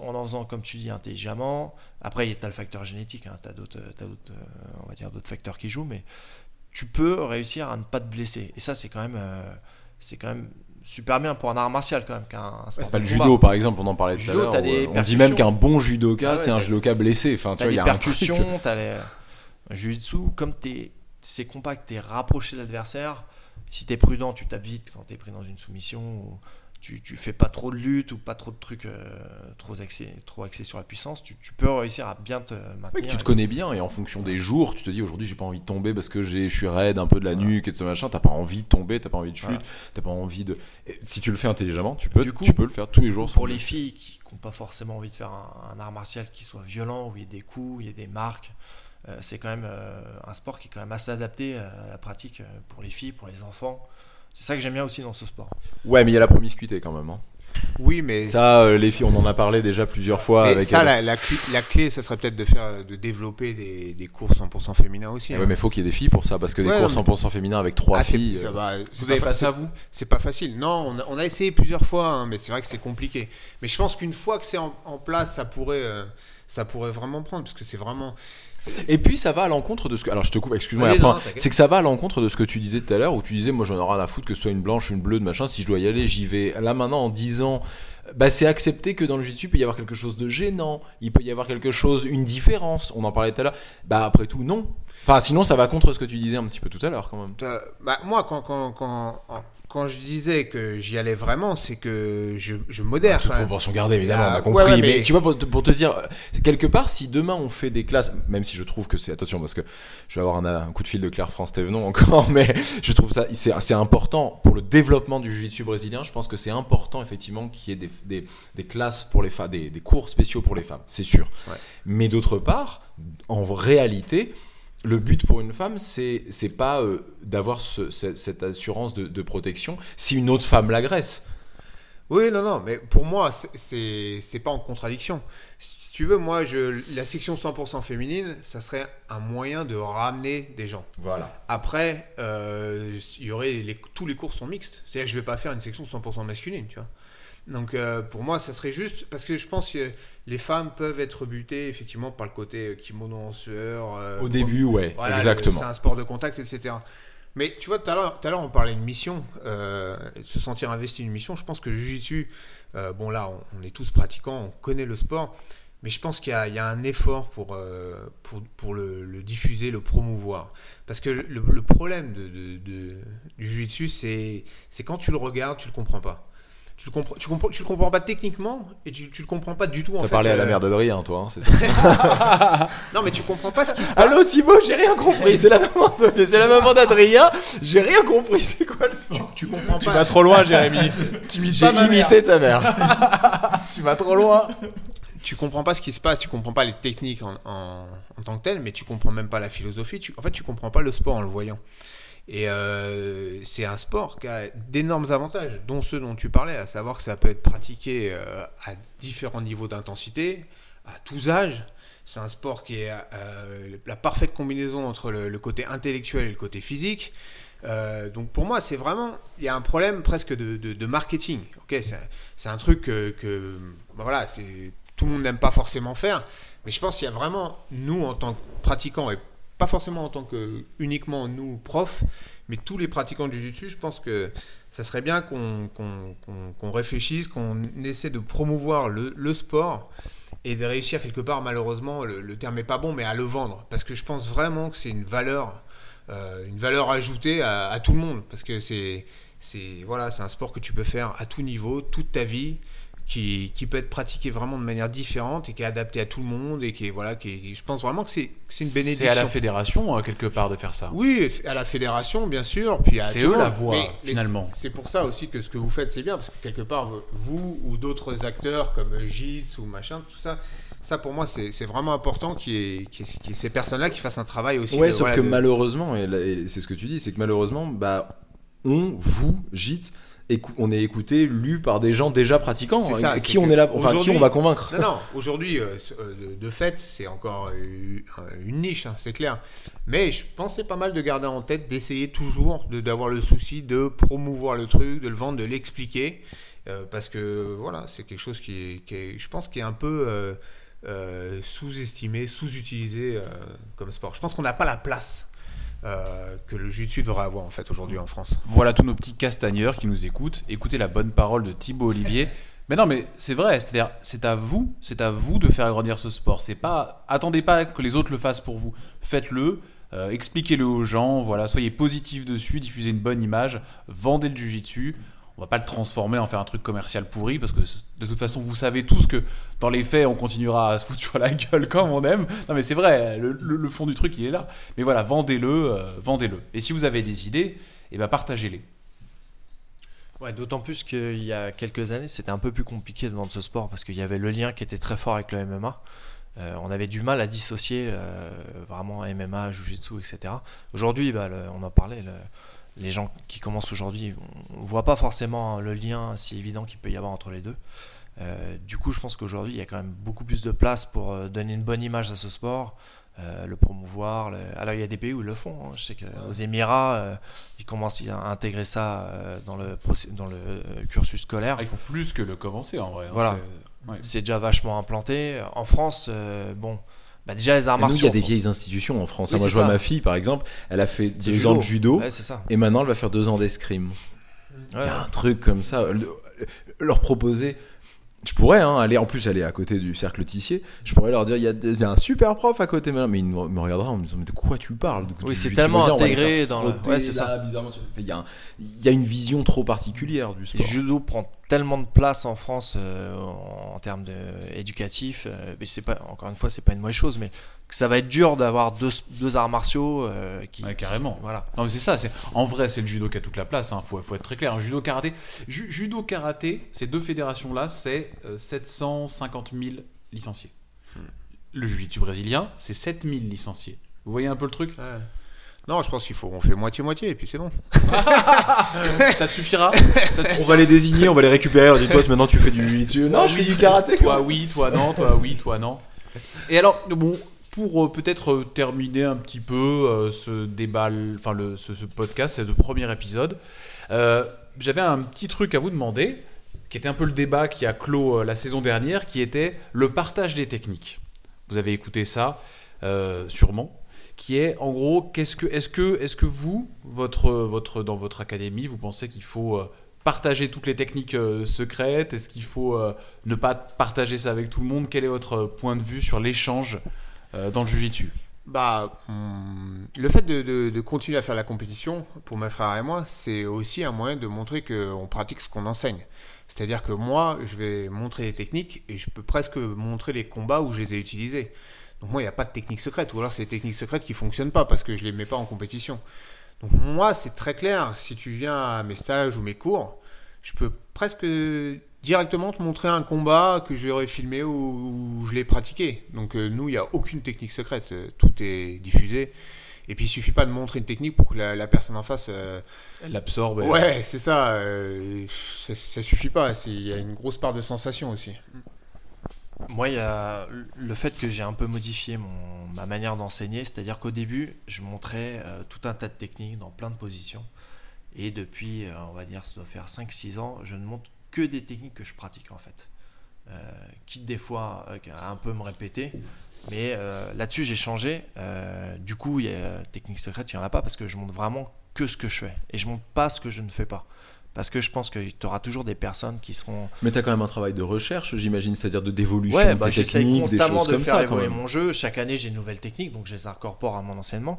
en en faisant, comme tu dis, intelligemment. Après, tu as le facteur génétique, tu as d'autres, d'autres, euh, on va dire, d'autres facteurs qui jouent, mais tu peux réussir à ne pas te blesser. Et ça, c'est quand même, euh, c'est quand même super bien pour un art martial quand même. qu'un C'est pas le combat. judo par exemple, on en parlait tout Judo, à l'heure. euh, on dit percussions. même qu'un bon judoka, Ah ouais, c'est un judoka blessé. Enfin, tu vois, il y a un truc- percussions, t'as les un jiu-jitsu, comme t'es, c'est compact, t'es rapproché de l'adversaire. Si t'es prudent, tu tapes vite quand t'es pris dans une soumission. Ou tu, tu fais pas trop de lutte ou pas trop de trucs euh, trop axés, trop axés sur la puissance. Tu, tu peux réussir à bien te maintenir. Oui, tu te connais bien et en fonction des jours, tu te dis aujourd'hui j'ai pas envie de tomber parce que je suis raide un peu de la Voilà. nuque et de ce machin. T'as pas envie de tomber, t'as pas envie de chute, Voilà. t'as pas envie de. et si tu le fais intelligemment, tu peux, Du coup, tu peux le faire tous les jours. Pour les filles qui n'ont pas forcément envie de faire un, un art martial qui soit violent, où il y ait des coups, où il y ait des marques, euh, c'est quand même euh, un sport qui est quand même assez adapté à la pratique pour les filles, pour les enfants. C'est ça que j'aime bien aussi dans ce sport. Ouais, mais il y a la promiscuité quand même. hein. Oui, mais Ça, euh, les filles, on en a parlé déjà plusieurs fois mais avec. ça, la, la clé, la clé, ça serait peut-être de faire, de développer des, des cours 100% féminins aussi. Eh hein. ouais, mais faut qu'il y ait des filles pour ça parce que des Ouais, cours mais- 100% féminins avec trois Ah, filles. ça euh, va- Vous pas avez pas ça, vous C'est pas facile. Non, on a, on a essayé plusieurs fois, hein, mais c'est vrai que c'est compliqué. Mais je pense qu'une fois que c'est en, en place, ça pourrait, euh, ça pourrait vraiment prendre, parce que c'est vraiment. Et puis ça va à l'encontre de ce que. Alors je te coupe, excuse-moi. C'est que ça va à l'encontre de ce que tu disais tout à l'heure où tu disais moi j'en ai rien à foutre que ce soit une blanche, une bleue, de machin. Si je dois y aller, j'y vais. Là maintenant en 10 ans, bah, c'est accepté que dans le jiu-jitsu il peut y avoir quelque chose de gênant. Il peut y avoir quelque chose, une différence. On en parlait tout à l'heure. Bah après tout, non. Enfin sinon ça va contre ce que tu disais un petit peu tout à l'heure quand même. Euh, bah, moi, quand, quand, quand je disais que j'y allais vraiment, c'est que je, je modère. Toute proportion gardée, évidemment, on Ah, a compris. ouais, ouais, mais... mais- tu vois, pour te, pour te dire, quelque part, si demain on fait des classes, même si je trouve que c'est. Attention, parce que je vais avoir un, un coup de fil de Claire France Thévenon encore, mais je trouve ça. C'est c'est important pour le développement du jiu-jitsu brésilien. Je pense que c'est important, effectivement, qu'il y ait des, des, des classes pour les femmes, des, des cours spéciaux pour les femmes, c'est sûr. Ouais. Mais d'autre part, en réalité. Le but pour une femme, c'est c'est pas euh, d'avoir ce- ce- cette assurance de, de protection si une autre femme l'agresse. Oui, non, non, mais pour moi, c'est- c'est c'est pas en contradiction. Si tu veux, moi, je, la section 100% féminine, ça serait un moyen de ramener des gens. Voilà. Après, euh, il y aurait les- tous les cours sont mixtes. C'est-à-dire que je vais pas faire une section 100% masculine, tu vois. Donc euh, pour moi, ça serait juste parce que je pense que les femmes peuvent être butées effectivement par le côté euh, kimono en sueur. euh, Au début, ouais, voilà, exactement. C'est un sport de contact, etc. Mais tu vois, tout à l'heure, on parlait de mission, euh, de se sentir investi une mission. Je pense que le Jiu-Jitsu, bon là, on, on est tous pratiquants, on connaît le sport, mais je pense qu'il y, a- il y a un effort pour, pour, pour le, le diffuser, le promouvoir. Parce que le, le problème de, de- de- du Jiu-Jitsu, c'est quand tu le regardes, tu le comprends pas. Tu le comprends, tu comprends, tu le comprends pas techniquement et tu, tu le comprends pas du tout. en T'as parlé à la euh, mère d'Adrien, toi, hein, c'est ça Non, mais tu comprends pas ce qui se passe. Allô Thibaut, j'ai rien compris. C'est la maman, de- c'est la maman d'Adrien. J'ai rien compris. C'est quoi le sport tu comprends Tu pas. vas trop loin, Jérémy. Tu J'ai imité ta mère. Tu vas trop loin. tu comprends pas ce qui se passe, tu comprends pas les techniques en, en- en tant que telles, mais tu comprends même pas la philosophie. Tu, en fait, tu comprends pas le sport en le voyant. Et euh, c'est un sport qui a d'énormes avantages, dont ceux dont tu parlais, à savoir que ça peut être pratiqué euh, à différents niveaux d'intensité, à tous âges. C'est un sport qui est euh, la parfaite combinaison entre le, côté intellectuel et le côté physique. Donc pour moi, c'est vraiment, il y a un problème presque de, marketing. Ok, c'est un truc que, que ben tout le monde n'aime pas forcément faire, mais je pense qu'il y a vraiment nous en tant que pratiquants et pas forcément en tant que uniquement nous profs, mais tous les pratiquants du jiu-jitsu, je pense que ça serait bien qu'on réfléchisse, qu'on essaie de promouvoir le, sport et de réussir quelque part, malheureusement, le, terme est pas bon, mais à le vendre, parce que je pense vraiment que c'est une valeur, euh, une valeur ajoutée à, à tout le monde, parce que c'est voilà, c'est un sport que tu peux faire à tout niveau, toute ta vie, qui, qui peut être pratiqué vraiment de manière différente et qui est adapté à tout le monde et qui est voilà, qui est- je pense vraiment que c'est une bénédiction. C'est à la fédération, hein, quelque part, de faire ça. Oui, à la fédération, bien sûr. Puis à C'est eux la voix, Mais- finalement. C'est pour ça aussi que ce que vous faites, c'est bien, parce que quelque part, vous ou d'autres acteurs comme Gitz ou machin, tout ça, ça pour moi, c'est c'est vraiment important qu'il y, ait- ces personnes-là qui fassent un travail aussi. Ouais, de- sauf voilà, que de- malheureusement, et, c'est ce que tu dis, c'est que malheureusement, bah, on, vous, écou- on est écouté, lu par des gens déjà pratiquants. Ça, c'est qui on est là, enfin, qui on va convaincre Non, non, aujourd'hui, euh, euh, de, fait, c'est encore euh, une niche, hein, c'est clair. Mais je pense que c'est pas mal de garder en tête, d'essayer toujours de- d'avoir le souci de promouvoir le truc, de le vendre, de l'expliquer. euh, parce que voilà, c'est quelque chose qui est, qui est- je pense, qui est un peu euh, euh, sous-estimé, sous-utilisé euh, comme sport. Je pense qu'on n'a pas la place euh, que le jiu-jitsu devrait avoir en fait aujourd'hui en France. Voilà tous nos petits castagneurs qui nous écoutent. Écoutez la bonne parole de Thibaut Olivier. Mais non, mais c'est vrai, c'est-à-dire, c'est à vous, c'est à vous de faire grandir ce sport. C'est pas, attendez pas que les autres le fassent pour vous. Faites-le, euh, expliquez-le aux gens, voilà, soyez positifs dessus, diffusez une bonne image, vendez le jujitsu. Va pas le transformer en faire un truc commercial pourri parce que de toute façon, vous savez tous que dans les faits, on continuera à se foutre sur la gueule comme on aime. Non, mais c'est vrai, le, fond du truc, il est là. Mais voilà, vendez-le, euh, vendez-le. Et si vous avez des idées, eh ben partagez-les. Ouais, d'autant plus qu'il y a quelques années, c'était un peu plus compliqué de vendre ce sport parce qu'il y avait le lien qui était très fort avec le MMA. Euh, on avait du mal à dissocier euh, vraiment MMA, Jiu-Jitsu, etc. Aujourd'hui, bah, on en parlait, les gens qui commencent aujourd'hui, on ne voit pas forcément le lien si évident qu'il peut y avoir entre les deux. Euh, du coup, je pense qu'aujourd'hui, il y a quand même beaucoup plus de place pour euh, donner une bonne image à ce sport, euh, le promouvoir. le- Alors, il y a des pays où ils le font. hein. Je sais qu'aux Émirats, euh, ils commencent à intégrer ça euh, dans, le, procé- dans le cursus scolaire. Ah, ils font plus que le commencer en vrai. hein, Voilà. c'est- ouais. Déjà vachement implanté. En France, bon, bah déjà les arts nous, il y martiaux. a des vieilles institutions en France. Oui, Moi, je vois ça. ma fille, par exemple, elle a fait deux judo. ans de judo Ouais, c'est ça. et maintenant elle va faire deux ans d'escrime. Ouais. Il y a un truc comme ça. Le- Leur proposer Je pourrais hein, aller, en plus aller à côté du cercle Tissier, je pourrais leur dire il y, a des- il y a un super prof à côté, mais ils me regarderaient en me disant mais de quoi tu parles? De- Oui, c'est tellement dire, intégré dans le- ouais, c'est ça. bizarrement. Il y, a un- il y a une vision trop particulière du Le sport. judo prend tellement de place en France euh, en, en termes de, éducatifs, euh, mais c'est pas, encore une fois, c'est pas une mauvaise chose, mais que ça va être dur d'avoir deux, deux arts martiaux euh, qui. Ouais, carrément. Voilà. Non mais c'est ça, c'est en vrai c'est le judo qui a toute la place, hein. faut, faut être très clair. Un judo karaté, Ju- judo karaté, ces deux fédérations là, c'est euh, 750 000 licenciés. Le jiu-jitsu brésilien, c'est 7000 licenciés. Vous voyez un peu le truc? Ouais. Non, je pense qu'il faut. On fait moitié-moitié et puis c'est bon. Ça te suffira? Ça te On va les désigner, on va les récupérer. On dit toi, maintenant tu fais du jiu-jitsu. Non, je oui, fais du karaté. Toi oui, toi non, toi oui, toi non. Et alors, bon, pour euh, peut-être euh, terminer un petit peu euh, ce débat, enfin le, ce, podcast, c'est le premier épisode, j'avais un petit truc à vous demander, qui était un peu le débat qui a clos la saison dernière, qui était le partage des techniques. Vous avez écouté ça, sûrement. Qui est en gros, qu'est-ce que, est-ce que, est-ce que vous, votre, votre, dans votre académie, vous pensez qu'il faut partager toutes les techniques secrètes? Est-ce qu'il faut ne pas partager ça avec tout le monde? Quel est votre point de vue sur l'échange dans le jujitsu Bah, hum, le fait de, de- de continuer à faire la compétition, pour mes frères et moi, c'est aussi un moyen de montrer qu'on pratique ce qu'on enseigne. C'est-à-dire que moi, je vais montrer les techniques et je peux presque montrer les combats où je les ai utilisés. Donc moi, il n'y a pas de technique secrète, ou alors c'est des techniques secrètes qui ne fonctionnent pas parce que je ne les mets pas en compétition. Donc moi, c'est très clair, si tu viens à mes stages ou mes cours, je peux presque directement te montrer un combat que j'aurais filmé ou, ou je l'ai pratiqué. Donc euh, nous, il n'y a aucune technique secrète, euh, tout est diffusé. Et puis il suffit pas de montrer une technique pour que la, la personne en face... euh, Elle absorbe. elle- Ouais, c'est ça, euh, ça. Ça suffit pas, c'est- il y a une grosse part de sensation aussi. Moi, il y a le fait que j'ai un peu modifié mon, ma manière d'enseigner, c'est-à-dire qu'au début, je montrais euh, tout un tas de techniques dans plein de positions. Et depuis, euh, on va dire, ça doit faire 5-6 ans, je ne montre que des techniques que je pratique en fait. Euh, quitte des fois euh, à un peu me répéter. Mais euh, là-dessus, j'ai changé. Euh, du coup, il y a technique secrète, il n'y en a pas parce que je montre vraiment que ce que je fais. Et je montre pas ce que je ne fais pas. Parce que je pense que tu auras toujours des personnes qui seront Mais t'as quand même un travail de recherche, j'imagine, c'est-à-dire de d'évolution Ouais, de bah, techniques, des choses de comme faire ça. Quand même. mon jeu. Chaque année, j'ai de nouvelles techniques, donc je les incorpore à mon enseignement.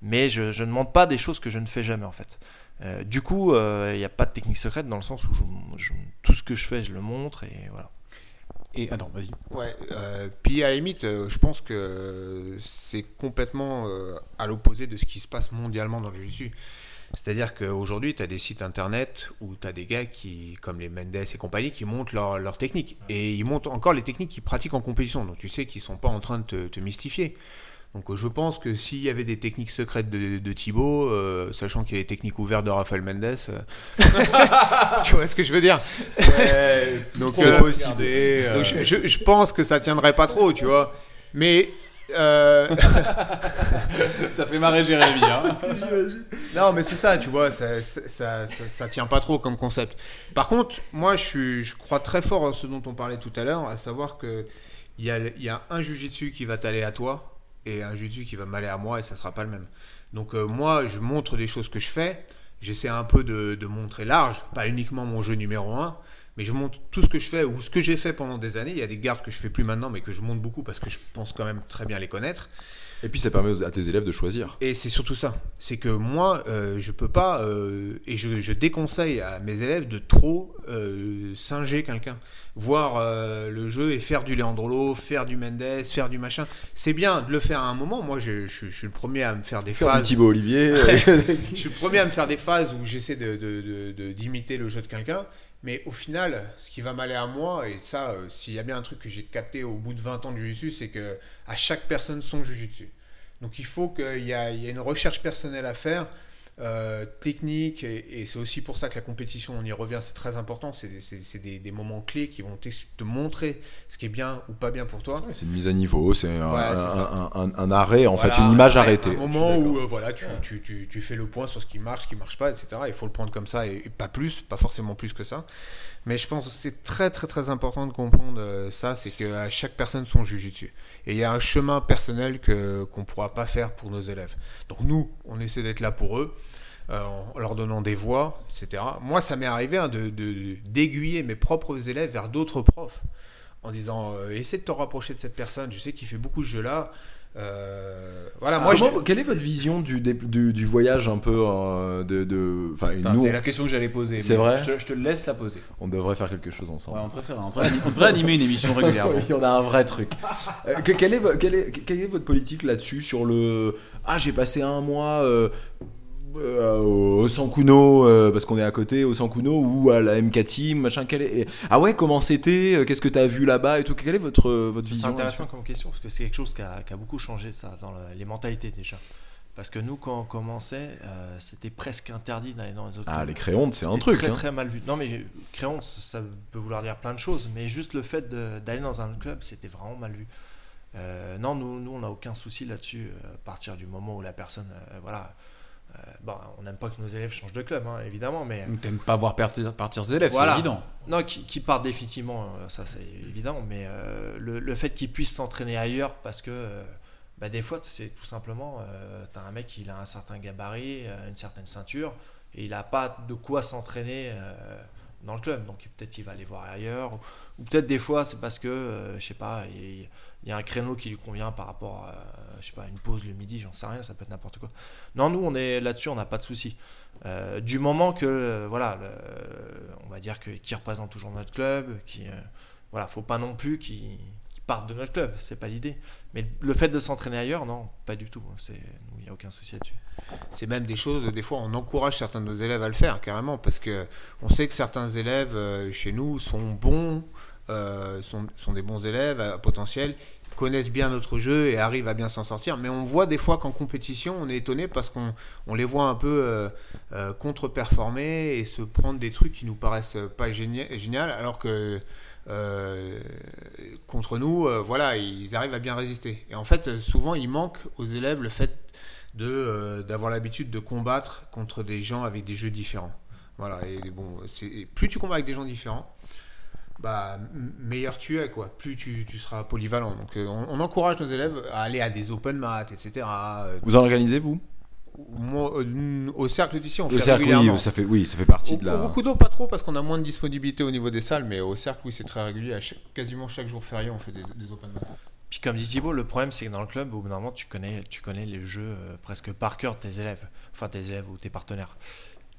Mais je, je ne montre pas des choses que je ne fais jamais en fait. Euh, du coup, euh, il n'y a pas de technique secrète dans le sens où je- je- tout ce que je fais, je le montre et voilà. Et attends, vas-y. Ouais, euh, puis à la limite, euh, je pense que c'est complètement euh, à l'opposé de ce qui se passe mondialement dans le jiu-jitsu. C'est-à-dire qu'aujourd'hui, tu as des sites internet où tu as des gars qui, comme les Mendes et compagnie, qui montrent leurs leurs techniques. Et ils montrent encore les techniques qu'ils pratiquent en compétition. Donc tu sais qu'ils sont pas en train de te, te mystifier. Donc euh, je pense que s'il y avait des techniques secrètes de, de Thibaut, euh, sachant qu'il y a des techniques ouvertes de Rafael Mendes, euh, tu vois ce que je veux dire? Donc, C'est euh, possible. euh, donc, je, je- je pense que ça tiendrait pas trop, tu vois. Mais euh, ça fait marrer Jérémy. Hein. non, mais c'est ça, tu vois, ça, ça, ça, ça- ça tient pas trop comme concept. Par contre, moi, je, suis, je crois très fort à ce dont on parlait tout à l'heure, à savoir que il y a, le- il y a un jujitsu qui va t'aller à toi et un jujitsu qui va m'aller à moi et ça sera pas le même. Donc euh, moi, je montre des choses que je fais. J'essaie un peu de, de montrer large, pas uniquement mon jeu numéro 1, mais je montre tout ce que je fais ou ce que j'ai fait pendant des années. Il y a des gardes que je fais plus maintenant, mais que je montre beaucoup parce que je pense quand même très bien les connaître. Et puis ça permet aux- à tes élèves de choisir. Et c'est surtout ça. C'est que moi, euh, je peux pas, euh, et je, je déconseille à mes élèves de trop euh, singer quelqu'un. Voir euh, le jeu et faire du Leandrolo, faire du Mendes, faire du machin. C'est bien de le faire à un moment. Moi, je, je- je suis le premier à me faire des Faire du phases. Thibaut Olivier. Je suis le premier à me faire des phases où j'essaie de, de- de- de- d'imiter le jeu de quelqu'un. Mais au final, ce qui va m'aller à moi, et ça, euh, s'il y a bien un truc que j'ai capté au bout de 20 ans de Jujutsu, c'est que à chaque personne son Jujutsu. Donc il faut qu'il y, a il y a une recherche personnelle à faire, euh, technique, et, et c'est aussi pour ça que la compétition, on y revient, c'est très important. C'est, des- des, moments clés qui vont te montrer ce qui est bien ou pas bien pour toi. c'est une mise à niveau, c'est un, Ouais, c'est un- ça. un- un- un arrêt, en Voilà, fait, une image arrêtée. Un moment où euh, voilà, tu, tu, tu, tu fais le point sur ce qui marche, ce qui marche pas, etc. Il faut le prendre comme ça et, et pas plus, pas forcément plus que ça. Mais je pense que c'est très très très important de comprendre euh, ça, c'est qu'à chaque personne son jujitsu. Et il y a un chemin personnel que qu'on pourra pas faire pour nos élèves. Donc nous, on essaie d'être là pour eux. Euh, en leur donnant des voix, etc. Moi, ça m'est arrivé hein, de- de- d'aiguiller mes propres élèves vers d'autres profs en disant euh, essaie de te rapprocher de cette personne. Je sais qu'il fait beaucoup de jeux là. Euh, voilà, moi, Comment- je- quelle est votre vision du, du, du voyage un peu euh, de, de- C'est la question que j'allais poser. C'est vrai? je te, je te laisse la poser. on devrait faire quelque chose ensemble. Ouais, on, devrait faire, on, devrait, on devrait animer une émission régulièrement. Oui, on a un vrai truc. Euh, que- quelle, est, quelle, est, quelle est votre politique là-dessus sur le ah j'ai passé un mois euh, au Sankuno euh, parce qu'on est à côté au Sankuno ou à la MK Team machin quel est... ah ouais comment c'était Euh, qu'est-ce que t'as vu là-bas et tout quelle est votre votre C'est vision intéressant comme question parce que c'est quelque chose qui a, qui a beaucoup changé ça dans le- les mentalités déjà. Parce que nous, quand on commençait, euh, c'était presque interdit d'aller dans les autres. ah clubs. les créontes c'est un truc Très hein. très mal vu. Non mais créon, ça, peut vouloir dire plein de choses, mais juste le fait d'aller dans un club, c'était vraiment mal vu. Euh, non, nous, nous on n'a aucun souci là-dessus. à partir du moment où la personne, euh, voilà, bon, on n'aime pas que nos élèves changent de club, hein, évidemment, mais Donc t'aimes pas voir partir, partir ses élèves, Voilà. c'est évident. non, qui, qui partent définitivement, euh, ça c'est évident, mais euh, le, le fait qu'ils puissent s'entraîner ailleurs, parce que euh, bah, des fois, c'est tout simplement, euh, t'as un mec, il a un certain gabarit, euh, une certaine ceinture, et il n'a pas de quoi s'entraîner euh, dans le club, donc peut-être il va aller voir ailleurs, ou, ou peut-être des fois c'est parce que, euh, je sais pas, il, il y a un créneau qui lui convient par rapport à, je sais pas, une pause le midi, j'en sais rien, ça peut être n'importe quoi. Non, nous on est là-dessus, on n'a pas de souci. Euh, du moment que, euh, voilà, on va dire que qui représente toujours notre club, qui, euh, voilà, faut pas non plus qu'ils qu'ils partent de notre club, c'est pas l'idée. Mais le fait de s'entraîner ailleurs, non, pas du tout. C'est, il y a aucun souci là-dessus. c'est même des choses, des fois, on encourage certains de nos élèves à le faire, carrément, parce que on sait que certains élèves euh, chez nous sont bons, sont, sont des bons élèves à potentiel, connaissent bien notre jeu et arrivent à bien s'en sortir. Mais on voit des fois qu'en compétition, on est étonné parce qu'on on les voit un peu euh, euh, contre-performer et se prendre des trucs qui nous paraissent pas génial, alors que euh, contre nous, euh, voilà, ils arrivent à bien résister. Et en fait, souvent, il manque aux élèves le fait de d'avoir l'habitude de combattre contre des gens avec des jeux différents. Voilà, et bon, plus tu combats avec des gens différents, bah meilleur tu es quoi. Plus tu, tu seras polyvalent. Donc euh, on, on encourage nos élèves à aller à des open mat, etc. Euh, vous en organisez vous? moi, euh, au cercle d'ici, on au fait cercle régulièrement. oui ça fait oui ça fait partie Au, de la au beaucoup d'eau, pas trop, parce qu'on a moins de disponibilité au niveau des salles, mais au cercle, oui, c'est très régulier. À chaque- quasiment chaque jour férié, on fait des, des open mat. Puis comme dit Thibaut, le problème c'est que dans le club, au bout d'un moment, tu connais, tu connais les jeux presque par cœur de tes élèves, enfin tes élèves ou tes partenaires.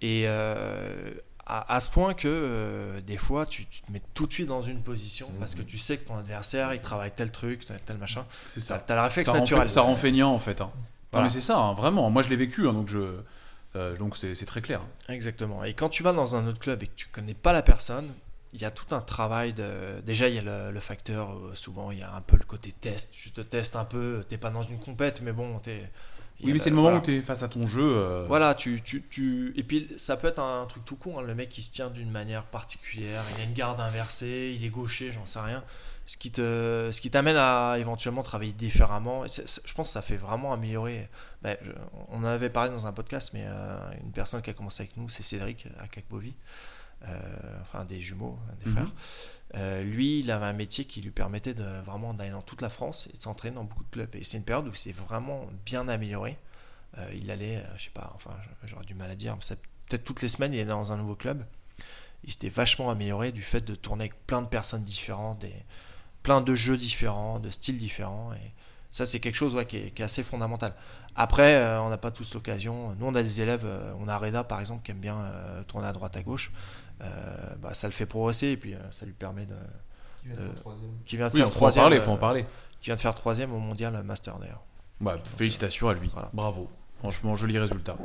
Et euh, à, à ce point que euh, des fois, tu, tu te mets tout de suite dans une position parce que tu sais que ton adversaire, il travaille tel truc, tel, tel machin. C'est T'as ça. t'as le réflexe Ça rend, naturel. fait- ça rend feignant en fait. hein. Non, mais c'est ça, hein, vraiment. Moi je l'ai vécu, hein, donc je. euh, donc c'est très clair. Exactement. Et quand tu vas dans un autre club et que tu connais pas la personne, il y a tout un travail de. Déjà, il y a le, le facteur, euh, souvent, il y a un peu le côté test. Tu te testes un peu, t'es pas dans une compète, mais bon, t'es. Oui, mais c'est le moment voilà. où tu es face à ton jeu. euh, Voilà, tu, tu, tu... Et puis, ça peut être un truc tout con. hein, Le mec, il se tient d'une manière particulière. Il a une garde inversée, il est gaucher, j'en sais rien. Ce qui te, ce qui t'amène à éventuellement travailler différemment. Et je pense que ça fait vraiment améliorer. Ben, je- on en avait parlé dans un podcast, mais euh, une personne qui a commencé avec nous, c'est Cédric à Cacbovi. Euh, enfin, des jumeaux, des Mhm. frères. Euh, lui, il avait un métier qui lui permettait de vraiment d'aller dans toute la France et de s'entraîner dans beaucoup de clubs. Et c'est une période où il s'est vraiment bien amélioré. Euh, il allait, euh, je sais pas, enfin, j'aurais du mal à dire, peut-être toutes les semaines, il est dans un nouveau club. Il s'était vachement amélioré du fait de tourner avec plein de personnes différentes, et plein de jeux différents, de styles différents. Et ça, c'est quelque chose qui, est, qui est assez fondamental. Après, euh, on n'a pas tous l'occasion. Nous, on a des élèves, on a Reda par exemple, qui aime bien tourner à droite à gauche. Euh, bah, ça le fait progresser et puis euh, ça lui permet de. Euh, Qui vient de Oui, faire troisième. parler, faut euh, en parler. Qui vient de faire troisième au mondial master d'ailleurs. Bah, félicitations à lui. Voilà. Bravo. Franchement, joli résultat.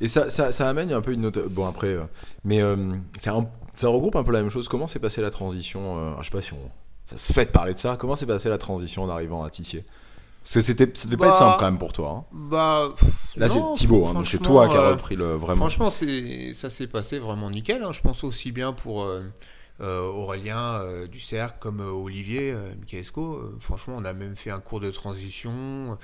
Et ça, ça, ça amène un peu une autre. Bon, après, euh, mais euh, un- ça regroupe un peu la même chose. Comment s'est passée la transition euh, Je sais pas si on. Ça se fait de parler de ça. Comment s'est passée la transition en arrivant à Tissier Parce que c'était, ça devait pas Bah, être simple quand même pour toi. hein. Bah, Là, c'est Thibaut, hein, donc c'est toi qui as euh, repris le vraiment. Franchement, ça s'est passé vraiment nickel. hein. Je pense aussi bien pour euh, euh, Aurélien euh, du Cercle comme euh, Olivier Michaesco. Franchement, on a même fait un cours de transition.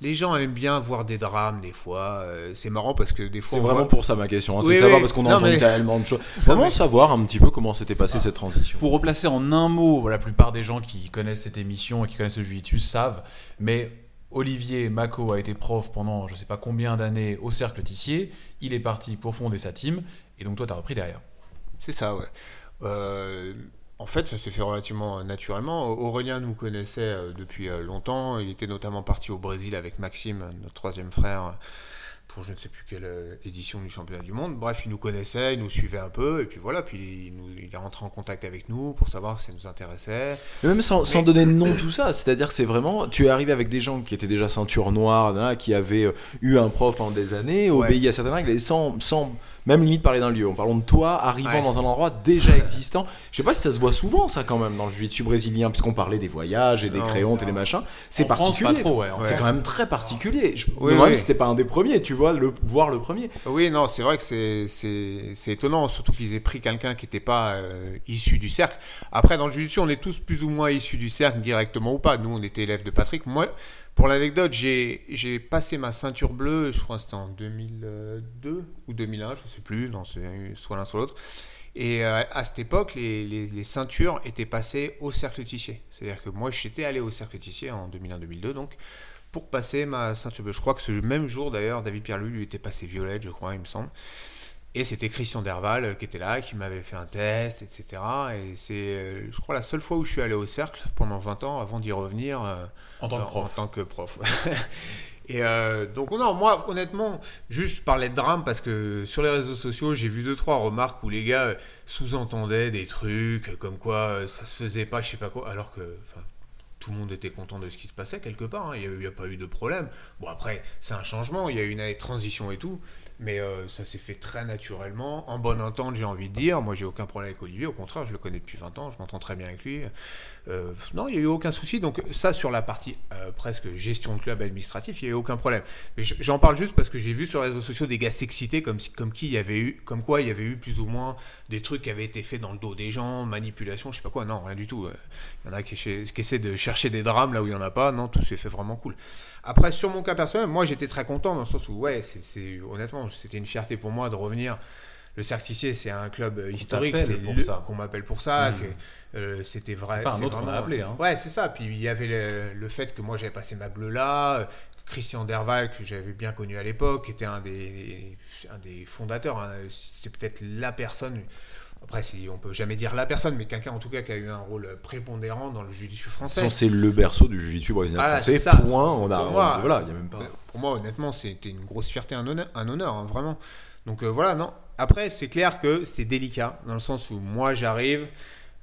Les gens aiment bien voir des drames des fois. Euh, c'est marrant parce que des fois, C'est vraiment voit- pour ça ma question. hein. Oui, c'est savoir oui. parce qu'on entend mais- tellement de choses. Vraiment mais- savoir un petit peu comment s'était passée cette transition? Pour replacer en un mot, la plupart des gens qui connaissent cette émission et qui connaissent le Jiu-Jitsu savent, mais Olivier Mako a été prof pendant je sais pas combien d'années au Cercle Tissier. Il est parti pour fonder sa team. Et donc toi, tu as repris derrière. C'est ça, ouais. Euh, en fait, ça s'est fait relativement naturellement. Aurélien nous connaissait euh, depuis euh, longtemps. Il était notamment parti au Brésil avec Maxime, notre troisième frère, pour je ne sais plus quelle euh, édition du championnat du monde. Bref, il nous connaissait, il nous suivait un peu, et puis voilà, puis il, nous- il est rentré en contact avec nous pour savoir si ça nous intéressait. Mais même sans, donner de nom, tout ça, c'est-à-dire que c'est vraiment, tu es arrivé avec des gens qui étaient déjà ceinture noire, là, qui avaient euh, eu un prof pendant des années, Ouais. obéi à certaines règles, et sans, sans même limite parler d'un lieu. En parlant de toi, arrivant Ouais. dans un endroit déjà existant. Je sais pas si ça se voit souvent, ça, quand même, dans le jiu-jitsu brésilien, puisqu'on parlait des voyages et des Non, et des machins. C'est France, particulier. pas trop, ouais. C'est quand même très particulier. Je Oui, me demande oui. si c'était pas un des premiers, tu vois, le, voir le premier. Oui, non, c'est vrai que c'est étonnant, surtout qu'ils aient pris quelqu'un qui n'était pas euh, issu du cercle. Après, dans le jiu-jitsu, on est tous plus ou moins issus du cercle, directement ou pas. Nous, on était élèves de Patrick. Moi, pour l'anecdote, j'ai passé ma ceinture bleue, je crois que c'était en 2002 ou 2001, je sais plus, soit l'un soit l'autre. Et euh, à cette époque, les ceintures étaient passées au cercle tissier. C'est-à-dire que moi, j'étais allé au cercle tissier en 2001-2002, donc pour passer ma ceinture bleue. Je crois que ce même jour, d'ailleurs, David Pierre-Louis lui était passé violette, je crois, il me semble. Et c'était Christian Derval euh, qui était là, qui m'avait fait un test, etc. Et c'est, euh, je crois, la seule fois où je suis allé au cercle pendant 20 ans avant d'y revenir. euh, En tant que prof. En tant que prof. Et euh, donc non, moi honnêtement, juste je parlais de drame parce que sur les réseaux sociaux, j'ai vu deux trois remarques où les gars sous-entendaient des trucs comme quoi ça se faisait pas, je sais pas quoi, alors que tout le monde était content de ce qui se passait quelque part. hein. Il n'y a, pas eu de problème. Bon après, c'est un changement, il y a eu une année de transition et tout, mais euh, ça s'est fait très naturellement, en bonne entente, j'ai envie de dire. Moi, j'ai aucun problème avec Olivier, au contraire, je le connais depuis 20 ans, je m'entends très bien avec lui. Euh, non, il n'y a eu aucun souci. Donc ça, sur la partie euh, presque gestion de club administratif, il n'y a eu aucun problème. Mais j'en parle juste parce que j'ai vu sur les réseaux sociaux des gars s'exciter comme, comme qui y avait eu, comme quoi il y avait eu plus ou moins des trucs qui avaient été faits dans le dos des gens, manipulation, je sais pas quoi. Non, rien du tout. Il y en a qui, qui essaient de chercher des drames là où il n'y en a pas. Non, tout s'est fait vraiment cool. Après, sur mon cas personnel, moi j'étais très content dans le sens où, ouais, c'est, honnêtement, c'était une fierté pour moi de revenir. Le Certicier, c'est un club euh, historique, t'appelle c'est pour le- ça. qu'on m'appelle pour ça, Mm. que euh, c'était vrai. C'est pas un autre qu'on a vraiment- appelé, hein. Ouais, c'est ça. Puis il y avait le, le fait que moi j'avais passé ma bleue là, euh, Christian Derval que j'avais bien connu à l'époque, était un des, un des fondateurs. hein. C'est peut-être la personne. Après, si on peut jamais dire la personne, mais quelqu'un en tout cas qui a eu un rôle prépondérant dans le judiciaire français. c'est le berceau du jiu-jitsu brésilien français. ça. Point. On a, Pour moi, on- voilà, il y a même pas. Euh, Pour moi, honnêtement, c'était une grosse fierté, un honneur, un honneur hein, vraiment. Donc euh, voilà, non. Après, c'est clair que c'est délicat, dans le sens où moi, j'arrive.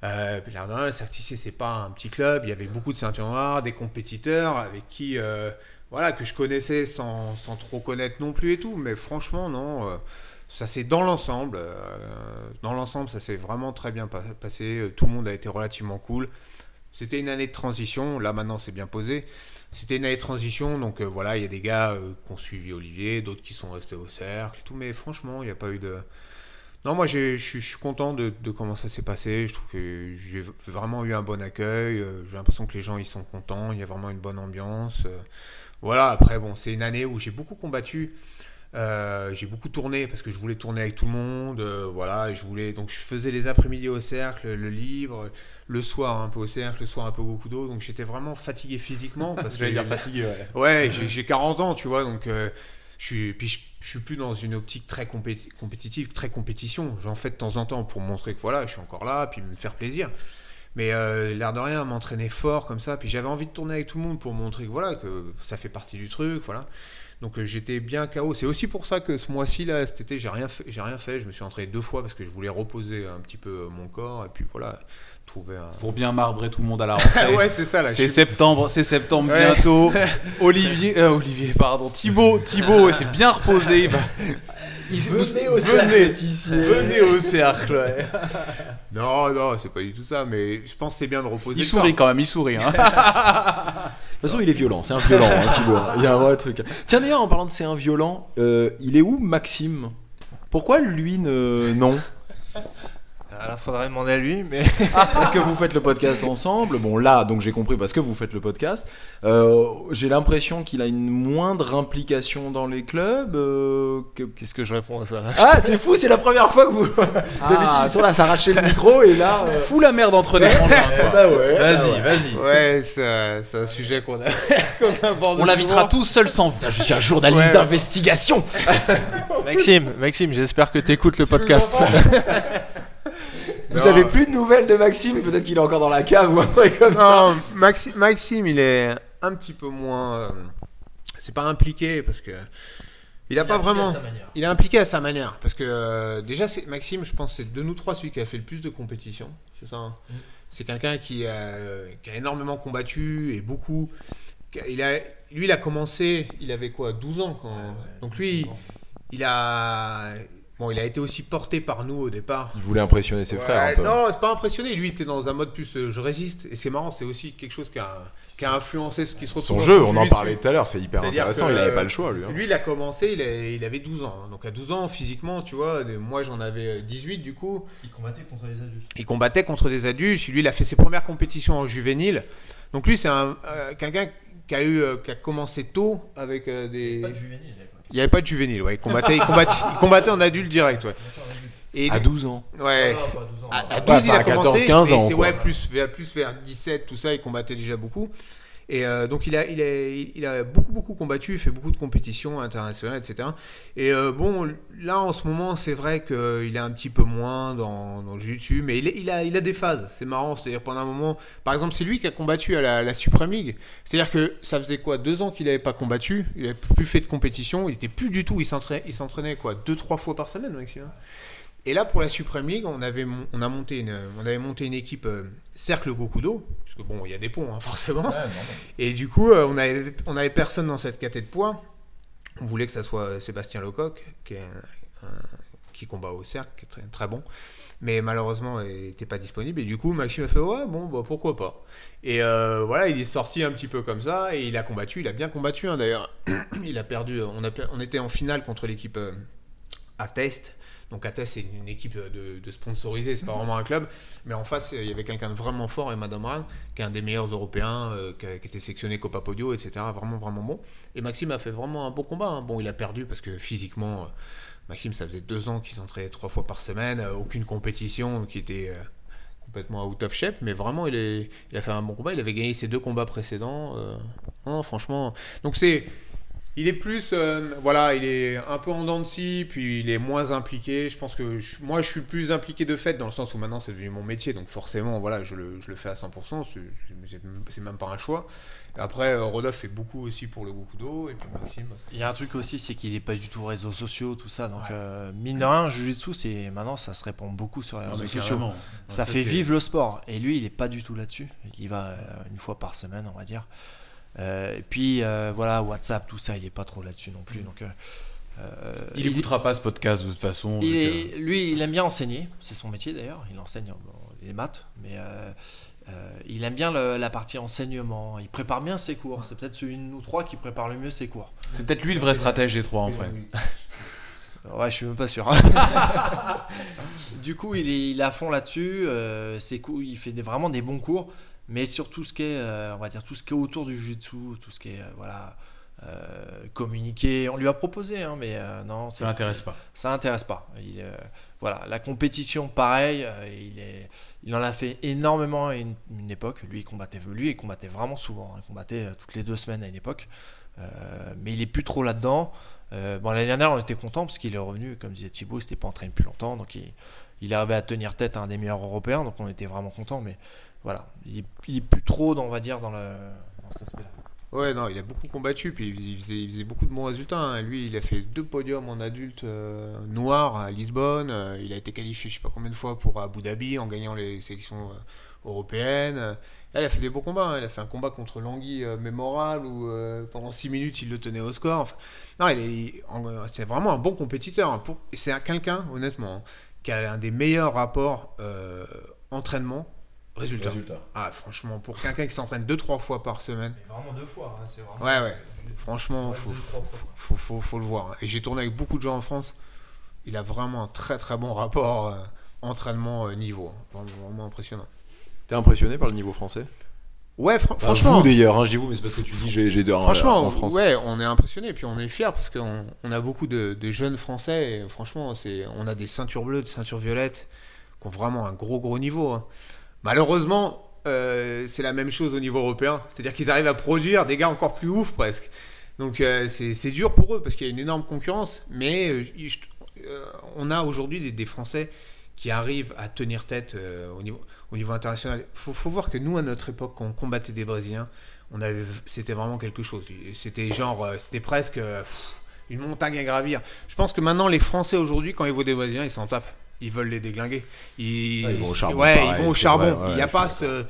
Euh, le Certicier, c'est pas un petit club. Il y avait beaucoup de ceintures noires, des compétiteurs avec qui, euh, voilà, que je connaissais sans, sans trop connaître non plus et tout. Mais franchement, non. euh, ça s'est dans l'ensemble, euh, dans l'ensemble, ça s'est vraiment très bien pa- passé. Tout le monde a été relativement cool. C'était une année de transition. Là, maintenant, c'est bien posé. C'était une année de transition, donc euh, voilà, il y a des gars euh, qui ont suivi Olivier, d'autres qui sont restés au cercle, tout, mais franchement, il n'y a pas eu de. Non, moi, je suis content de, de comment ça s'est passé. Je trouve que j'ai vraiment eu un bon accueil. euh, J'ai l'impression que les gens ils sont contents. Il y a vraiment une bonne ambiance. euh. Voilà. Après, bon, c'est une année où j'ai beaucoup combattu. Euh, j'ai beaucoup tourné parce que je voulais tourner avec tout le monde. euh, voilà, et je voulais donc je faisais les après-midi au cercle, le libre, le soir un peu au cercle, le soir un peu au Gokudo. Donc j'étais vraiment fatigué physiquement parce que J'allais dire fatigué, ouais. Ouais, j'ai j'ai 40 ans, tu vois, donc euh, je suis, puis je, je suis plus dans une optique très compé- compétitive, très compétition. J'en fais de temps en temps pour montrer que voilà, je suis encore là, puis me faire plaisir. Mais euh, l'air de rien, m'entraîner fort comme ça, puis j'avais envie de tourner avec tout le monde pour montrer que voilà, que ça fait partie du truc, voilà. Donc euh, j'étais bien KO. C'est aussi pour ça que ce mois-ci là, cet été, j'ai rien fait, rien fait. Je me suis entraîné deux fois parce que je voulais reposer un petit peu mon corps et puis voilà, trouver un. Pour bien marbrer tout le monde à la rentrée. ouais, c'est ça là. C'est septembre, c'est septembre Ouais. bientôt. Olivier, euh, Olivier, pardon, Thibaut, Thibaut, s'est bien reposé. Il va... il- Venez vous- au cercle, venez, Tissier. venez au cercle. ouais. Non, non, c'est pas du tout ça, mais je pense que c'est bien de reposer. Il sourit quand même, il sourit. Hein. De toute façon, il est violent, c'est un violent, hein, Thibaut. Il y a un vrai truc. Tiens, d'ailleurs, en parlant de c'est un violent, euh, il est où Maxime? Pourquoi lui ne. Non? Là, faudrait demander à lui, mais Parce que vous faites le podcast ensemble? Bon, là, donc j'ai compris parce que vous faites le podcast. Euh, j'ai l'impression qu'il a une moindre implication dans les clubs. euh, que- qu'est-ce que je réponds à ça? Là Ah, c'est fou, c'est la première fois que vous. D'habitude, ils sont là à s'arracher le micro et là. euh, Fous la merde entre les frangins, toi. Bah ouais. Vas-y, vas-y. Ouais, c'est c'est un sujet qu'on a. qu'on aborde On l'invitera souvent. tous seul sans vous. Je suis un journaliste Ouais. d'investigation. Maxime, Maxime, j'espère que tu écoutes le podcast. Vous Non. avez plus de nouvelles de Maxime Peut-être qu'il est encore dans la cave ou un truc comme ça. Non, Maxi- Maxime, il est un petit peu moins. euh, c'est pas impliqué parce que. Il a pas vraiment. Il est impliqué à sa manière. Parce que euh, déjà, c'est Maxime, je pense, c'est de nous trois celui qui a fait le plus de compétitions. C'est ça. hein C'est quelqu'un qui, a- qui a énormément combattu et beaucoup. Il a, lui, il a commencé, il avait quoi, 12 ans quand. Donc lui, il a. Bon, il a été aussi porté par nous au départ. Il voulait impressionner ses frères un peu. Non, c'est pas impressionné. Lui, il était dans un mode plus euh, je résiste. Et c'est marrant, c'est aussi quelque chose qui a, qui a influencé ce qui se retrouve Son jeu, on en parlait tout à l'heure, c'est hyper intéressant. que, Il avait euh, pas le choix, lui. hein. Lui, il a commencé, il, a- il avait 12 ans. Donc à 12 ans, physiquement, tu vois, de- moi j'en avais 18 du coup. Il combattait contre les adultes. Il combattait contre des adultes. Lui, il a fait ses premières compétitions en juvénile. Donc lui, c'est un, euh, quelqu'un qui a, eu, euh, qui a commencé tôt avec euh, des... juvénile. Il n'y avait pas de juvénile, ouais. Il combattait, il combattait, il combattait en adulte direct, ouais. Et À 12 ans. ouais. À, à 12, Bah, il a à 14, commencé, 15 mais ans, c'est quoi. ouais, plus, vers, plus vers 17, tout ça, il combattait déjà beaucoup. Et euh, donc il a, il, a, il a beaucoup, beaucoup combattu, fait beaucoup de compétitions internationales, etc. Et euh, bon, là en ce moment, c'est vrai qu'il est un petit peu moins dans, le jiu-jitsu, mais il, a, il a des phases, c'est marrant. C'est-à-dire pendant un moment, par exemple, c'est lui qui a combattu à la, la Supreme League. C'est-à-dire que ça faisait quoi, deux ans qu'il n'avait pas combattu, il n'avait plus fait de compétition, il était plus du tout, il s'entraînait, il s'entraînait quoi, deux, trois fois par semaine, Maxime et là, pour la Supreme League, on avait, mon- on a monté une, on avait monté une équipe euh, Cercle Gokudo, parce que bon, il y a des ponts, hein, forcément. Et du coup, euh, on avait, on avait personne dans cette caté de poids. On voulait que ça soit Sébastien Lecoq, qui, est un- un- qui combat au cercle, qui est très, très bon. Mais malheureusement, il n'était pas disponible. Et du coup, Maxime a fait Ouais, bon, bah, pourquoi pas. Et euh, voilà, il est sorti un petit peu comme ça. Et il a combattu. Il a bien combattu, hein, d'ailleurs. il a perdu. On, a, on était en finale contre l'équipe euh, Attest. Donc Attest, c'est une équipe de, de sponsorisée, c'est pas vraiment un club. Mais en face, il y avait quelqu'un de vraiment fort, et Madame qui est un des meilleurs européens, euh, qui, a, qui était sélectionné Copa Podio, etc. Vraiment, vraiment bon. Et Maxime a fait vraiment un bon combat. hein. Bon, il a perdu parce que physiquement, euh, Maxime, ça faisait deux ans qu'il s'entraînait trois fois par semaine, euh, aucune compétition, qui était complètement out of shape. Mais vraiment, il, est, il a fait un bon combat. Il avait gagné ses deux combats précédents. non, franchement. Donc c'est. Il est plus, euh, voilà, il est un peu en dents de scie, puis il est moins impliqué. Je pense que je- moi, je suis plus impliqué de fait, dans le sens où maintenant c'est devenu mon métier, donc forcément, voilà, je le, je le fais à 100%. C'est même pas un choix. Après, euh, Rodolphe fait beaucoup aussi pour le Gokudo, et puis Maxime. Il y a un truc aussi, c'est qu'il est pas du tout réseaux sociaux, tout ça. Donc, euh, mine de rien, Jujutsu, c'est maintenant, ça se répand beaucoup sur les Non, réseaux sociaux. Ça, Ça, fait vivre le sport. Et lui, il est pas du tout là-dessus. Il y va euh, une fois par semaine, on va dire. Euh, et puis, euh, voilà, WhatsApp, tout ça, il est pas trop là-dessus non plus. Donc, euh, euh, Il écoutera pas ce podcast de toute façon. il donc, est- lui, il aime bien enseigner. C'est son métier d'ailleurs. Il enseigne bon, les maths, mais euh, euh, il aime bien le- la partie enseignement. Il prépare bien ses cours. C'est peut-être celui de nous trois qui prépare le mieux ses cours. C'est peut-être lui le vrai stratège des trois en vrai. Ouais, je suis même pas sûr. du coup, il est, il est à fond là-dessus. euh, ses cours, il fait des- vraiment des bons cours, mais sur tout ce qui est, euh, on va dire, tout ce qui est autour du jiu-jitsu, tout ce qui est, euh, voilà, euh, communiquer. On lui a proposé, hein, mais euh, non, Ça l'intéresse pas. ça l'intéresse pas. Il, voilà, la compétition, pareil, il, est, il en a fait énormément à une, une époque. Lui, il combattait, lui, il combattait vraiment souvent. hein. Il combattait toutes les deux semaines à une époque. Mais il est plus trop là-dedans. Bon, l'année dernière, on était content parce qu'il est revenu, comme disait Thibaut, il s'était pas entraîné depuis longtemps, donc il, il arrivé à tenir tête à un des meilleurs européens, donc on était vraiment content. Mais voilà, il, il est plus trop, dans, on va dire, dans, le, cet aspect-là. Ouais, non, il a beaucoup combattu, puis il faisait, beaucoup de bons résultats. hein. Lui, il a fait deux podiums en adulte euh, noir à Lisbonne. Euh, il a été qualifié, je sais pas combien de fois, pour Abu Dhabi en gagnant les sélections euh, européennes. Il a fait des beaux combats. hein. Il a fait un combat contre Langui mémorable où pendant 6 minutes, il le tenait au score. Non, il c'est vraiment un bon compétiteur. hein. C'est un- quelqu'un, honnêtement, hein, qui a un des meilleurs rapports entraînement. Résultat. Ah, franchement, pour quelqu'un qui s'entraîne 2-3 fois par semaine, vraiment deux fois, c'est vraiment. Ouais, ouais. Franchement, faut, faut, faut, faut le voir. Et j'ai tourné avec beaucoup de gens en France. Il a vraiment un très très bon rapport euh, entraînement euh, niveau. hein. Vraiment, vraiment impressionnant. T'es impressionné par le niveau français? Ouais, fran- Enfin, franchement. vous d'ailleurs, hein, je dis vous, mais c'est parce que tu dis j'ai j'ai deux Franchement, en France. ouais, on est impressionné, puis on est fiers parce qu'on on a beaucoup de, de jeunes Français. Et franchement, c'est, on a des ceintures bleues, des ceintures violettes, qui ont vraiment un gros gros niveau. hein. Malheureusement, euh, c'est la même chose au niveau européen, c'est-à-dire qu'ils arrivent à produire des gars encore plus ouf presque. Donc euh, c'est, dur pour eux parce qu'il y a une énorme concurrence, mais euh, on a aujourd'hui des, Français qui arrivent à tenir tête au niveau au niveau international. Faut, faut voir que nous à notre époque, quand on combattait des Brésiliens c'était vraiment quelque chose. C'était genre, c'était presque une montagne à gravir. Je pense que maintenant, les Français aujourd'hui, quand ils voient des Brésiliens, ils s'en tapent. Ils veulent les déglinguer. Ils, Ouais, ils vont au charbon, Ouais, pareil, ils vont au c'est charbon. vrai, ouais, Il n'y a pas ce,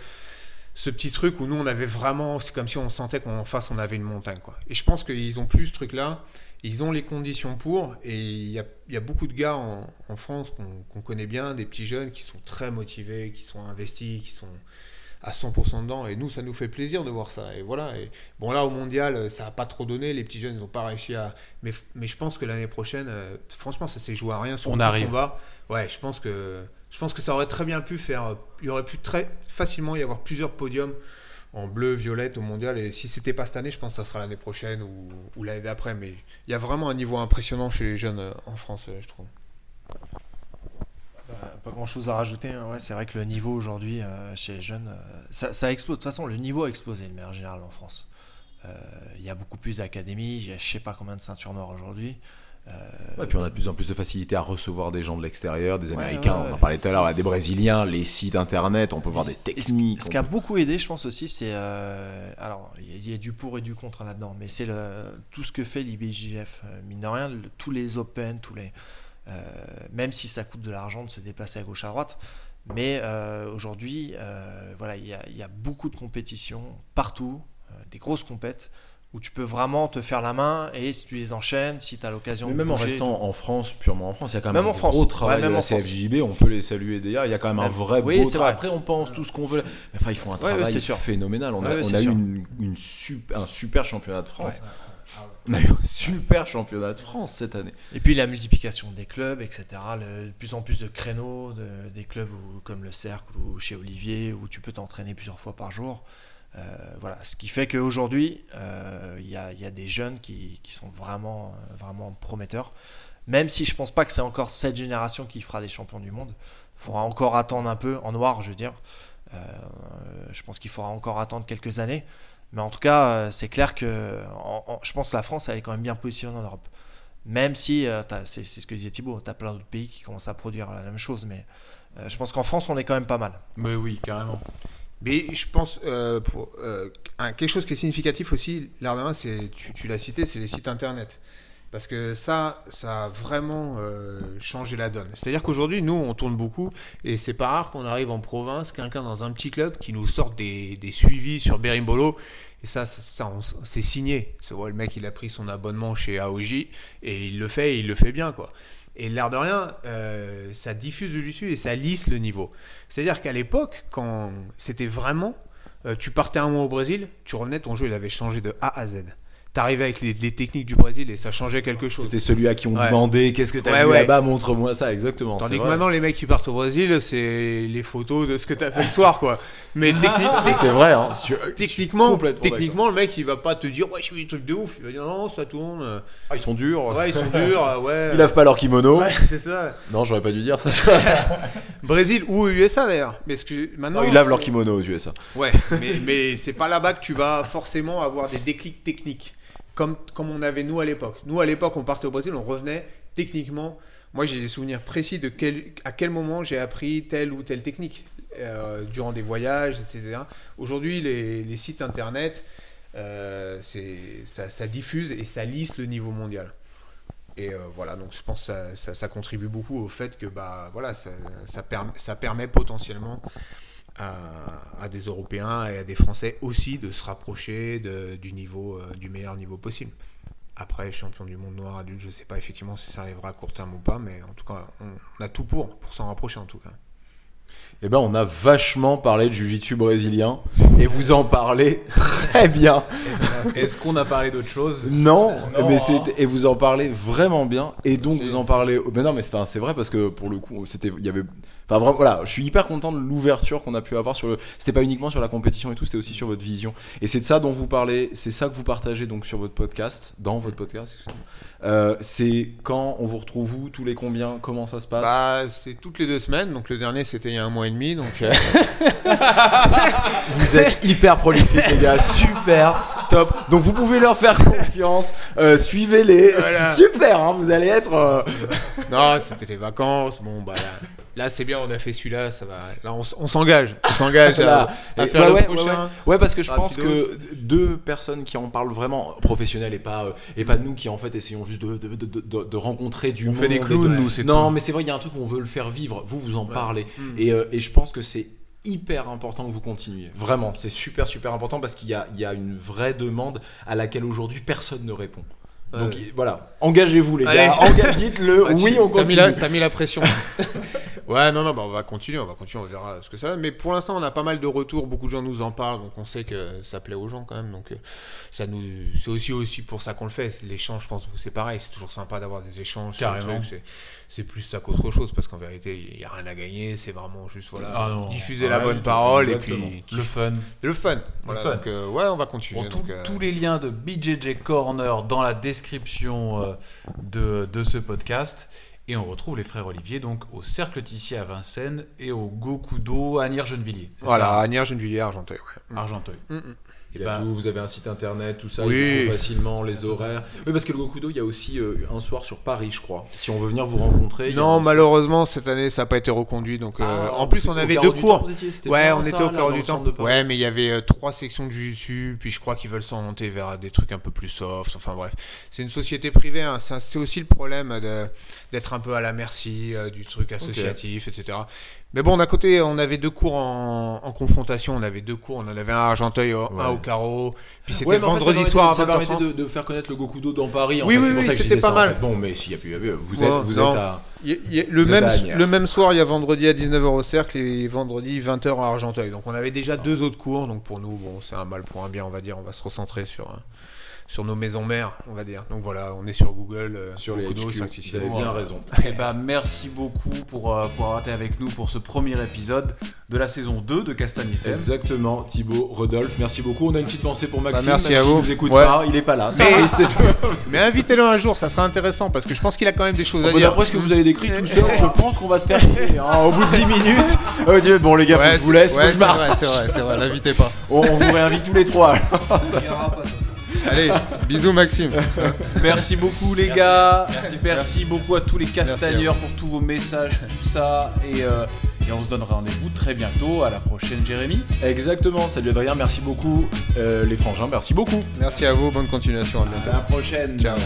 ce petit truc où nous, on avait vraiment, c'est comme si on sentait qu'en face, on avait une montagne. Quoi. Et je pense qu'ils ont plus ce truc-là. Ils ont les conditions pour. Et il y a, y a beaucoup de gars en, en France qu'on qu'on connaît bien, des petits jeunes qui sont très motivés, qui sont investis, qui sont à 100% dedans. Et nous, ça nous fait plaisir de voir ça. Et voilà. Et bon, là, au mondial, ça n'a pas trop donné. Les petits jeunes, ils n'ont pas réussi à. Mais, mais je pense que l'année prochaine, euh, franchement, ça s'est joué à rien sur On le arrive. combat. Ouais, je pense que. Je pense que ça aurait très bien pu faire. euh, Il y aurait pu très facilement y avoir plusieurs podiums en bleu, violette au mondial. Et si c'était pas cette année, je pense que ça sera l'année prochaine ou, ou l'année d'après. Mais il y a vraiment un niveau impressionnant chez les jeunes euh, en France, je trouve. Bah, Pas grand chose à rajouter. hein. Ouais, c'est vrai que le niveau aujourd'hui euh, chez les jeunes, euh, ça, ça explose. De toute façon, le niveau a explosé de manière générale en France. Euh, Il y a beaucoup plus d'académies. Il y a je sais pas combien de ceintures noires aujourd'hui. Euh, Ouais, puis on a de plus en plus de facilité à recevoir des gens de l'extérieur, des Américains, ouais, on en parlait tout à l'heure, des Brésiliens, les sites internet, on peut voir Et des et techniques. Ce qui a beaucoup aidé, je pense aussi, c'est. euh, alors, il y a- il y, a du pour et du contre là-dedans, mais c'est tout ce que fait l'IBJF. Euh, Mine de rien, le- tous les Open, tous les. Euh, même si ça coûte de l'argent de se déplacer à gauche à droite, mais euh, aujourd'hui, euh, voilà, il y, a, il y a beaucoup de compétitions partout, des grosses compètes, où tu peux vraiment te faire la main et si tu les enchaînes, si tu as l'occasion Mais de même en bouger restant en France, purement en France, il y a quand même, Même un en France. gros travail Ouais, même de la en France. CFJB, on peut les saluer d'ailleurs, il y a quand même un vrai oui, beau c'est travail. vrai. Après, on pense tout ce qu'on veut. Mais enfin, ils font un Ouais, ouais, travail sûr. phénoménal. On a, Ouais, ouais, on c'est a eu une, une un super championat de France. Super championnat de France cette année. Et puis la multiplication des clubs, etc. De plus en plus de créneaux, de- des clubs où- comme le Cercle ou chez Olivier, où tu peux t'entraîner plusieurs fois par jour. Euh, voilà, ce qui fait qu'aujourd'hui, euh, il y, a, des jeunes qui, sont vraiment, euh, vraiment prometteurs. Même si je pense pas que c'est encore cette génération qui fera des champions du monde. Il faudra encore attendre un peu, en noir, je veux dire. Je pense qu'il faudra encore attendre quelques années. Mais en tout cas, euh, c'est clair que en- je pense que la France, elle est quand même bien positionnée en Europe. Même si, euh, c'est ce que disait Thibaut, tu as plein d'autres pays qui commencent à produire la même chose. Mais euh, je pense qu'en France, on est quand même pas mal. Mais oui, carrément. Mais je pense, euh, quelque chose qui est significatif aussi, c'est, tu, tu l'as cité, c'est les sites internet. Parce que ça, ça a vraiment euh, changé la donne. C'est-à-dire qu'aujourd'hui, nous, on tourne beaucoup, et c'est pas rare qu'on arrive en province, quelqu'un dans un petit club qui nous sorte des, suivis sur Berimbolo, et ça, ça, ça, c'est signé. Le mec, il a pris son abonnement chez AOJ, et il le fait, et il le fait bien, quoi. Et l'air de rien, euh, ça diffuse le dessus et ça lisse le niveau. C'est-à-dire qu'à l'époque, quand c'était vraiment, euh, tu partais un mois au Brésil, tu revenais, ton jeu il avait changé de A à Z. T'arrivais avec les, les techniques du Brésil et ça changeait quelque chose. C'était celui à qui on Ouais. demandait qu'est-ce que t'as Ouais, vu ouais. là-bas, montre-moi ça, exactement. Tandis que vrai. maintenant, les mecs qui partent au Brésil, c'est les photos de ce que t'as fait le soir, quoi. Mais Mais c'est vrai, hein. Sur- techniquement, techniquement, le mec il va pas te dire ouais, je fais des trucs de ouf. Il va dire non, ça tourne. Ah, ils sont durs. Ouais, ils sont durs, ouais. Ils lavent pas leur kimono. Ouais, c'est ça. Non, j'aurais pas dû dire ça. Brésil ou USA d'ailleurs. Mais ce que maintenant. Non, ils lavent leur kimono aux USA. Ouais, mais, mais c'est pas là-bas que tu vas forcément avoir des déclics techniques, comme, comme on avait nous à l'époque. Nous à l'époque, on partait au Brésil, on revenait techniquement. Moi, j'ai des souvenirs précis de quel, à quel moment j'ai appris telle ou telle technique euh, durant des voyages, etc. Aujourd'hui, les, sites internet, euh, ça, diffuse et ça lisse le niveau mondial. Et euh, voilà, donc je pense que ça, ça- contribue beaucoup au fait que bah, voilà, ça, ça, perm- ça permet potentiellement à, à des Européens et à des Français aussi de se rapprocher de- du, niveau, euh, du meilleur niveau possible. Après, champion du monde noir adulte, je ne sais pas effectivement si ça arrivera à court terme ou pas, mais en tout cas, on, on a tout pour, pour s'en rapprocher en tout cas. Eh ben, on a vachement parlé de jiu-jitsu brésilien et vous en parlez très bien. Est-ce qu'on a parlé d'autre chose? Non, Non, mais hein. c'est et vous en parlez vraiment bien et donc vous en parlez. Mais non, mais c'est enfin, c'est vrai parce que pour le coup, c'était il y avait. Enfin vraiment, voilà, je suis hyper content de l'ouverture qu'on a pu avoir sur le. C'était pas uniquement sur la compétition et tout, c'était aussi sur votre vision. Et c'est de ça dont vous parlez, c'est ça que vous partagez donc sur votre podcast, dans votre podcast. Euh, c'est quand on vous retrouve vous, tous les combien, comment ça se passe? Bah, c'est toutes les deux semaines. Donc le dernier, c'était il y a un mois et demi. Donc euh, Vous êtes hyper prolifiques les gars, super, top. Donc vous pouvez leur faire confiance, euh, suivez-les, Voilà. super. Hein, vous allez être. euh, non, c'était les vacances. Bon, bah là, là, c'est bien. On a fait celui-là. Ça va. Là, on, s'engage. On s'engage à, faire ouais, le ouais, prochain. ouais, ouais. Ouais, parce que je pense que deux personnes qui en parlent vraiment professionnels et pas euh, et pas nous qui en fait essayons juste de, de, de, de- de rencontrer du On monde. fait des clowns, de- nous, c'est Non, tout. mais c'est vrai, il y a un truc où on veut le faire vivre. Vous, vous en parlez. Mm. Et, euh, et je pense que c'est hyper important que vous continuiez. Vraiment, c'est super super important parce qu'il y a, il y a une vraie demande à laquelle aujourd'hui personne ne répond. Donc voilà, engagez-vous les Allez. gars, Engage- dites-le, Ah, tu- oui on t'as mis, continue. la, t'as mis la pression. ouais, non, non, bah, on va continuer, on va continuer, on verra ce que ça donne. Mais pour l'instant, on a pas mal de retours, beaucoup de gens nous en parlent, donc on sait que ça plaît aux gens quand même. Donc euh, ça nous, c'est aussi aussi pour ça qu'on le fait. L'échange, je pense que c'est pareil, c'est toujours sympa d'avoir des échanges. Carrément. c'est- plus ça qu'autre chose, parce qu'en vérité, il n'y a rien à gagner. C'est vraiment juste voilà, Ah non, diffuser la bonne parole et puis Le fun. le fun. Voilà, fun. Donc, euh, ouais, on va continuer. Bon, tout- donc, euh, tous les liens de BJJ Corner dans la description euh, de, de ce podcast. Et on retrouve les frères Olivier donc au Cercle Tissier à Vincennes et au Gokudo à Niergennevilliers. C'est Voilà, ça Agnières, Gennevilliers, Argenteuil. Ouais. Argenteuil. Mm, mm. Il y a Bah. tout, vous avez un site internet, tout ça, Oui. il facilement les horaires. Oui, parce que le Gokudo, il y a aussi euh, un soir sur Paris, je crois. Si on veut venir vous rencontrer. Non, soir- malheureusement, cette année, ça n'a pas été reconduit. Donc, euh, Ah, en plus, on avait deux cours. Temps, étiez, Ouais, on ça, était au cœur du temps. Ouais, mais il y avait euh, trois sections de Jiu-Jitsu, puis je crois qu'ils veulent s'orienter vers des trucs un peu plus soft. Enfin bref, c'est une société privée. hein. C'est aussi le problème d'être un peu à la merci du truc associatif, etc. Mais bon, d'un côté, on avait deux cours en, en confrontation. On avait deux cours. On en avait un à Argenteuil, un Ouais. au carreau. Puis c'était Ouais, mais en fait, ça vendredi permettait- soir à Ça 20h30. permettait de, de faire connaître le Gokudo dans Paris. En Oui, fait. oui, oui, ça c'était pas ça, en mal. fait. Bon, mais s'il y a plus, il y a plus. Vous Ouais, êtes, vous êtes à. Y a- y a- le, Vous même, êtes à Agnières. le même soir, il y a vendredi à 19h au cercle et vendredi 20h à Argenteuil. Donc on avait déjà deux autres cours. Donc pour nous, bon, c'est un mal pour un bien, on va dire. On va se recentrer sur, euh, sur nos maisons mères, on va dire. Donc voilà, on est sur Google. euh, Sur les HQ, vous avez bien raison. Eh ben, merci beaucoup pour, euh, pour avoir été avec nous pour ce premier épisode de la saison 2 de Castagne FM. Exactement, Thibaut, Rodolphe, merci beaucoup. On a une petite pensée pour Maxime. Bah, merci même à vous. nous écoute Ouais. pas, il est pas là. Mais- et invitez-le un jour, ça sera intéressant parce que je pense qu'il a quand même des choses à Bon, dire. D'après ce que vous avez décrit tout seul, je pense qu'on va se faire chier. hein. Au bout de 10 minutes, euh, Dieu, bon les gars, faut Ouais, que je vous c'est- laisse, ouais, c'est m'arrête. vrai, c'est vrai, c'est vrai, l'invitez pas. On, on vous réinvite tous les trois. alors. Allez, bisous Maxime. Merci beaucoup les gars. Merci, beaucoup à tous les castagneurs pour tous vos messages, tout ça. Et, euh, et on se donne rendez-vous très bientôt. À la prochaine, Jérémy. Exactement, salut Adrien, merci beaucoup. Euh, les frangins, merci beaucoup. Merci à vous, bonne continuation, à la prochaine. Ciao.